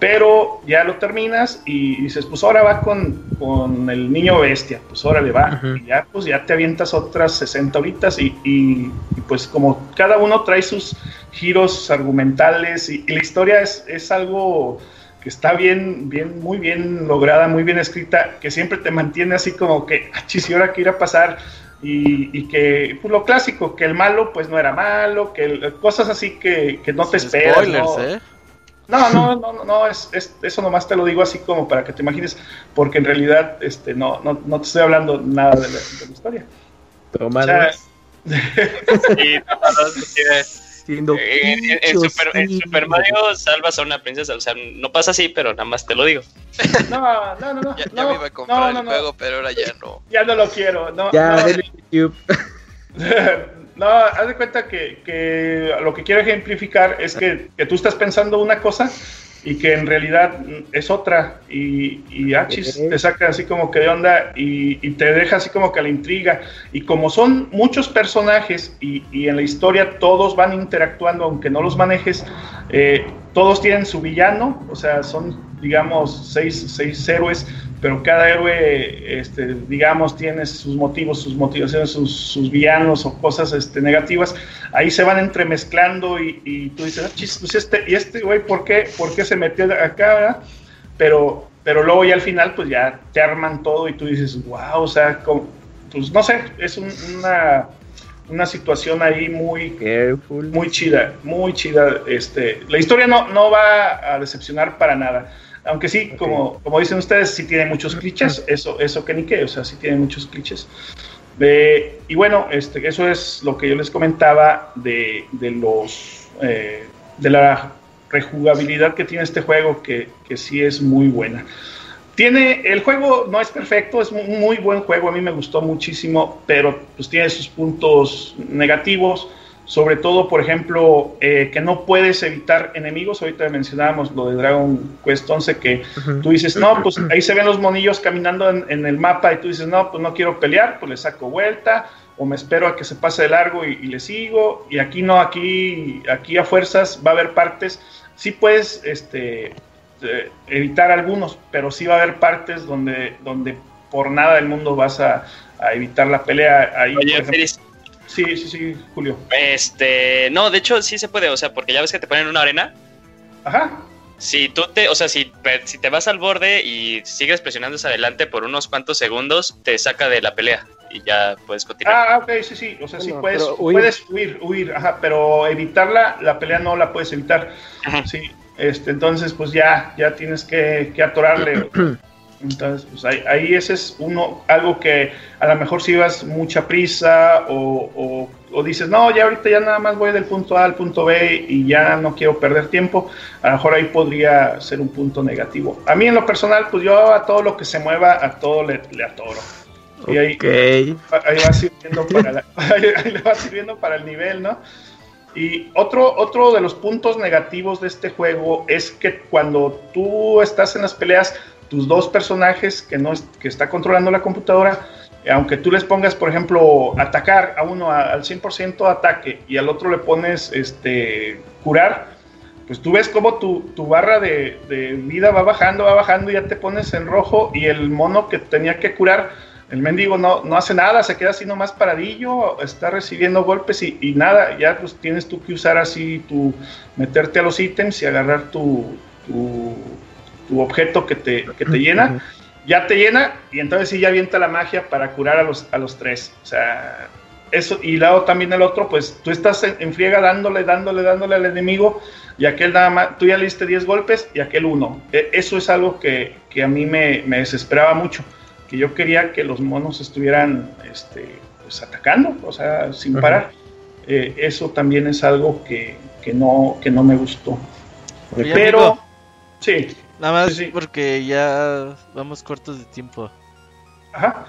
Pero ya lo terminas y dices, pues ahora va con, el niño bestia, pues ahora le va, y ya pues ya te avientas otras 60 horitas y, pues como cada uno trae sus giros argumentales y, la historia es, es, algo que está bien, bien, muy bien lograda, muy bien escrita, que siempre te mantiene así como que, ah, chis, ¿y ahora qué irá a pasar? Y, que pues, lo clásico, que el malo pues no era malo, que cosas así que, no te esperas. Spoilers, ¿eh? No, no, no, no, es, eso nomás te lo digo así como para que te imagines, porque en realidad este, no, no, no te estoy hablando nada de la, historia. Toma. en, Super, Mario salvas a una princesa, o sea, no pasa así, pero nada más te lo digo. No, no, no, no. Ya, me iba a comprar el juego, pero ahora ya no. Ya no lo quiero. No, ya, YouTube. No, haz de cuenta que, lo que quiero ejemplificar es que, tú estás pensando una cosa y que en realidad es otra y, y Achis te saca así como que de onda y, te deja así como que la intriga. Y como son muchos personajes y, en la historia todos van interactuando aunque no los manejes, eh, todos tienen su villano, o sea, son digamos seis, seis héroes pero cada héroe, este, digamos, tiene sus motivos, sus motivaciones, sus, villanos o cosas este, negativas. Ahí se van entremezclando y, tú dices, ah, chis, pues este, ¿y este güey por qué, por qué se metió acá? Pero, pero luego ya al final, pues ya te arman todo y tú dices, wow, o sea, pues no sé, es una, una situación ahí muy, muy chida, muy chida. Este, la historia no, no va a decepcionar para nada aunque sí, como, como dicen ustedes, sí tiene muchos clichés, eso, eso que ni qué, o sea, sí tiene muchos clichés. Eh, y bueno, este, eso es lo que yo les comentaba de, de los eh, de la rejugabilidad que tiene este juego, que, que, sí es muy buena. Tiene, el juego no es perfecto, es un muy buen juego, a mí me gustó muchísimo, pero pues tiene sus puntos negativos sobre todo, por ejemplo, eh, que no puedes evitar enemigos. Ahorita mencionábamos lo de Dragon Quest 11, que tú dices, no, pues ahí se ven los monillos caminando en, el mapa y tú dices, no, pues no quiero pelear, pues le saco vuelta o me espero a que se pase de largo y, le sigo. Y aquí no, aquí, aquí a fuerzas va a haber partes. Sí puedes este, eh, evitar algunos, pero sí va a haber partes donde, donde por nada del mundo vas a, evitar la pelea. Ahí, Sí, sí, sí, Julio. Este, no, de hecho sí se puede, o sea, porque ya ves que te ponen una arena. Ajá. Si tú te, o sea, si, si te vas al borde y sigues presionando hacia adelante por unos cuantos segundos, te saca de la pelea y ya puedes continuar. Ah, ok, sí, sí, o sea, sí puedes, huir. puedes huir, huir, ajá, pero evitarla, la pelea no la puedes evitar. Sí, este, entonces pues ya, ya tienes que, que atorarle. Entonces, pues ahí, ese es uno, algo que a lo mejor si vas mucha prisa o, dices, no, ya ahorita ya nada más voy del punto A al punto B y ya no quiero perder tiempo, a lo mejor ahí podría ser un punto negativo. A mí en lo personal, pues yo a todo lo que se mueva, a todo le, atoro. Y ahí, ahí, va sirviendo para ahí, le va sirviendo para el nivel, ¿no? Y otro, otro de los puntos negativos de este juego es que cuando tú estás en las peleas, tus dos personajes que, no, que está controlando la computadora, aunque tú les pongas, por ejemplo, atacar a uno al 100% ataque y al otro le pones este, curar, pues tú ves como tu, barra de, vida va bajando, va bajando y ya te pones en rojo y el mono que tenía que curar, el mendigo no, no hace nada, se queda así nomás paradillo, está recibiendo golpes y, nada, ya pues tienes tú que usar así tu, meterte a los ítems y agarrar tu tu objeto que te, que te llena, ya te llena y entonces sí ya avienta la magia para curar a los, a los tres. O sea, eso, y luego también el otro, pues tú estás en, friega dándole, dándole, dándole al enemigo y aquel nada más, tú ya le diste 10 golpes y aquel uno. E, eso es algo que, que a mí me, me, desesperaba mucho, que yo quería que los monos estuvieran este, pues, atacando, o sea, sin parar. Eh, eso también es algo que, que, no, que no me gustó. Pero, sí. Nada más porque ya vamos cortos de tiempo. Ajá.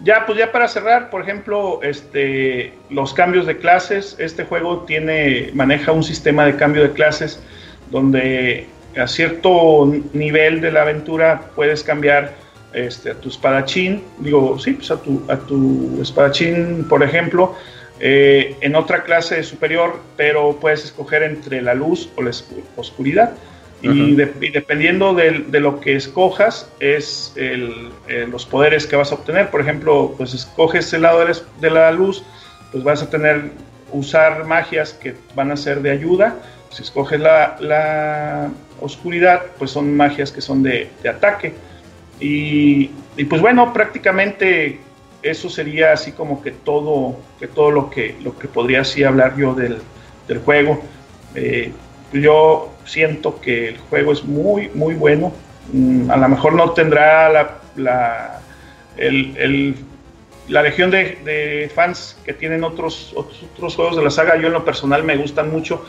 Ya, pues ya para cerrar, por ejemplo, este, los cambios de clases. Este juego tiene, maneja un sistema de cambio de clases donde a cierto nivel de la aventura puedes cambiar este, a tu espadachín, digo, sí, pues a tu, a tu espadachín, por ejemplo, eh, en otra clase superior, pero puedes escoger entre la luz o la oscuridad. Y, dependiendo de, lo que escojas, es los poderes que vas a obtener. Por ejemplo, pues escoges el lado de la, luz, pues vas a tener, usar magias que van a ser de ayuda. Si escoges la, oscuridad, pues son magias que son de, ataque. Y, pues bueno, prácticamente eso sería así como que todo, que todo lo que, lo que podría así hablar yo del, juego. Eh, yo siento que el juego es muy, muy bueno. Mm, a lo mejor no tendrá la, la, la legión de, fans que tienen otros, otros, juegos de la saga. Yo en lo personal me gustan mucho,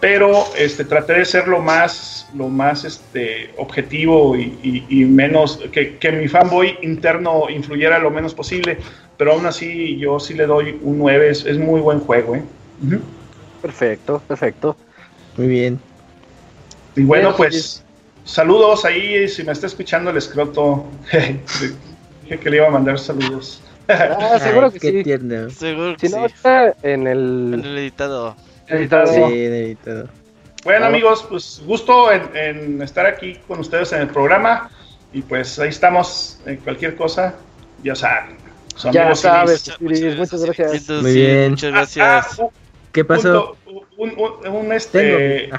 pero este, traté de ser lo más, lo más este, objetivo y, menos, que, que, mi fanboy interno influyera lo menos posible. Pero aún así yo sí le doy un 9, es, muy buen juego. ¿eh? Perfecto, perfecto. Muy bien. Y bueno, pues saludos ahí, si me está escuchando el escroto, dije que le iba a mandar saludos. Ah, seguro que sí. Seguro que si no, está en el... En el editado. editado. Sí, editado. Bueno, amigos, pues gusto en, estar aquí con ustedes en el programa. Y pues ahí estamos. En cualquier cosa, ya saben. Ya sabes, muchas gracias. Muy bien. Muchas gracias. Ah, ah, ¿Qué pasó? un, este,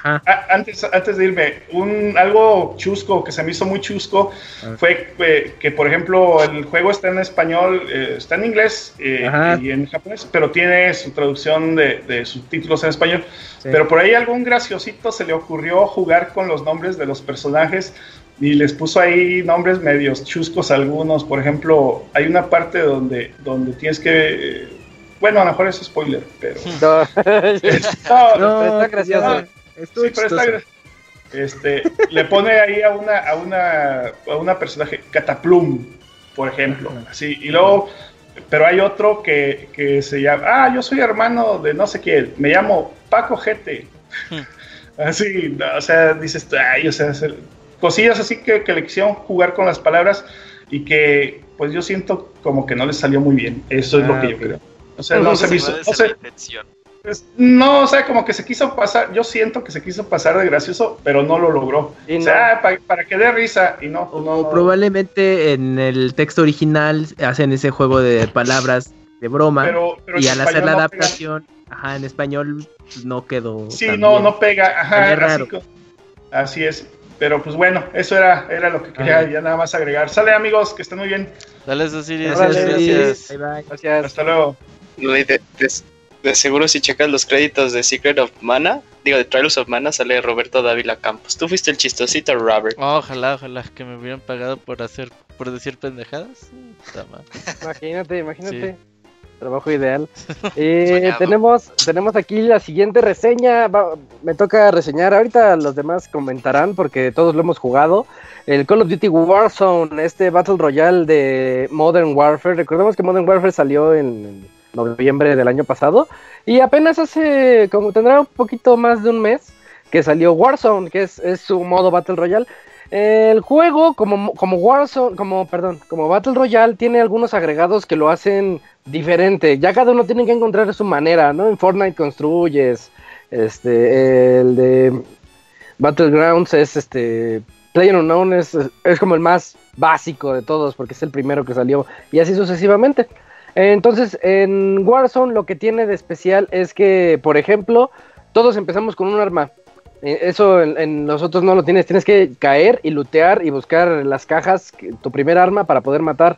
antes, antes de irme, un algo chusco que se me hizo muy chusco fue que, por ejemplo, el juego está en español, eh, está en inglés eh, y en japonés, pero tiene su traducción de, subtítulos en español. Pero por ahí algún graciosito se le ocurrió jugar con los nombres de los personajes y les puso ahí nombres medios chuscos algunos. Por ejemplo, hay una parte donde, donde tienes que. Bueno, a lo mejor es spoiler, pero. No, No, no, está gracioso. Estuvo Sí, pero está este, le pone ahí a una, a una, a una personaje, Cataplum, por ejemplo. Así, y luego, pero hay otro que, que se llama, ah, yo soy hermano de no sé quién, me llamo Paco Gete. Así, no, o sea, dices, ay, o sea, se- cosillas así que, que le quisieron jugar con las palabras y que, pues yo siento como que no les salió muy bien. Eso es lo Ah, que yo creo. O sea, no se hizo, no intención. pues, no, o sea, como que se quiso pasar, yo siento que se quiso pasar de gracioso, pero no lo logró. Y o sea, no. pa- para que dé risa y no, no, O no. probablemente en el texto original hacen ese juego de palabras de broma pero, pero y al hacer la no adaptación, ajá, en español no quedó. Sí, no, bien. no pega, ajá, así, raro. así es. Pero pues bueno, eso era, era lo que quería Ajá. ya nada más agregar. Sale amigos, que estén muy bien. Dale, gracias. Bye, bye. Gracias. Hasta luego. De, de- de seguro si checas los créditos de Secret of Mana, digo de Trials of Mana, sale Roberto Dávila Campos. Tú fuiste el chistosito, Robert. Oh, ojalá, ojalá que me hubieran pagado por hacer, por decir pendejadas. Imagínate, imagínate. Sí. Trabajo ideal. Eh, tenemos, tenemos aquí la siguiente reseña. Va- me toca reseñar. Ahorita los demás comentarán porque todos lo hemos jugado. El Call of Duty Warzone, este Battle Royale de Modern Warfare. Recordemos que Modern Warfare salió en noviembre del año pasado. Y apenas hace, como tendrá un poquito más de un mes, que salió Warzone, que es, es su modo Battle Royale. El juego, como, como Warzone, como, perdón, como Battle Royale, tiene algunos agregados que lo hacen diferente. Ya cada uno tiene que encontrar su manera, ¿no? En Fortnite construyes, este, el de Battlegrounds es este, PlayerUnknown es, es como el más básico de todos porque es el primero que salió y así sucesivamente. Entonces, en Warzone lo que tiene de especial es que, por ejemplo, todos empezamos con un arma. Eh, Eso en, en nosotros no lo tienes. Tienes que caer y lootear y buscar las cajas, tu primer arma para poder matar.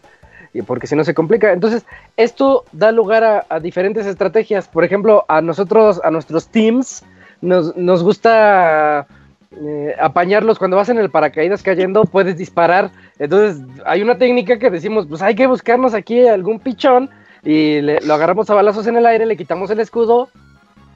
Porque si no se complica. Entonces, esto da lugar a, a diferentes estrategias. Por ejemplo, a nosotros, a nuestros teams, nos, nos gusta eh, apañarlos cuando vas en el paracaídas cayendo, puedes disparar. Entonces, hay una técnica que decimos, pues hay que buscarnos aquí algún pichón y le- lo agarramos a balazos en el aire, le quitamos el escudo,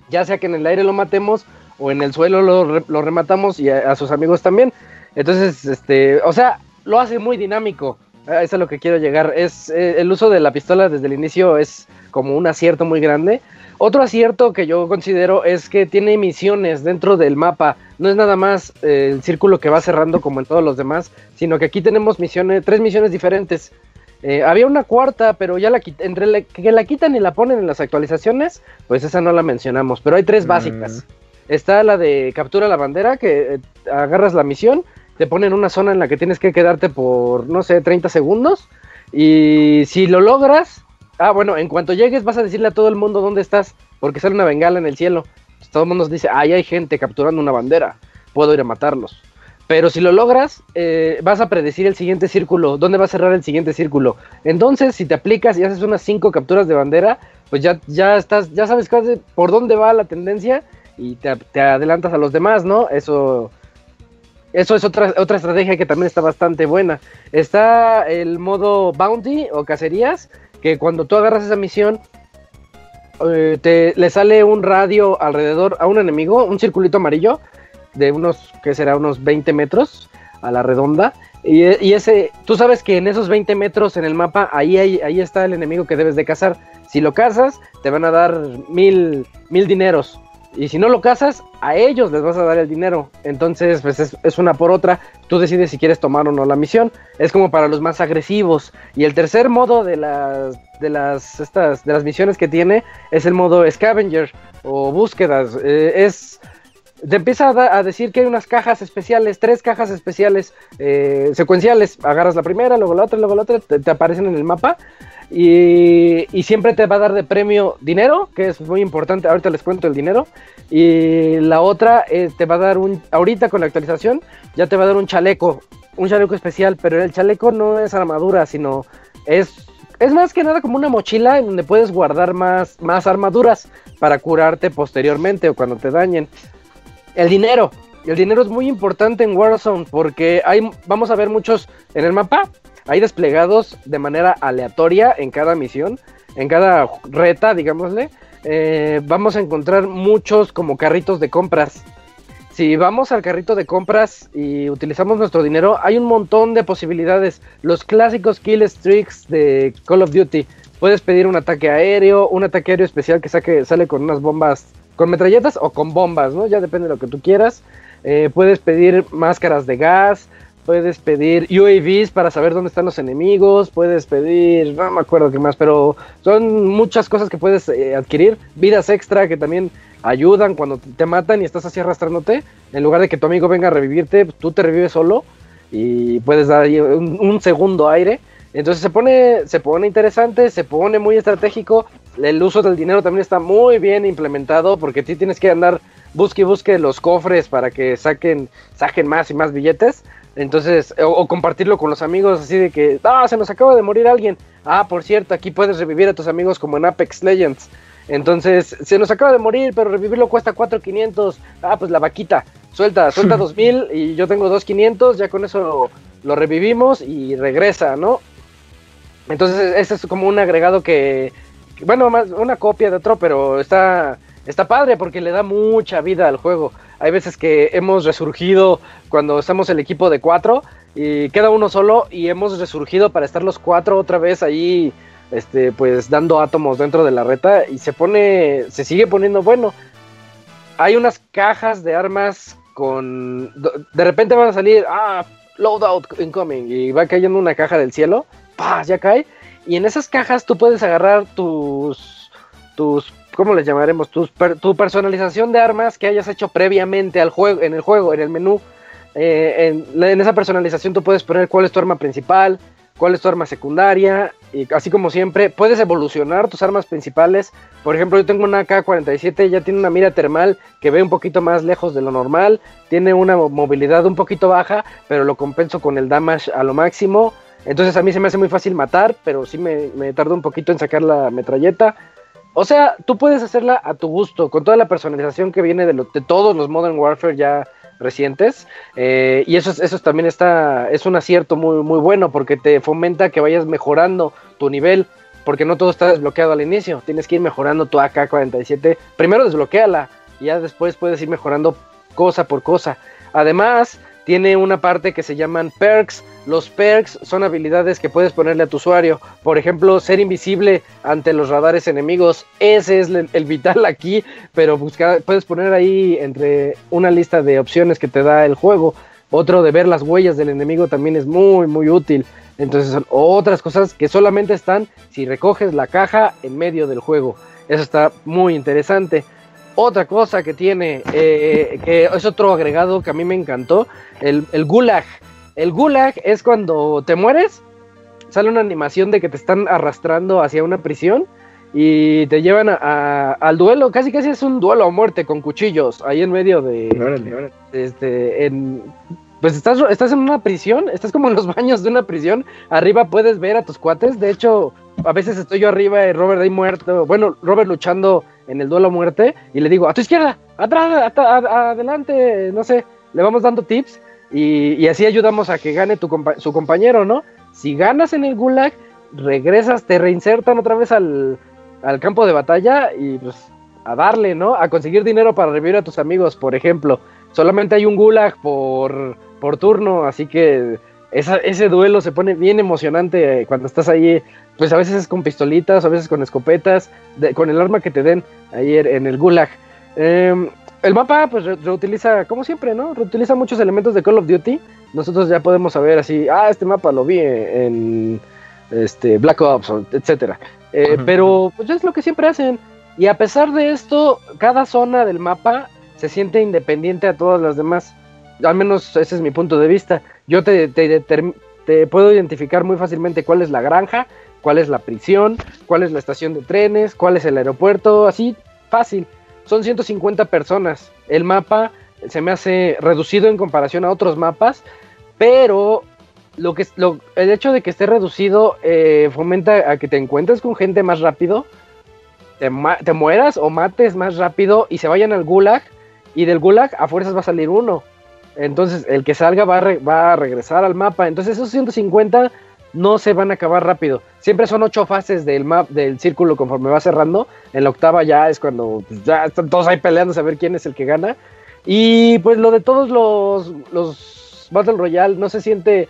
ya sea que en el aire lo matemos o en el suelo lo, re- lo rematamos y a, sus amigos también. Entonces, este, o sea, lo hace muy dinámico. Eso es a lo que quiero llegar. Es eh, el uso de la pistola desde el inicio es como un acierto muy grande. Otro acierto que yo considero es que tiene misiones dentro del mapa. No es nada más eh, el círculo que va cerrando como en todos los demás, sino que aquí tenemos misiones, tres misiones diferentes. Eh, había una cuarta, pero ya la entre la- que la quitan y la ponen en las actualizaciones, pues esa no la mencionamos. Pero hay tres Mm. básicas. Está la de captura la bandera, que eh, agarras la misión, te ponen una zona en la que tienes que quedarte por, no sé, 30 segundos. Y si lo logras, ah, bueno, en cuanto llegues vas a decirle a todo el mundo dónde estás, porque sale una bengala en el cielo. Todo el mundo dice, ahí hay gente capturando una bandera, puedo ir a matarlos. Pero si lo logras, eh, vas a predecir el siguiente círculo, dónde va a cerrar el siguiente círculo. Entonces, si te aplicas y haces unas cinco capturas de bandera, pues ya, ya estás, ya sabes por dónde va la tendencia y te, te adelantas a los demás, ¿no? Eso, eso es otra, otra estrategia que también está bastante buena. Está el modo bounty o cacerías, que cuando tú agarras esa misión, eh, te, le sale un radio alrededor a un enemigo, un circulito amarillo, de unos, que será? Unos 20 metros a la redonda. Y, y ese, tú sabes que en esos 20 metros en el mapa, ahí, hay- ahí está el enemigo que debes de cazar. Si lo cazas, te van a dar mil, mil dineros. Y si no lo cazas, a ellos les vas a dar el dinero. Entonces, pues es, es una por otra. Tú decides si quieres tomar o no la misión. Es como para los más agresivos. Y el tercer modo de las, de las, estas, de las misiones que tiene es el modo scavenger o búsquedas. Eh, es te empieza a, a decir que hay unas cajas especiales, tres cajas especiales eh, secuenciales. Agarras la primera, luego la otra, luego la otra, te aparecen en el mapa. Y, y siempre te va a dar de premio dinero, que es muy importante. Ahorita les cuento el dinero. Y la otra eh, te va a dar un, ahorita con la actualización, ya te va a dar un chaleco, un chaleco especial. Pero el chaleco no es armadura, sino es, es más que nada como una mochila en donde puedes guardar más, más armaduras para curarte posteriormente o cuando te dañen. El dinero. el dinero es muy importante en Warzone porque hay, vamos a ver muchos en el mapa, hay desplegados de manera aleatoria en cada misión, en cada reta, digámosle. Eh, vamos a encontrar muchos como carritos de compras. Si vamos al carrito de compras y utilizamos nuestro dinero, hay un montón de posibilidades. Los clásicos kill streaks de Call of Duty. Puedes pedir un ataque aéreo, un ataque aéreo especial que saque, sale con unas bombas, con metralletas o con bombas, ¿no? Ya depende de lo que tú quieras. Eh, puedes pedir máscaras de gas, puedes pedir UAVs para saber dónde están los enemigos, puedes pedir, no me acuerdo qué más, pero son muchas cosas que puedes eh, adquirir, vidas extra que también ayudan cuando te matan y estás así arrastrándote, en lugar de que tu amigo venga a revivirte, tú te revives solo y puedes dar ahí un, segundo aire. Entonces se pone, se pone interesante, se pone muy estratégico. El uso del dinero también está muy bien implementado porque tú tienes que andar busque y busque los cofres para que saquen, saquen más y más billetes. Entonces, o, compartirlo con los amigos así de que, ah, se nos acaba de morir alguien. Ah, por cierto, aquí puedes revivir a tus amigos como en Apex Legends. Entonces, se nos acaba de morir, pero revivirlo cuesta 4.500. Ah, pues la vaquita, suelta, suelta 2.000 y yo tengo 2.500, ya con eso lo, revivimos y regresa, ¿no? Entonces, ese es como un agregado que, bueno, más una copia de otro, pero está está padre porque le da mucha vida al juego. Hay veces que hemos resurgido cuando estamos el equipo de cuatro y queda uno solo y hemos resurgido para estar los cuatro otra vez ahí, este, pues dando átomos dentro de la reta y se pone, se sigue poniendo bueno. Hay unas cajas de armas con, de repente van a salir, ah, loadout incoming y va cayendo una caja del cielo, ¡pah! ya cae. Y en esas cajas tú puedes agarrar tus, tus ¿cómo les llamaremos? Tu, personalización de armas que hayas hecho previamente al juego, en el juego, en el menú. Eh, en, esa personalización tú puedes poner cuál es tu arma principal, cuál es tu arma secundaria, y así como siempre, puedes evolucionar tus armas principales. Por ejemplo, yo tengo una K-47, ya tiene una mira termal que ve un poquito más lejos de lo normal, tiene una movilidad un poquito baja, pero lo compenso con el damage a lo máximo. Entonces a mí se me hace muy fácil matar, pero sí me, me tardo un poquito en sacar la metralleta. O sea, tú puedes hacerla a tu gusto, con toda la personalización que viene de, todos los Modern Warfare ya recientes. Eh, y eso, eso también está, es un acierto muy, muy bueno porque te fomenta que vayas mejorando tu nivel. Porque no todo está desbloqueado al inicio. Tienes que ir mejorando tu AK-47. Primero desbloqueala y ya después puedes ir mejorando cosa por cosa. Además, tiene una parte que se llaman perks. Los perks son habilidades que puedes ponerle a tu usuario. Por ejemplo, ser invisible ante los radares enemigos. Ese es el, vital aquí. Pero puedes poner ahí entre una lista de opciones que te da el juego. Otro de ver las huellas del enemigo también es muy, muy útil. Entonces son otras cosas que solamente están si recoges la caja en medio del juego. Eso está muy interesante. Otra cosa que tiene, eh, que es otro agregado que a mí me encantó, el, gulag. El gulag es cuando te mueres, sale una animación de que te están arrastrando hacia una prisión y te llevan al duelo, casi casi es un duelo a muerte con cuchillos, ahí en medio de... Este, en, pues estás, estás en una prisión, estás como en los baños de una prisión, arriba puedes ver a tus cuates, de hecho, a veces estoy yo arriba y Robert ahí muerto, bueno, Robert luchando en el duelo a muerte y le digo, a tu izquierda, atrás, adelante, no sé, le vamos dando tips y, así ayudamos a que gane tu su compañero, ¿no? Si ganas en el gulag, regresas, te reinsertan otra vez al, al campo de batalla y pues a darle, ¿no? A conseguir dinero para revivir a tus amigos, por ejemplo. Solamente hay un gulag por, por turno, así que ese duelo se pone bien emocionante cuando estás ahí pues a veces es con pistolitas, a veces con escopetas, con el arma que te den ahí en el gulag. Em, el mapa pues reutiliza, como siempre, ¿no? Reutiliza muchos elementos de Call of Duty. Nosotros ya podemos saber así, ah, este mapa lo vi en este Black Ops, etcétera. Eh, pero pues es lo que siempre hacen. Y a pesar de esto, cada zona del mapa se siente independiente a todas las demás. Al menos ese es mi punto de vista. Yo te, te, te puedo identificar muy fácilmente cuál es la granja, cuál es la prisión, cuál es la estación de trenes, cuál es el aeropuerto, así fácil. Son 150 personas. El mapa se me hace reducido en comparación a otros mapas, pero lo que lo, el hecho de que esté reducido eh, fomenta a que te encuentres con gente más rápido, te, mueras o mates más rápido y se vayan al gulag y del gulag a fuerzas va a salir uno Entonces, el que salga va va a regresar al mapa. Entonces, esos 150 no se van a acabar rápido. Siempre son ocho fases del map, del círculo conforme va cerrando. En la octava ya es cuando pues, ya están todos ahí peleando a saber quién es el que gana. Y pues lo de todos los, los Battle Royale no se siente.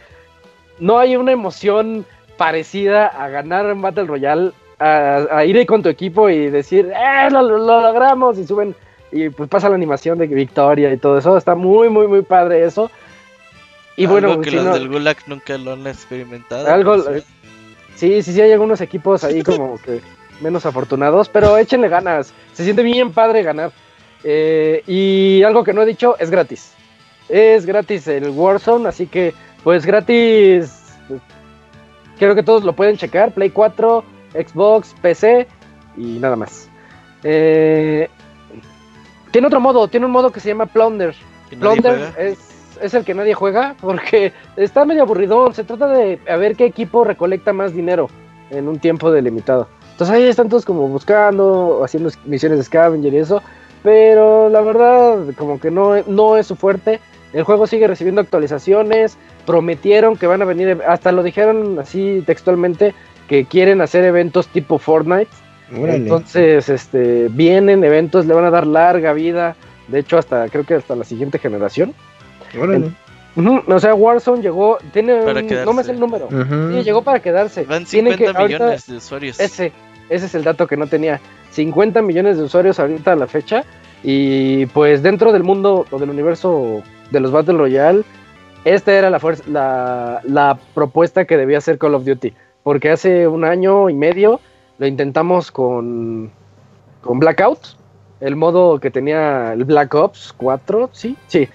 No hay una emoción parecida a ganar en Battle Royale, a, a ir ahí con tu equipo y decir, ¡eh! Lo, lo logramos! Y suben y pues pasa la animación de victoria y todo eso. Está muy, muy, muy padre eso. Y bueno, Algo que si los no- del Gulag nunca lo han experimentado. algo, pues, sí, sí, sí, hay algunos equipos ahí como que menos afortunados, pero échenle ganas. Se siente bien padre ganar. Eh, y algo que no he dicho, es gratis. Es gratis el Warzone, así que pues gratis. Creo que todos lo pueden checar. Play 4, Xbox, PC y nada más. Eh, tiene otro modo, tiene un modo que se llama Plunder. que Plunder es, es el que nadie juega porque está medio aburridón. Se trata de a ver qué equipo recolecta más dinero en un tiempo delimitado. Entonces ahí están todos como buscando, haciendo misiones de scavenger y eso. Pero la verdad, como que no, no es su fuerte. El juego sigue recibiendo actualizaciones. Prometieron que van a venir, hasta lo dijeron así textualmente, que quieren hacer eventos tipo Fortnite. Órale. Entonces, este, vienen eventos, le van a dar larga vida. De hecho, hasta creo que hasta la siguiente generación. Órale. O sea, Warzone llegó, tiene, Para un- quedarse. no me sé el número. Sí, llegó para quedarse. Van Tienen 50 que- ahorita- millones de usuarios. Ese, ese es el dato que no tenía. 50 millones de usuarios ahorita a la fecha. Y pues dentro del mundo o del universo de los Battle Royale, esta era la, fuerza, la, la propuesta que debía hacer Call of Duty. Porque hace un año y medio lo intentamos con, con Blackout, el modo que tenía el Black Ops 4, sí, sí.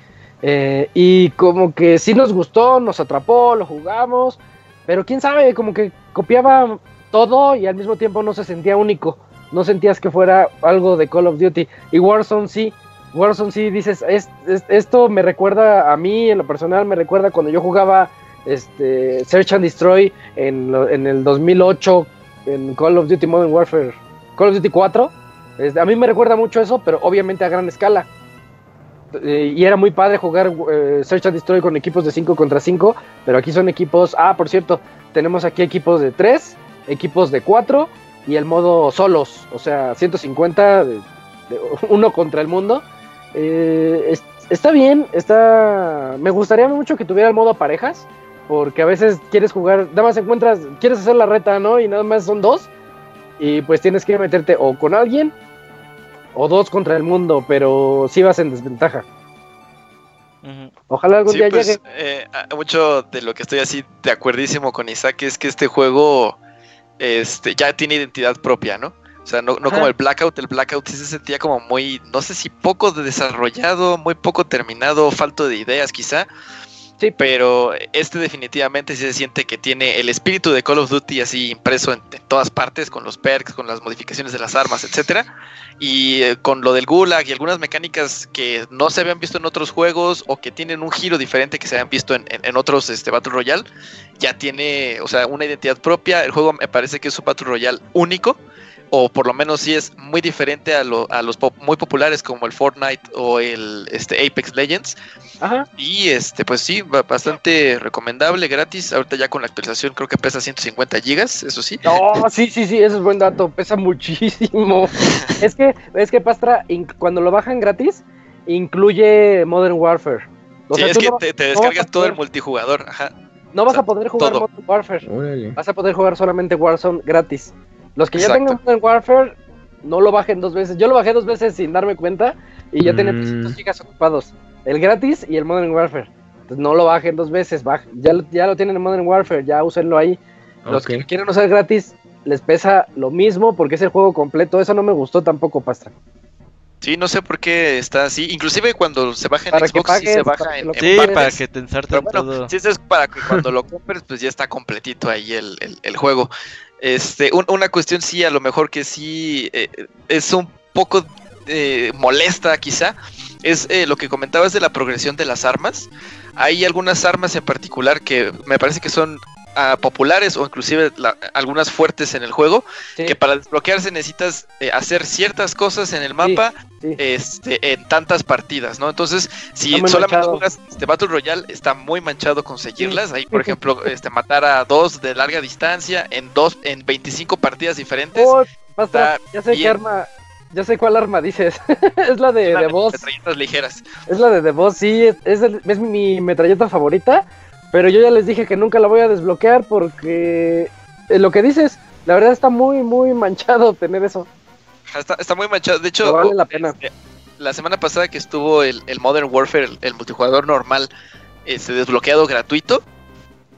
Eh, y como que sí nos gustó, nos atrapó, lo jugamos, pero quién sabe, como que copiaba todo y al mismo tiempo no se sentía único. No sentías que fuera algo de Call of Duty. Y Warzone sí. Warzone sí dices, "Es- es- esto me recuerda a mí, en lo personal, me recuerda cuando yo jugaba este, Search and Destroy en, lo- en el 2008 en Call of Duty Modern Warfare, Call of Duty 4. Este, a mí me recuerda mucho eso, pero obviamente a gran escala. Eh, y era muy padre jugar eh, Search and Destroy con equipos de 5 contra 5, pero aquí son equipos, ah, por cierto, tenemos aquí equipos de 3, equipos de 4 y el modo solos, o sea, 150, de, de uno contra el mundo. Eh, es- está bien, está... Me gustaría mucho que tuviera el modo parejas, porque a veces quieres jugar, nada más encuentras, quieres hacer la reta, ¿no? Y nada más son dos, y pues tienes que meterte o con alguien o dos contra el mundo, pero sí vas en desventaja. Ojalá algún Sí, día pues, llegue. eh, mucho de lo que estoy así de acuerdísimo con Isaac es que este juego este, ya tiene identidad propia, ¿no? O sea, no, no como el Blackout, el Blackout sí se sentía como muy, no sé si poco desarrollado, muy poco terminado, falto de ideas quizá. Pero este definitivamente sí se siente que tiene el espíritu de Call of Duty así impreso en, todas partes, con los perks, con las modificaciones de las armas, etcétera. Y eh, con lo del Gulag y algunas mecánicas que no se habían visto en otros juegos o que tienen un giro diferente que se habían visto en, otros este, Battle Royale, ya tiene, o sea, una identidad propia. El juego me parece que es un Battle Royale único, o por lo menos sí es muy diferente a, lo- a los muy populares como el Fortnite o el este, Apex Legends. Ajá. Y este, pues sí, ba- bastante recomendable, gratis. Ahorita ya con la actualización creo que pesa 150 gigas, eso sí. No, sí, sí, sí, eso es buen dato, pesa muchísimo. es que, es que Pastra, cuando lo bajan gratis, incluye Modern Warfare. O Sí, sea, es tú que no, te, no descargas todo el multijugador. Ajá. no vas o sea, a poder jugar todo. Modern Warfare, Órale. vas a poder jugar solamente Warzone gratis. Los que ya Exacto. tengan Modern Warfare, no lo bajen dos veces. Yo lo bajé dos veces sin darme cuenta y ya tenía Mm. 300 gigas ocupados. El gratis y el Modern Warfare. Entonces no lo bajen dos veces, baj- ya, lo- ya lo tienen en Modern Warfare, ya úsenlo ahí. Los que lo quieren usar gratis les pesa lo mismo porque es el juego completo. Eso no me gustó tampoco, Pastra. Sí, no sé por qué está así. Inclusive cuando se baja en Para Xbox, sí pagues, se para baja en, en Sí, partes. para que te ensarten bueno, todo. si eso es para que cuando lo compres, pues ya está completito ahí el, el- el juego. Este, un- una cuestión sí, a lo mejor que sí eh, es un poco eh, molesta quizá, es eh, lo que comentabas de la progresión de las armas. Hay algunas armas en particular que me parece que son ah, populares o inclusive la- algunas fuertes en el juego, Sí, que para desbloquearse necesitas eh, hacer ciertas cosas en el mapa este, en tantas partidas, ¿no? Entonces, si solamente manchado. juegas este Battle Royale, está muy manchado conseguirlas. Ahí, por ejemplo, este, matar a dos de larga distancia en dos, en 25 partidas diferentes. Oh, basta, ya sé qué arma, ya sé cuál arma dices. es la de, Una de Boss. metralletas ligeras. Es la de The Boss, sí, es, es, el- es mi metralleta favorita. Pero yo ya les dije que nunca la voy a desbloquear porque eh, lo que dices, la verdad está muy, muy manchado tener eso. Está, está muy manchado. De hecho, No vale la pena. este, la semana pasada que estuvo el, el Modern Warfare, el, el multijugador normal, este, desbloqueado gratuito.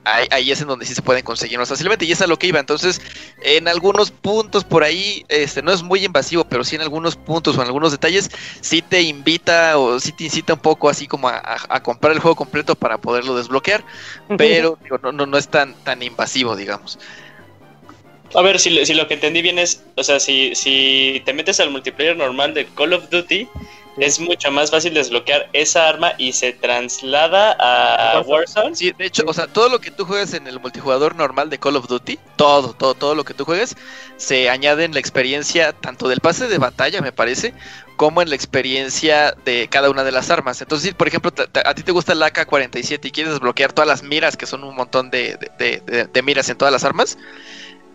Ahí, ahí es en donde sí se pueden conseguir más fácilmente y es a lo que iba. Entonces, en algunos puntos por ahí, este, no es muy invasivo, pero sí en algunos puntos o en algunos detalles, sí te invita o sí te incita un poco así como a, a- a comprar el juego completo para poderlo desbloquear, pero digo, no, no, no es tan, tan invasivo, digamos. A ver, si, si lo que entendí bien es, o sea, si, si te metes al multiplayer normal de Call of Duty, es mucho más fácil desbloquear esa arma y se traslada a Warzone. Sí, de hecho, o sea, todo lo que tú juegas en el multijugador normal de Call of Duty, todo, todo, todo lo que tú juegues, se añade en la experiencia tanto del pase de batalla, me parece, como en la experiencia de cada una de las armas. Entonces, si, por ejemplo, a ti te gusta el AK-47 y quieres desbloquear todas las miras, que son un montón de, de- de- de- de miras en todas las armas,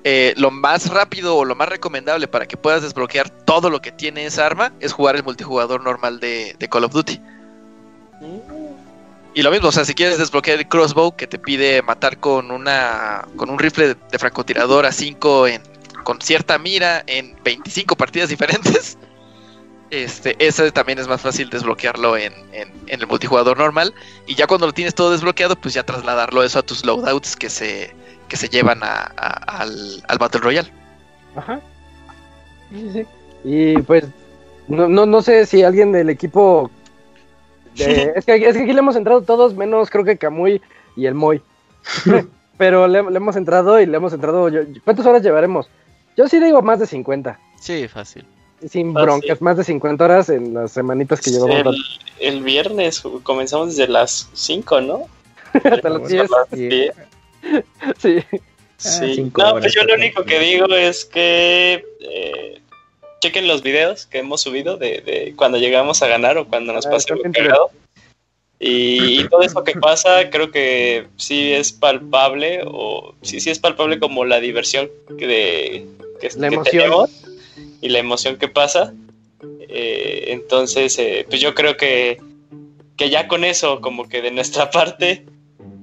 eh, lo más rápido o lo más recomendable para que puedas desbloquear todo lo que tiene esa arma es jugar el multijugador normal de, Call of Duty. Y lo mismo, o sea, si quieres desbloquear el crossbow que te pide matar con una con un rifle de, francotirador a 5 en con cierta mira en 25 partidas diferentes, este ese también es más fácil desbloquearlo en, en- en el multijugador normal y ya cuando lo tienes todo desbloqueado, pues ya trasladarlo eso a tus loadouts que se que se llevan a- a- al, al Battle Royale. Ajá. Sí, sí. Y pues, no, no, no sé si alguien del equipo. de- es, que, es que aquí le hemos entrado todos, menos creo que Camuy y el Moy. Pero le, le hemos entrado y le hemos entrado. yo- ¿Cuántas horas llevaremos? Yo sí digo más de 50. Sí, fácil. Sin Fácil. broncas, más de 50 horas en las semanitas que llevamos. El, el viernes comenzamos desde las 5, ¿no? Hasta las 10. Sí. Sí. Sí. No, pues yo lo único que digo es que eh, chequen los videos que hemos subido de, de cuando llegamos a ganar o cuando nos Ah, pasa algo cagado. Y, y todo eso que pasa creo que sí es palpable o sí, sí es palpable como la diversión que, de, que, La que tenemos y la emoción que pasa. Eh, entonces, eh, pues yo creo que, que ya con eso, como que de nuestra parte,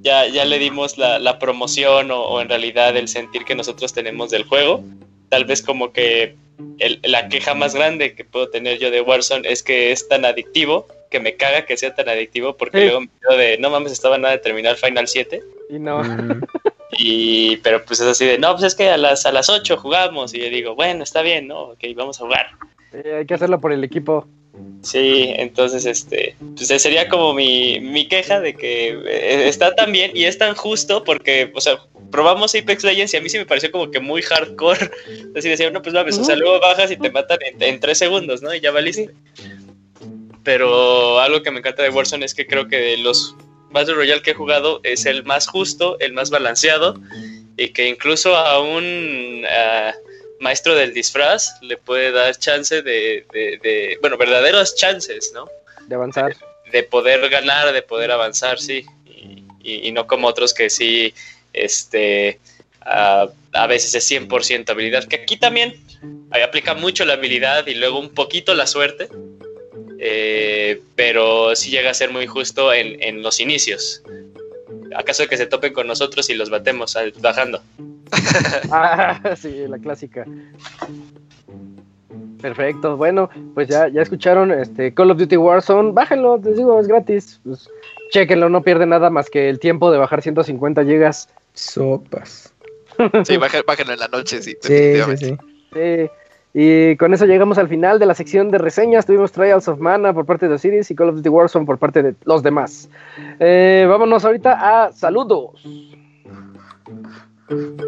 ya, ya le dimos la, la promoción o, o en realidad el sentir que nosotros tenemos del juego. Tal vez como que el- la queja más grande que puedo tener yo de Warzone es que es tan adictivo, que me caga que sea tan adictivo, porque Sí. luego me quedo de, no mames, estaba nada de terminar Final 7. Y no. Mm, Y, pero pues es así de, no, pues es que a las, a las 8 jugamos. Y yo digo, bueno, está bien, ¿no? Ok, vamos a jugar. Hay que hacerlo por el equipo. Sí, entonces, este, pues ese sería como mi, mi queja de que eh, está tan bien y es tan justo porque, o sea, probamos Apex Legends y a mí sí me pareció como que muy hardcore. Así decía, no, pues mames, o sea, luego bajas y te matan en, en tres segundos, ¿no? Y ya valiste. Pero algo que me encanta de Warzone es que creo que de los Battle Royale que he jugado es el más justo, el más balanceado y que incluso a un ah, maestro del disfraz le puede dar chance de, de- de- bueno, verdaderos chances, ¿no? De avanzar. De poder ganar, de poder avanzar, sí. Y, y- y no como otros que sí, este, ah, a veces es 100% habilidad, que aquí también aplica mucho la habilidad y luego un poquito la suerte, eh, pero sí llega a ser muy justo en, en los inicios. ¿Acaso de que se topen con nosotros y los batemos al- bajando? Ah, sí, la clásica. Perfecto, bueno, pues ya, ya escucharon este Call of Duty Warzone, bájenlo, les digo, es gratis. Pues, chequenlo, no pierde nada más que el tiempo de bajar 150 gigas. sopas. Sí, baja- bájenlo en la noche, sí, Sí, sí, definitivamente. sí. Sí, y con eso llegamos al final de la sección de reseñas. Tuvimos Trials of Mana por parte de Osiris y Call of Duty Warzone por parte de los demás. Eh, vámonos ahorita a saludos.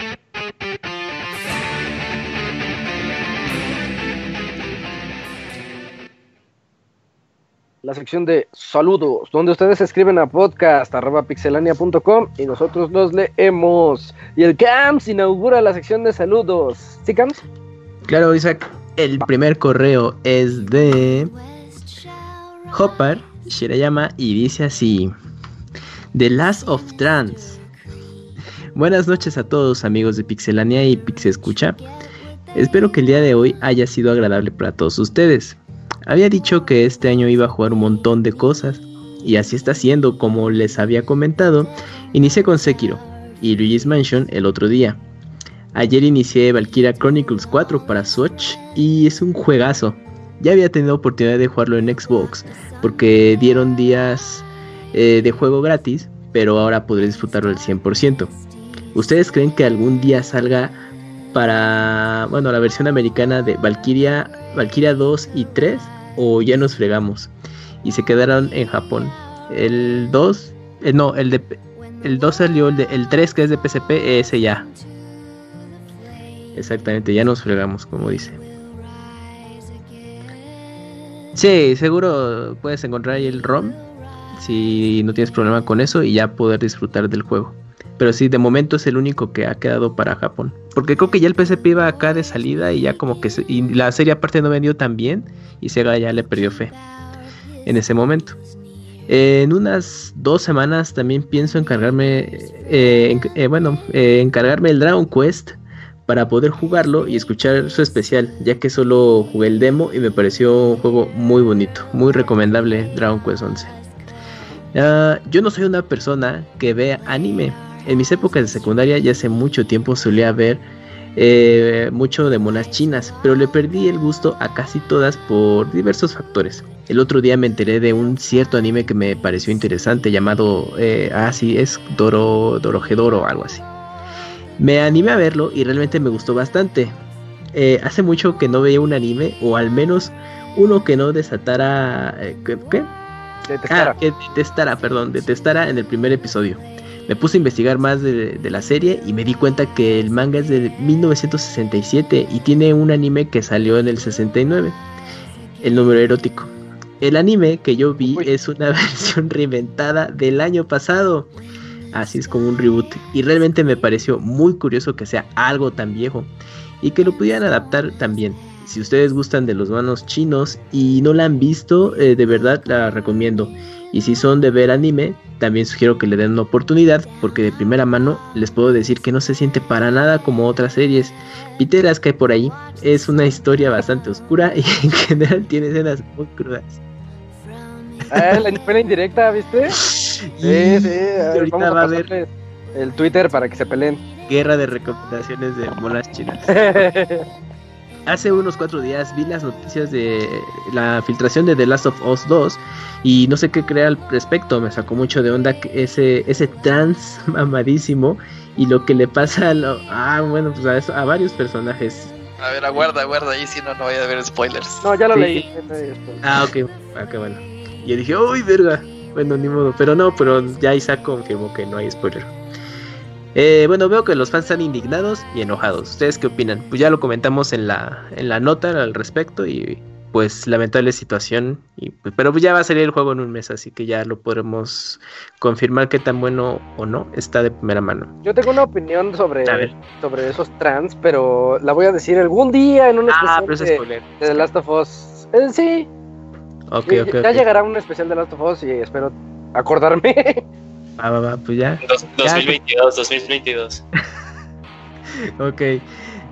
la sección de saludos, donde ustedes escriben a podcast.pixelania.com y nosotros los leemos. Y el CAMS inaugura la sección de saludos. ¿Sí, CAMS? Claro, Isaac. El primer correo es de Hopper Shirayama y dice así: The Last of Trans. Buenas noches a todos amigos de Pixelania y Pixescucha. Espero que el día de hoy haya sido agradable para todos ustedes. Había dicho que este año iba a jugar un montón de cosas, y así está siendo, como les había comentado. Inicié con Sekiro y Luigi's Mansion el otro día. Ayer inicié Valkyria Chronicles 4 para Switch y es un juegazo. Ya había tenido oportunidad de jugarlo en Xbox porque dieron días eh, de juego gratis, pero ahora podré disfrutarlo al 100%. ¿Ustedes creen que algún día salga para, bueno, la versión americana de Valkyria, Valkyria 2 y 3 o ya nos fregamos y se quedaron en Japón. El 2, eh, no, el de el 2 salió, el, de, el 3 que es de PSP, ese ya. Exactamente, ya nos fregamos, como dice. Sí, seguro puedes encontrar ahí el ROM si no tienes problema con eso y ya poder disfrutar del juego. Pero sí, de momento es el único que ha quedado para Japón. Porque creo que ya el PSP iba acá de salida y ya como que y la serie aparte no vendió tan bien y Sega ya le perdió fe en ese momento. en unas dos semanas también pienso encargarme, eh, eh, bueno, eh, encargarme el Dragon Quest para poder jugarlo y escuchar su especial, ya que solo jugué el demo y me pareció un juego muy bonito, muy recomendable Dragon Quest 11. Ah, yo no soy una persona que vea anime, en mis épocas de secundaria ya hace mucho tiempo solía ver eh, mucho de monas chinas, pero le perdí el gusto a casi todas por diversos factores. El otro día me enteré de un cierto anime que me pareció interesante llamado, eh, ah sí, es Doro, Dorojedoro o algo así. Me animé a verlo y realmente me gustó bastante. Eh, hace mucho que no veía un anime, o al menos uno que no desatara... Eh, ¿Qué? Detestara. Ah, que detestara, perdón, detestara en el primer episodio. Me puse a investigar más de, la serie y me di cuenta que el manga es de 1967 y tiene un anime que salió en el 69, el número erótico. El anime que yo vi es una versión reinventada del año pasado. Así es como un reboot. Y realmente me pareció muy curioso que sea algo tan viejo y que lo pudieran adaptar también. Si ustedes gustan de los manos chinos y no la han visto, eh, de verdad la recomiendo. Y si son de ver anime, también sugiero que le den una oportunidad porque de primera mano les puedo decir que no se siente para nada como otras series piteras que hay por ahí. Es una historia bastante oscura y en general tiene escenas muy crudas. Ah, la escuela indirecta, ¿viste? Sí, sí. ahorita va a haber el Twitter para que se peleen. Guerra de recomendaciones de monas chinas. Hace unos cuatro días vi las noticias de la filtración de The Last of Us 2 y no sé qué creer al respecto. Me sacó mucho de onda ese, ese trans mamadísimo y lo que le pasa a, lo, ah, bueno, pues a, varios personajes. A ver, aguarda, aguarda ahí, si no, no voy a haber spoilers. No, ya lo leí. Ah, ok, ah, qué bueno. Y yo dije, uy, verga. Bueno, ni modo, pero no, pero ya Isaac confirmó que no hay spoiler. Eh, bueno, veo que los fans están indignados y enojados. ¿Ustedes qué opinan? Pues ya lo comentamos en la, en la nota al respecto y pues lamentable situación. Y, pues, pero pues ya va a salir el juego en un mes, así que ya lo podremos confirmar qué tan bueno o no está de primera mano. Yo tengo una opinión sobre, sobre esos trans, pero la voy a decir algún día en un ah, especial de, The Last of Us. Eh, sí. Okay, okay, ya llegará un especial de Last of Us y espero acordarme. Ah, va, va, pues ya. 2022, 2022. ok.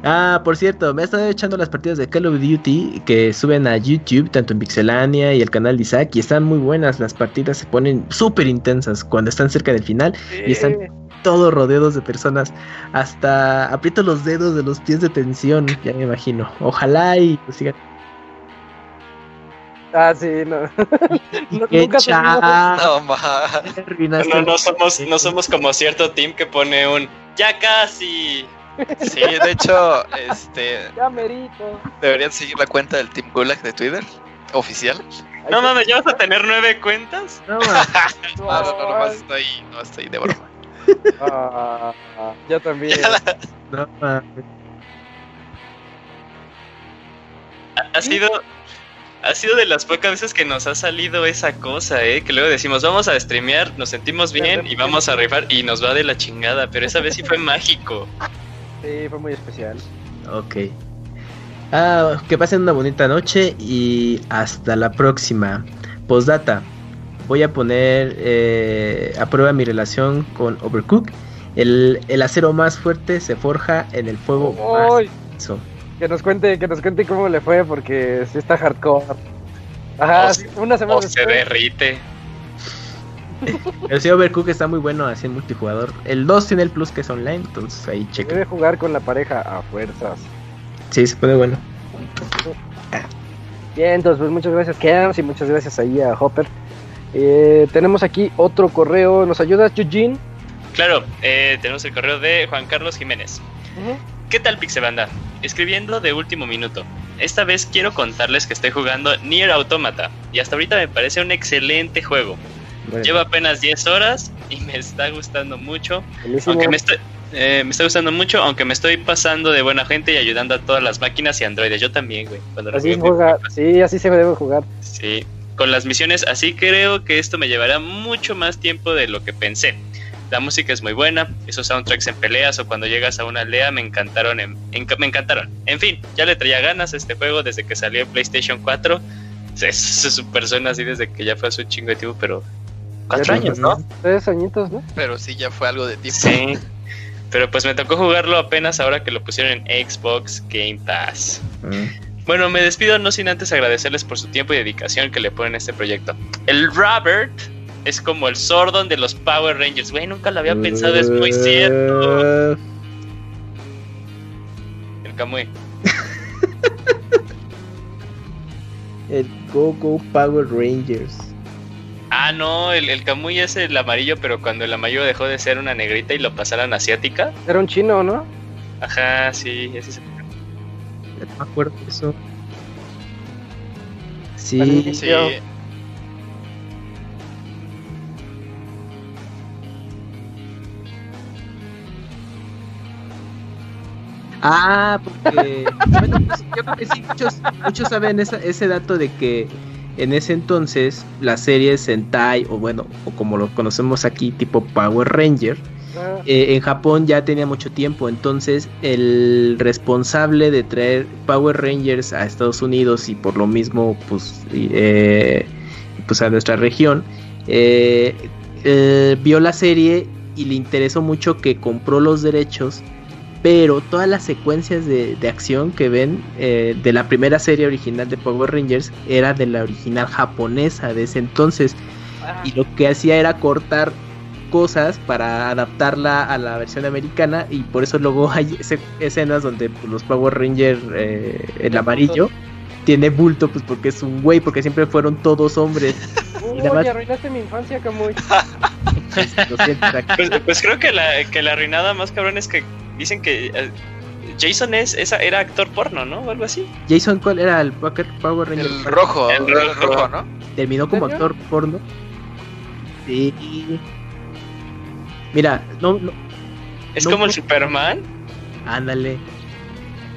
Ah, por cierto, me he estado echando las partidas de Call of Duty que suben a YouTube, tanto en Pixelania y el canal de Isaac, y están muy buenas. Las partidas se ponen súper intensas cuando están cerca del final y están todos rodeados de personas. Hasta aprieto los dedos de los pies de tensión, ya me imagino. Ojalá y sigan Ah, sí, no. no nunca no, no, no, somos, no somos como cierto team que pone un ya casi. Sí, de hecho, este. Ya merito. Deberían seguir la cuenta del Team Gulag de Twitter, oficial. No mames, ¿ya vas a tener nueve cuentas? No mames. no, no, no, nomás estoy, no estoy de broma. Ah, yo también. No mames. Ha sido ha sido de las pocas veces que nos ha salido esa cosa, ¿eh? Que luego decimos, vamos a streamear, nos sentimos bien y vamos a rifar y nos va de la chingada, pero esa vez sí fue mágico. Sí, fue muy especial. Ok. Ah, que pasen una bonita noche y hasta la próxima. Postdata. Voy a poner eh, a prueba mi relación con Overcook. El, el acero más fuerte se forja en el fuego más que nos cuente, que nos cuente cómo le fue, porque sí está hardcore. Ajá, O sí, una semana O se derrite. El sí, Overcook está muy bueno así en multijugador. El 2 tiene el plus que es online, entonces ahí checa. Debe jugar con la pareja a fuerzas. Sí, se pone bueno. Bien, entonces pues muchas gracias Keams y muchas gracias ahí a Hopper. Eh, tenemos aquí otro correo, ¿nos ayudas Eugene? Claro, eh, tenemos el correo de Juan Carlos Jiménez. ¿Qué tal Pixebanda? Escribiendo de último minuto. Esta vez quiero contarles que estoy jugando Nier Automata y hasta ahorita me parece un excelente juego. Bueno, Lleva apenas 10 horas y me está gustando mucho. Buenísimo. Aunque me estoy, eh, me está gustando mucho, aunque me estoy pasando de buena gente y ayudando a todas las máquinas y androides. Yo también, güey. Cuando Así juega, sí, así se debe jugar. Sí, con las misiones así creo que esto me llevará mucho más tiempo de lo que pensé. La música es muy buena, esos soundtracks en peleas o cuando llegas a una aldea me encantaron, en- en- me encantaron. En fin, ya le traía ganas a este juego desde que salió en PlayStation 4. Es, es su persona así desde que ya fue hace un chingo de tiempo, pero... Cuatro años, ¿no? Tres añitos, ¿no? Pero sí, ya fue algo de tiempo. Sí. Pero pues me tocó jugarlo apenas ahora que lo pusieron en Xbox Game Pass. mm. Bueno, me despido no sin antes agradecerles por su tiempo y dedicación que le ponen a este proyecto. El Robert es como el Sordon de los Power Rangers. Güey, nunca lo había pensado, es muy cierto. El Kamui. El Go Go Power Rangers. Ah, no, el, el Kamui es el amarillo, pero cuando el amarillo dejó de ser una negrita y lo pasaron a asiática. Era un chino, ¿no? Ajá, sí, ese es No me acuerdo de eso. Sí, Sí, Ah, porque bueno, pues, yo creo que sí, muchos, muchos saben esa- ese dato de que en ese entonces las series Sentai, o bueno, o como lo conocemos aquí, tipo Power Ranger, Ah, eh, en Japón ya tenía mucho tiempo. Entonces, el responsable de traer Power Rangers a Estados Unidos y por lo mismo, pues, eh, pues a nuestra región, eh, eh, vio la serie y le interesó mucho que compró los derechos. Pero todas las secuencias de, de acción que ven eh, de la primera serie original de Power Rangers era de la original japonesa de ese entonces. Y lo que hacía era cortar cosas para adaptarla a la versión americana y por eso luego hay ese- escenas donde pues, los Power Rangers eh, el amarillo tiene bulto pues porque es un güey porque siempre fueron todos hombres Uy, además- arruinaste mi infancia, Camuy. Lo siento, Jack. Pues, pues creo que la, que la arruinada más cabrón es que dicen que eh, Jason es, esa, era actor porno, ¿no? O algo así. Jason ¿cuál era el Power Power Ranger el rojo, El el rojo. rojo, ¿no? terminó como actor porno sí mira no, no Es No, como el. Superman. Ándale.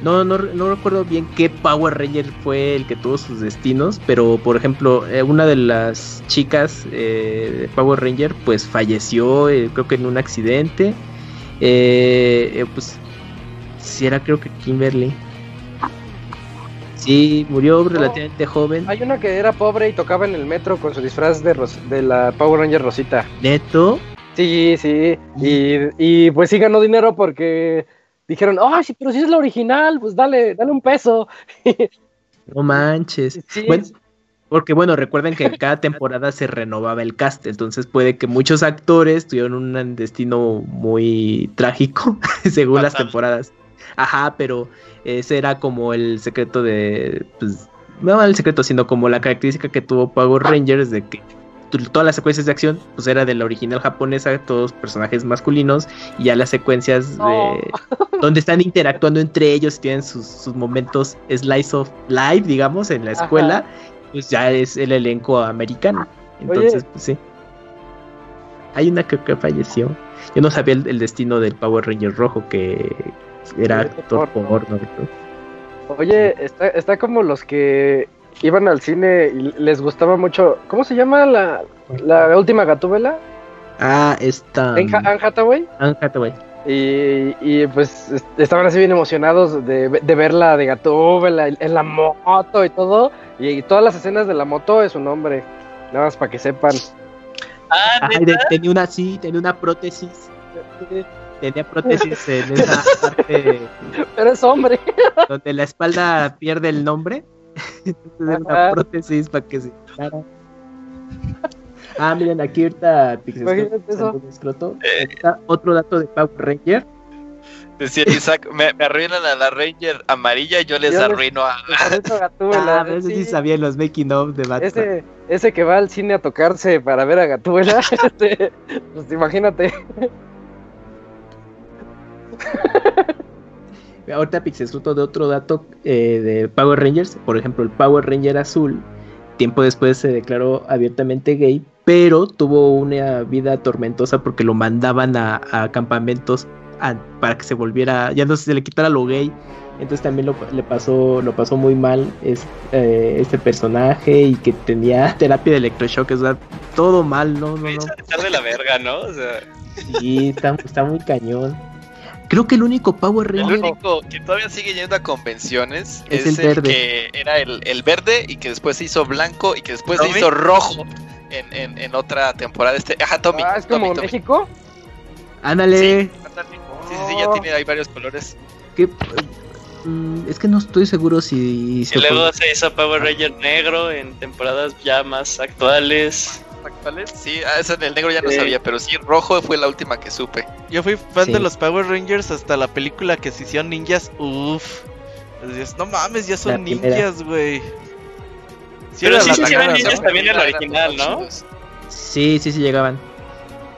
No, no, no recuerdo bien qué Power Ranger fue el que tuvo sus destinos, pero por ejemplo, eh, una de las chicas eh, de Power Ranger pues falleció, eh, creo que en un accidente. Eh, eh, pues sí era creo que Kimberly. Sí, murió relativamente joven. Hay una que era pobre y tocaba en el metro con su disfraz de, ros- de la Power Ranger Rosita. Neto. Sí, sí. Y, y pues sí ganó dinero porque dijeron, ay, sí, pero si es la original, pues dale, dale un peso. No manches. Sí, Bueno, porque bueno, recuerden que en cada temporada se renovaba el cast, entonces puede que muchos actores tuvieron un destino muy trágico según las temporadas. Ajá, pero ese era como el secreto de, pues, no el secreto, sino como la característica que tuvo Power Rangers de que todas las secuencias de acción pues era de la original japonesa, todos personajes masculinos y ya las secuencias No. de donde están interactuando entre ellos y tienen sus, sus momentos slice of life, digamos, en la Ajá. Pues ya es el elenco americano. Entonces, pues sí. Hay una que, que falleció. Yo no sabía el, el destino del Power Ranger rojo que era actor porno. porno. ¿no? Oye, está, está como los que iban al cine y les gustaba mucho. ¿Cómo se llama la, la última Gatúbela? Ah, esta. Anne Ha- Anne Hathaway. Anne Hathaway. Y, y, pues est- estaban así bien emocionados de, de verla de Gatúbela en en la moto y todo. Y, todas las escenas de la moto es su nombre. Nada más para que sepan. Ah, Ay, de- tenía una, sí, tenía una prótesis. Tenía prótesis en esa parte Pero es hombre. donde la espalda pierde el nombre. Entonces una prótesis para que se quitara. Ah, miren, aquí ahorita Pixel Imagínate eso. Escroto, está otro dato de Power Ranger. Decía Isaac, me, me arruinan a la Ranger amarilla y yo les Yo les- arruino a la... Eso. Ah, pero ese sí sí. sabía los making of de Batman. Ese, ese que va al cine a tocarse para ver a Gatúbela, este, pues imagínate. Ahorita Pixescroto de otro dato eh, de Power Rangers, por ejemplo, el Power Ranger azul, tiempo después se declaró abiertamente gay, pero tuvo una vida tormentosa porque lo mandaban a, a campamentos a- para que se volviera, ya no se le quitara lo gay. Entonces también lo, le pasó, lo pasó muy mal es, eh, este personaje y que tenía terapia de electroshock, o sea, todo mal, no, no, no. De la verga, ¿no? O sea, Sí, está, está muy cañón. Creo que el único Power El Ranger único que todavía sigue yendo a convenciones Es es, el el, que era el, el verde y que después se hizo blanco y que después se hizo rojo en, en, en otra temporada. Este, ajá, Tommy. Ah, es como Tommy, Tommy. México. Ándale. Sí, sí, sí, ya tiene ahí varios colores. que mm, es que no estoy seguro si, si y luego se hizo Power Ranger negro en temporadas ya más actuales. ¿Actuales? Sí, ah, eso en el negro ya no Sí. sabía, pero sí, rojo fue la última que supe. Yo fui fan Sí. de los Power Rangers hasta la película que se hicieron ninjas. Uff. Decías, no mames, ya son ninjas, güey. Pero sí se la hicieron cara, ninjas también en la Eran original, ¿no? Sí, sí, sí llegaban.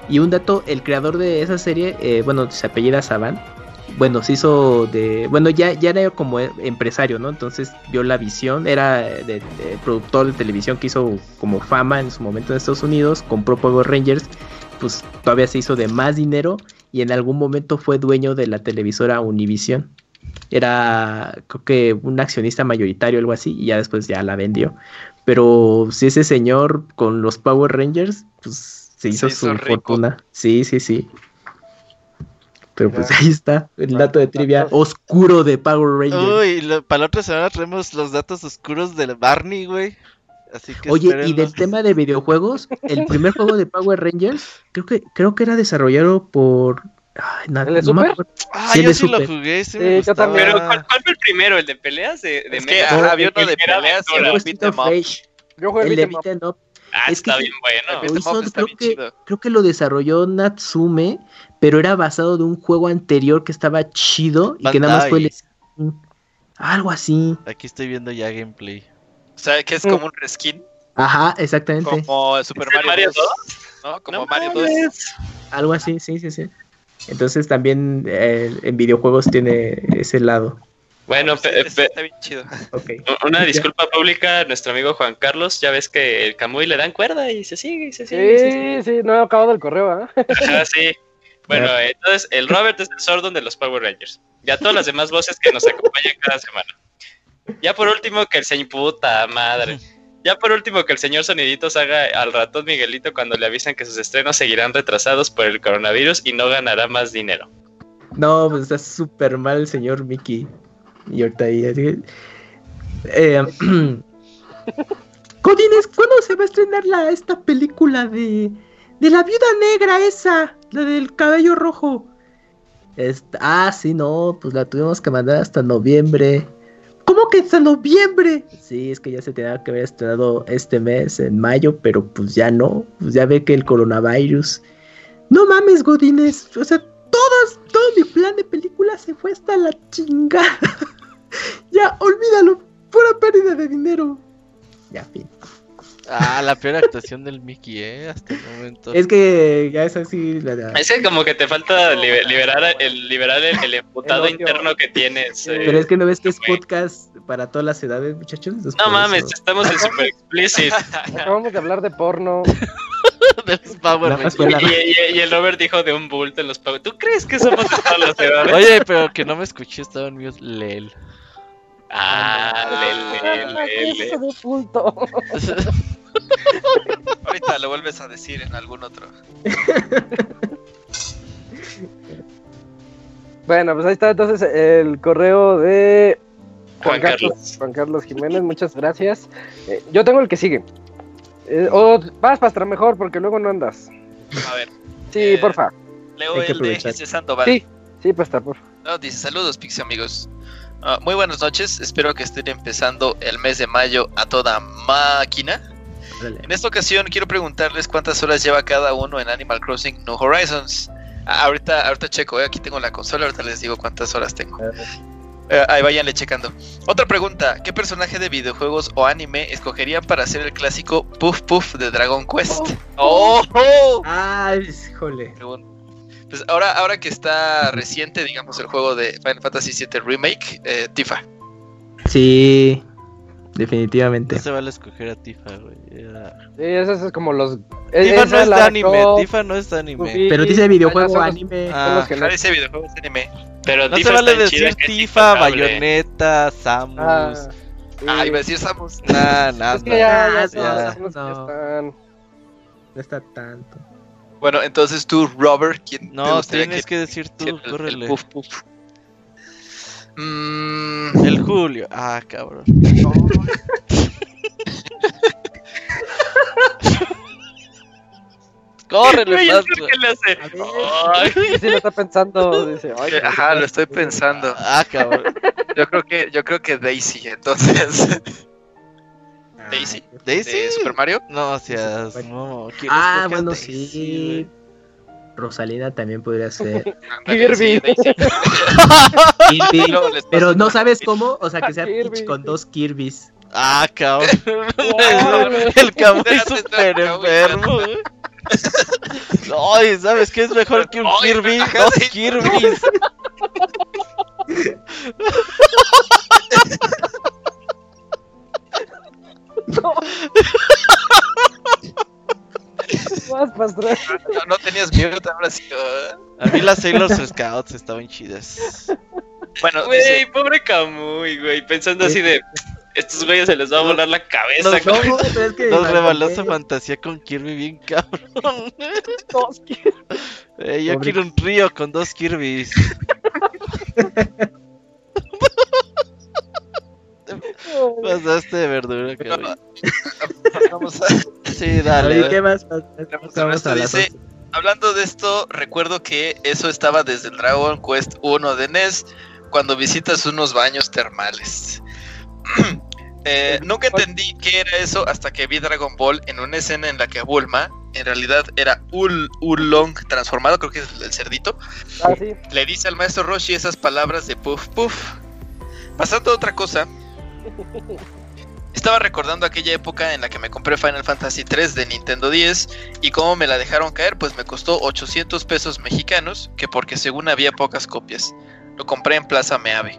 Y un dato, el creador de esa serie, eh, bueno, se apellida Saban. Bueno, se hizo de... Bueno, ya, ya era como empresario, ¿no? Entonces vio la visión, era de productor de televisión que hizo como fama en su momento en Estados Unidos, compró Power Rangers, pues todavía se hizo de más dinero y en algún momento fue dueño de la televisora Univision. Era, creo que un accionista mayoritario, algo así, y ya después ya la vendió. Pero si ese señor con los Power Rangers, pues se hizo, hizo su rico. fortuna. Sí, sí, sí. Pero pues ahí está, el dato de trivia oscuro de Power Rangers. Uy, lo- para la otra semana traemos los datos oscuros del Barney, güey. Así que Oye, y del tema de videojuegos, el primer juego de Power Rangers, creo que, creo que era desarrollado por. Ay, na- ¿El de no me Super? acuerdo. Ah, Sí, el yo de sí lo jugué, sí yo también. Pero ¿cuál, cuál fue el primero? ¿El de peleas? ¿De, de Es que mecha? ajá, había uno de peleas y beat. Rage. Yo jugué El el de beat Ah, es está bien bueno. Hizo- está creo, bien que, chido. creo que lo desarrolló Natsume, pero era basado de un juego anterior que estaba chido y que nada más fue el. Algo así. Aquí estoy viendo ya gameplay. O sea, que es como un reskin, Ajá, exactamente. como Super ¿Es el Mario, Mario 2, ¿no? Como No Mario 2. mames. Algo así, sí, sí, sí. Entonces también eh, en videojuegos tiene ese lado. Bueno, Sí, está- bien chido. Una disculpa pública a nuestro amigo Juan Carlos. Ya ves que el Camuy le dan cuerda y se sigue y se sigue. y se sigue. Sí, sí, no he acabado el correo, ¿ah? Ajá, sí. Bueno, entonces el Robert es el Sordon de los Power Rangers. Ya todas las demás voces que nos acompañan cada semana. Ya por último que el señor puta madre. Ya por último que el señor Soniditos haga al ratón Miguelito cuando le avisan que sus estrenos seguirán retrasados por el coronavirus y no ganará más dinero. No, pues está súper mal el señor Mickey. Y ahorita ahí. así- Eh, Godines, ¿cuándo se va a estrenar la, esta película de, de la viuda negra esa? La del cabello rojo. Ah, sí, no, pues la tuvimos que mandar hasta noviembre. ¿Cómo que hasta noviembre? Sí, es que ya se tenía que haber estrenado este mes, en mayo, pero pues ya no. Pues ya ve que el coronavirus. No mames, Godines. O sea, todos, todo mi plan de película se fue hasta la chingada. ya, olvídalo. Pura pérdida de dinero. Ya, fin. Ah, la peor actuación del Mickey, eh, hasta el momento. Es que ya es así. La, la- Es que como que te falta libe- liberar el liberar el, el emputado El interno que tienes. eh. Pero es que no ves que es podcast para todas las edades, muchachos. No mames, eso- estamos en super explicit. Acabamos de hablar de porno. de los Power Y, y- y el Robert dijo de un bulto en los pagos. ¿Tú crees que somos de todas las edades? Oye, pero que no me escuché, estaba en mute, lel. Ah, de. Ahorita lo vuelves a decir en algún otro. Bueno, pues ahí está entonces el correo de Juan, Juan Carlos. Carlos. Juan Carlos Jiménez, muchas gracias. Eh, yo tengo el que sigue. Eh, o vas, Pastra, mejor, porque luego no andas. A ver, Sí, Eh, porfa. leo el de Sandoval. Sí, sí, Pastra, porfa. No, dice saludos Pixie amigos. Ah, muy buenas noches, espero que estén empezando el mes de mayo a toda máquina. En esta ocasión quiero preguntarles cuántas horas lleva cada uno en Animal Crossing No Horizons. Ah, ahorita, ahorita checo, eh, aquí tengo la consola, ahorita les digo cuántas horas tengo. Eh, ahí váyanle checando. Otra pregunta, ¿qué personaje de videojuegos o anime escogerían para hacer el clásico Puff Puff de Dragon Quest? ¡Oh! Ay, híjole. Pregun- Pues ahora, ahora que está reciente, digamos, el juego de Final Fantasy VII Remake, eh, Tifa. Sí, definitivamente. No se vale escoger a Tifa, güey. ya. Sí, esos es como los. Tifa no es de anime, Tifa no es de anime. Pero dice videojuego los- anime. Ah. no- Ah, ese videojuego es anime. Pero No Tifa se vale decir Tifa. Bayonetta, Samus. Ah, sí. Ah, iba a decir Samus. Nah. Es que ya, ya, ya. ya. No está tanto. Bueno, entonces tú, Robert, ¿quién te No, gustaría tienes que decir tú, el- el córrele. Puff Puff? Mm, El Julio. Ah, cabrón. Córrele, Güey, es Pastra. que le hace. Ay, Sí, lo está pensando. Dice, ay, que- ajá, lo estoy pensando. Ah, cabrón. Yo creo que, yo creo que Daisy, entonces. Daisy. ¿Daisy? ¿De Super Mario? No, o sea, no. ¿quién Ah, bueno, Daisy, sí. Rosalina también podría ser. Kirby. Daisy. Kirby. Pero no sabes cómo, o sea, que sea Kirby. Peach con dos Kirby's. Ah, cabrón. El cabrón es súper enfermo. güey. Ay, ¿sabes qué es mejor que un Kirby? Dos sí. Pastra. No, no tenías miedo, ahora sí. ah. A mí las Sailor Scouts estaban chidas. Bueno, Güey, dice, pobre Camuy, güey. Pensando así de. Estos güeyes se les va a volar la cabeza. Nos- güey. No, pero es que Nos rebaló su fantasía con Kirby bien cabrón. Dos, Eh, yo Pobre- quiero un río con dos Kirby's. Pasaste de verdura, cabrón. vamos a- Sí, Oye, dale. ¿qué más? Vamos a dice, hablando de esto, recuerdo que eso estaba desde el Dragon Quest 1 de NES, cuando visitas unos baños termales. Eh, nunca entendí qué era eso hasta que vi Dragon Ball en una escena en la que Bulma, en realidad era Ul Ulong transformado, creo que es el cerdito, Ah, sí. le dice al maestro Roshi esas palabras de puff puff. Pasando a otra cosa, estaba recordando aquella época en la que me compré Final Fantasy 3 de Nintendo 10 y cómo me la dejaron caer, pues me costó 800 pesos mexicanos, que porque según había pocas copias. Lo compré en Plaza Meave.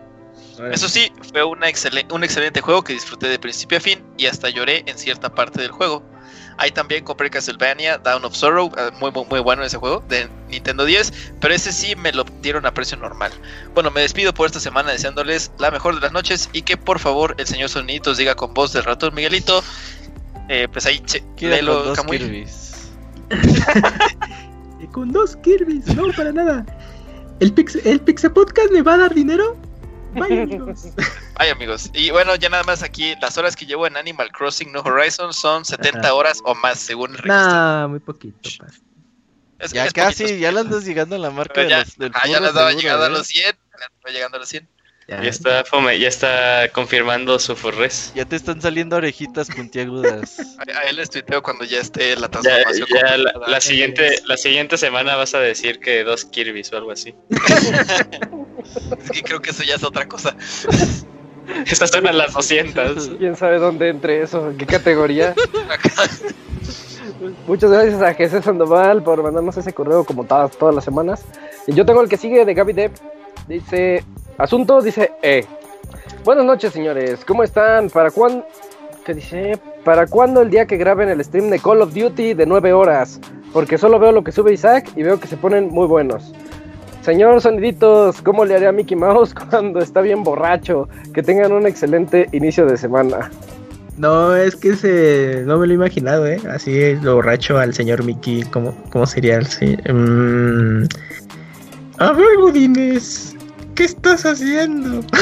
Eso sí, fue una un excelente juego que disfruté de principio a fin y hasta lloré en cierta parte del juego. Ahí también compré Castlevania Down of Sorrow, eh, muy, muy, muy bueno ese juego de Nintendo 10, pero ese sí me lo dieron a precio normal. Bueno, me despido por esta semana deseándoles la mejor de las noches y que por favor el señor Soniditos diga con voz del ratón Miguelito. Eh, pues ahí, che, Quiero con léelo, dos Camuy. Kirby's. Y con dos Kirby's, no, para nada. ¿El Pix, ¿El Pixel Podcast me va a dar dinero? Vaya, amigos. Ay, amigos. Y bueno, ya nada más aquí, las horas que llevo en Animal Crossing No Horizon son 70 Ajá. horas o más, según el registro. Nah, muy poquito. pa. Es- Ya es casi, poquito. ya le andas llegando a la marca Pero de ya, los, del ah, ya le estaba seguro, llegando a ¿eh? los 100. Ya llegando a los 100. Ya. Ya está, fome, ya está confirmando su forres. Ya te están saliendo orejitas puntiagudas. A, a él les tuiteo cuando ya esté la transformación. ya la, completa. la siguiente, la siguiente semana vas a decir que dos Kirby's o algo así. Es que creo que eso ya es otra cosa. Estas son a las 200. ¿Quién sabe dónde entre eso? ¿En qué categoría? Muchas gracias a Jesús Sandoval por mandarnos ese correo como todas, todas las semanas. Y yo tengo el que sigue de Gaby Depp. Dice, asunto, dice, eh. Buenas noches, señores. ¿Cómo están? ¿Para cuándo? ¿Qué dice? ¿Para cuándo el día que graben el stream de Call of Duty de 9 horas? Porque solo veo lo que sube Isaac y veo que se ponen muy buenos. Señor Soniditos, ¿cómo le haría a Mickey Mouse cuando está bien borracho? Que tengan un excelente inicio de semana. No, es que se... no me lo he imaginado, ¿eh? Así lo borracho al señor Mickey, ¿cómo, cómo sería el señor? Mm, A ver, Godines, ¿qué estás haciendo?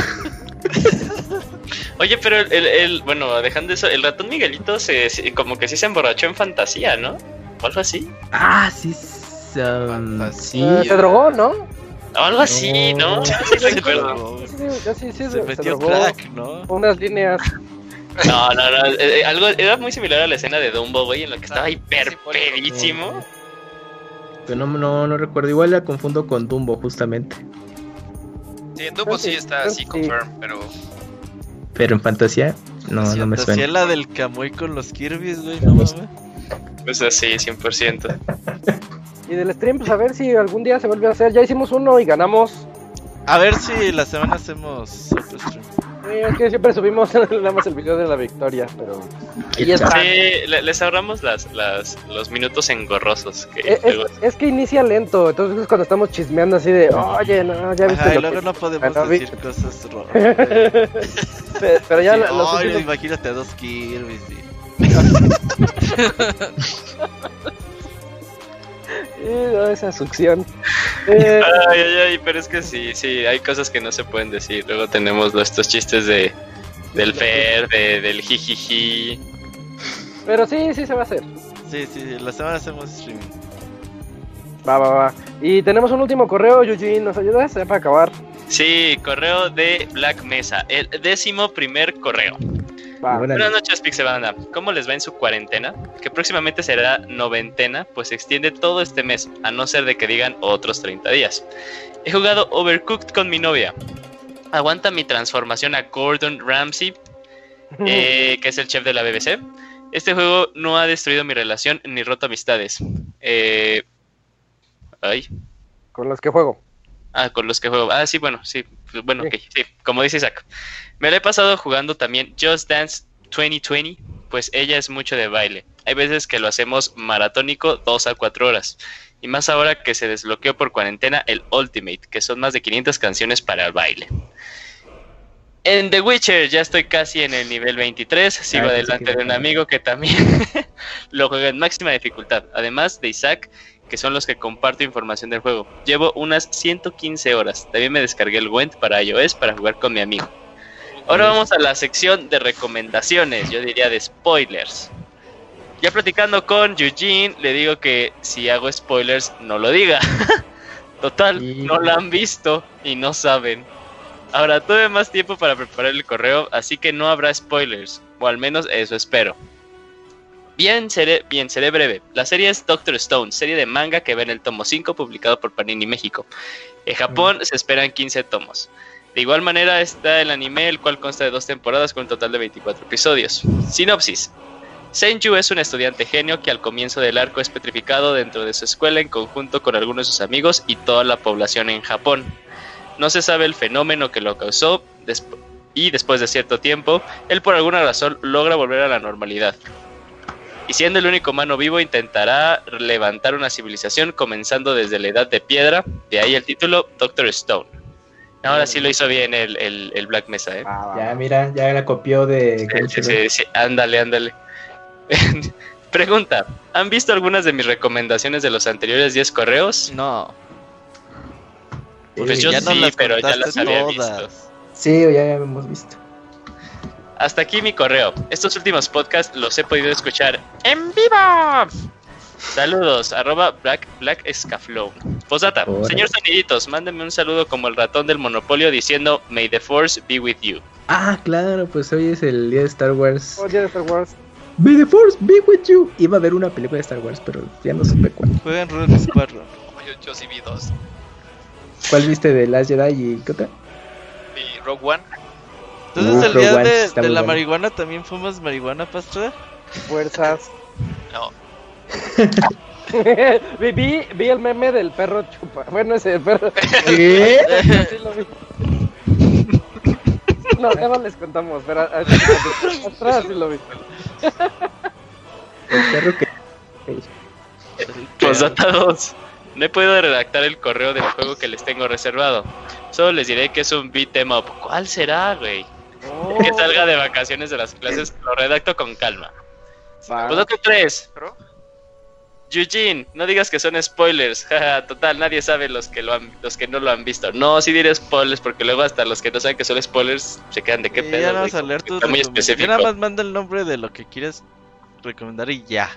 Oye, pero el, el- bueno, dejando eso, el ratón Miguelito se, se- como que sí se emborrachó en fantasía, ¿no? O algo así. Ah, sí, s- um, sí. Eh, se drogó, ¿no? O algo así, ¿no? No. Sí, sí. Sí, sí, sí, sí, sí, Se metió crack, ¿no? Unas líneas. No, no, no. eh, eh, algo, era muy similar a la escena de Dumbo, güey, en la que estaba hiper por eso. pedísimo. Pero no, no, no recuerdo, igual la confundo con Dumbo, justamente. Sí, en Dumbo sí está así, Sí. confirm, pero Pero en fantasía, no, Sí, no me fantasía suena. la del Camuy con los Kirby's, güey, no mames. Pues así, 100%. Y del stream, pues a ver si algún día se vuelve a hacer. Ya hicimos uno y ganamos. A ver si la semana hacemos otro stream. Eh, es que siempre subimos nada más el video de la victoria, pero. Y está. Sí, le- les ahorramos las, las, los minutos engorrosos. Que Eh, Es, luego- es que inicia lento, entonces es cuando estamos chismeando así de, oye, no, ya viste Ajá, y lo luego que-". no podemos Ah, no, vi- decir cosas raras. Pe- Pero ya Sí, ay, últimos- imagínate a dos Kirby's. Eh, esa succión. Eh, Ay, ay, ay, pero es que sí, sí, hay cosas que no se pueden decir. Luego tenemos los- estos chistes de del Fer, de, del jijiji. pero sí, sí se va a hacer. Sí, sí, la semana hacemos streaming. Va, va, va. Y tenemos un último correo, Eugene, ¿nos ayudas? Ya para acabar. Sí, correo de Black Mesa, el décimo primer correo. Va. Buenas noches, Pixebanda. ¿Cómo les va en su cuarentena? Que próximamente será noventena, pues se extiende todo este mes, a no ser de que digan otros 30 días. He jugado Overcooked con mi novia. Aguanta mi transformación a Gordon Ramsay, eh, que es el chef de la BBC. Este juego no ha destruido mi relación ni roto amistades. Eh, ay, Con los que juego. Ah, con los que juego. Ah, sí, bueno, sí. Bueno, Sí. como dice Isaac. Me la he pasado jugando también Just Dance 2020, pues ella es mucho de baile. Hay veces que lo hacemos maratónico, dos a cuatro horas. Y más ahora que se desbloqueó por cuarentena el Ultimate, que son más de 500 canciones para el baile. En The Witcher ya estoy casi en el nivel 23, sigo Ah, adelante de un amigo que también lo juega en máxima dificultad, además de Isaac, que son los que comparto información del juego. Llevo unas 115 horas, también me descargué el Went para iOS para jugar con mi amigo. Ahora vamos a la sección de recomendaciones, yo diría de spoilers. Ya platicando con Eugene, le digo que si hago spoilers, no lo diga. Total, no la han visto y no saben. Ahora tuve más tiempo para preparar el correo, así que no habrá spoilers, o al menos eso espero. Bien seré, bien, seré breve. La serie es Doctor Stone, serie de manga que ve en el tomo 5 publicado por Panini México. En Japón se esperan 15 tomos. De igual manera está el anime, el cual consta de dos temporadas con un total de 24 episodios. Sinopsis. Senju es un estudiante genio que al comienzo del arco es petrificado dentro de su escuela en conjunto con algunos de sus amigos y toda la población en Japón. No se sabe el fenómeno que lo causó y después de cierto tiempo, él por alguna razón logra volver a la normalidad. Y siendo el único humano vivo, intentará levantar una civilización comenzando desde la edad de piedra, de ahí el título Doctor Stone. Ahora sí lo hizo bien el, el- el Black Mesa, ¿eh? Va, Ya, mira, ya la copió de Sí, sí, sí, ándale, ándale. Pregunta, ¿han visto algunas de mis recomendaciones de los anteriores 10 correos? No. Pues Sí, yo ya sí, pero ya las había todas. visto. Sí, ya hemos visto. Hasta aquí mi correo. Estos últimos podcasts los he podido escuchar en vivo. Saludos, arroba Black, Black Scaflow. Posdata, Órale. señor Soniditos, mándenme un saludo como el ratón del Monopolio diciendo May the Force be with you. Ah, claro, pues hoy es el día de Star Wars. Oye, de Star Wars. May the Force be with you. Iba a haber una película de Star Wars, pero ya no supe cuál. Juegan Rogue Squadron. yo, yo sí vi dos. ¿Cuál viste de Last Jedi y qué otra? Vi Rogue One. Entonces, el día de, la marihuana también fumas marihuana, pastor. Fuerzas. No, vi, vi, vi el meme del perro chupa. Bueno, ese el perro. ¿Qué? Sí lo vi. No, ya no les contamos, pero atrás sí lo vi. El perro que. Posdata 2. No he podido redactar el correo del juego que les tengo reservado. Solo les diré que es un beat em up. ¿Cuál será, güey? Que salga de vacaciones de las clases, lo redacto con calma. Va. Pues otro tres. Eugene, no digas que son spoilers. Total, nadie sabe los que lo han, los que no lo han visto. No, sí diré spoilers porque luego hasta los que no saben que son spoilers se quedan de qué Y pedo. ya a leer muy específico. Yo nada más manda el nombre de lo que quieres recomendar y ya.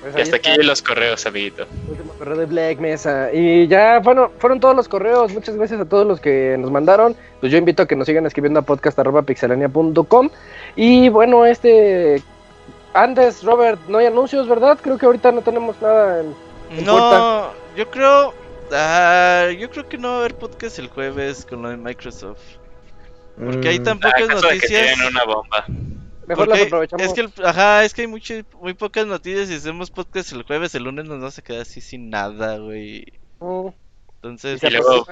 Pues Y hasta está. aquí los correos, amiguito. Último correo de Black Mesa. Y ya fueron, fueron todos los correos. Muchas gracias a todos los que nos mandaron. Pues yo invito a que nos sigan escribiendo a podcast.pixelania.com. Y bueno, este. Antes, Robert, no hay anuncios, ¿verdad? Creo que ahorita no tenemos nada en. ¿En No, yo creo. ah, yo creo que no va a haber podcast el jueves con lo de Microsoft. Porque hay tan Ah, pocas acaso de que noticias. tienen una bomba. Mejor Porque las aprovechamos. Es que, el- ajá, es que hay mucho, muy pocas noticias y hacemos podcast el jueves, el lunes nos vamos a quedar así sin nada, güey. Mm, Entonces, Y luego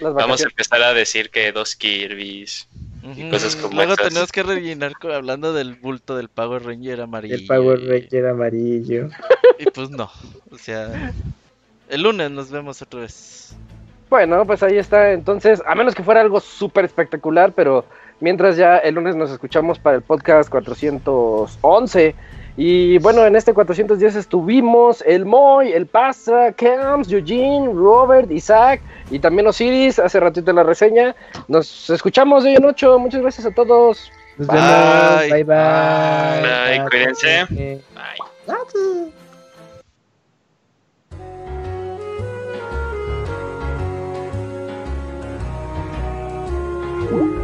Vamos a empezar a decir que dos Kirby's. ujú, cosas como luego esas. tenemos que rellenar hablando del bulto del Power Ranger amarillo. El Power y- Ranger amarillo. Y pues no, o sea, el lunes nos vemos otra vez. Bueno, pues ahí está. Entonces, a menos que fuera algo súper espectacular, pero mientras ya el lunes nos escuchamos para el podcast 411. Y bueno, en este 410 estuvimos el Moy, el Pastra, Camps, Eugene, Robert, Isaac y también Osiris. Hace ratito en la reseña. Nos escuchamos de hoy en. Muchas gracias a todos. Nos Bye. vemos. Bye bye. Bye, cuídense. Bye. El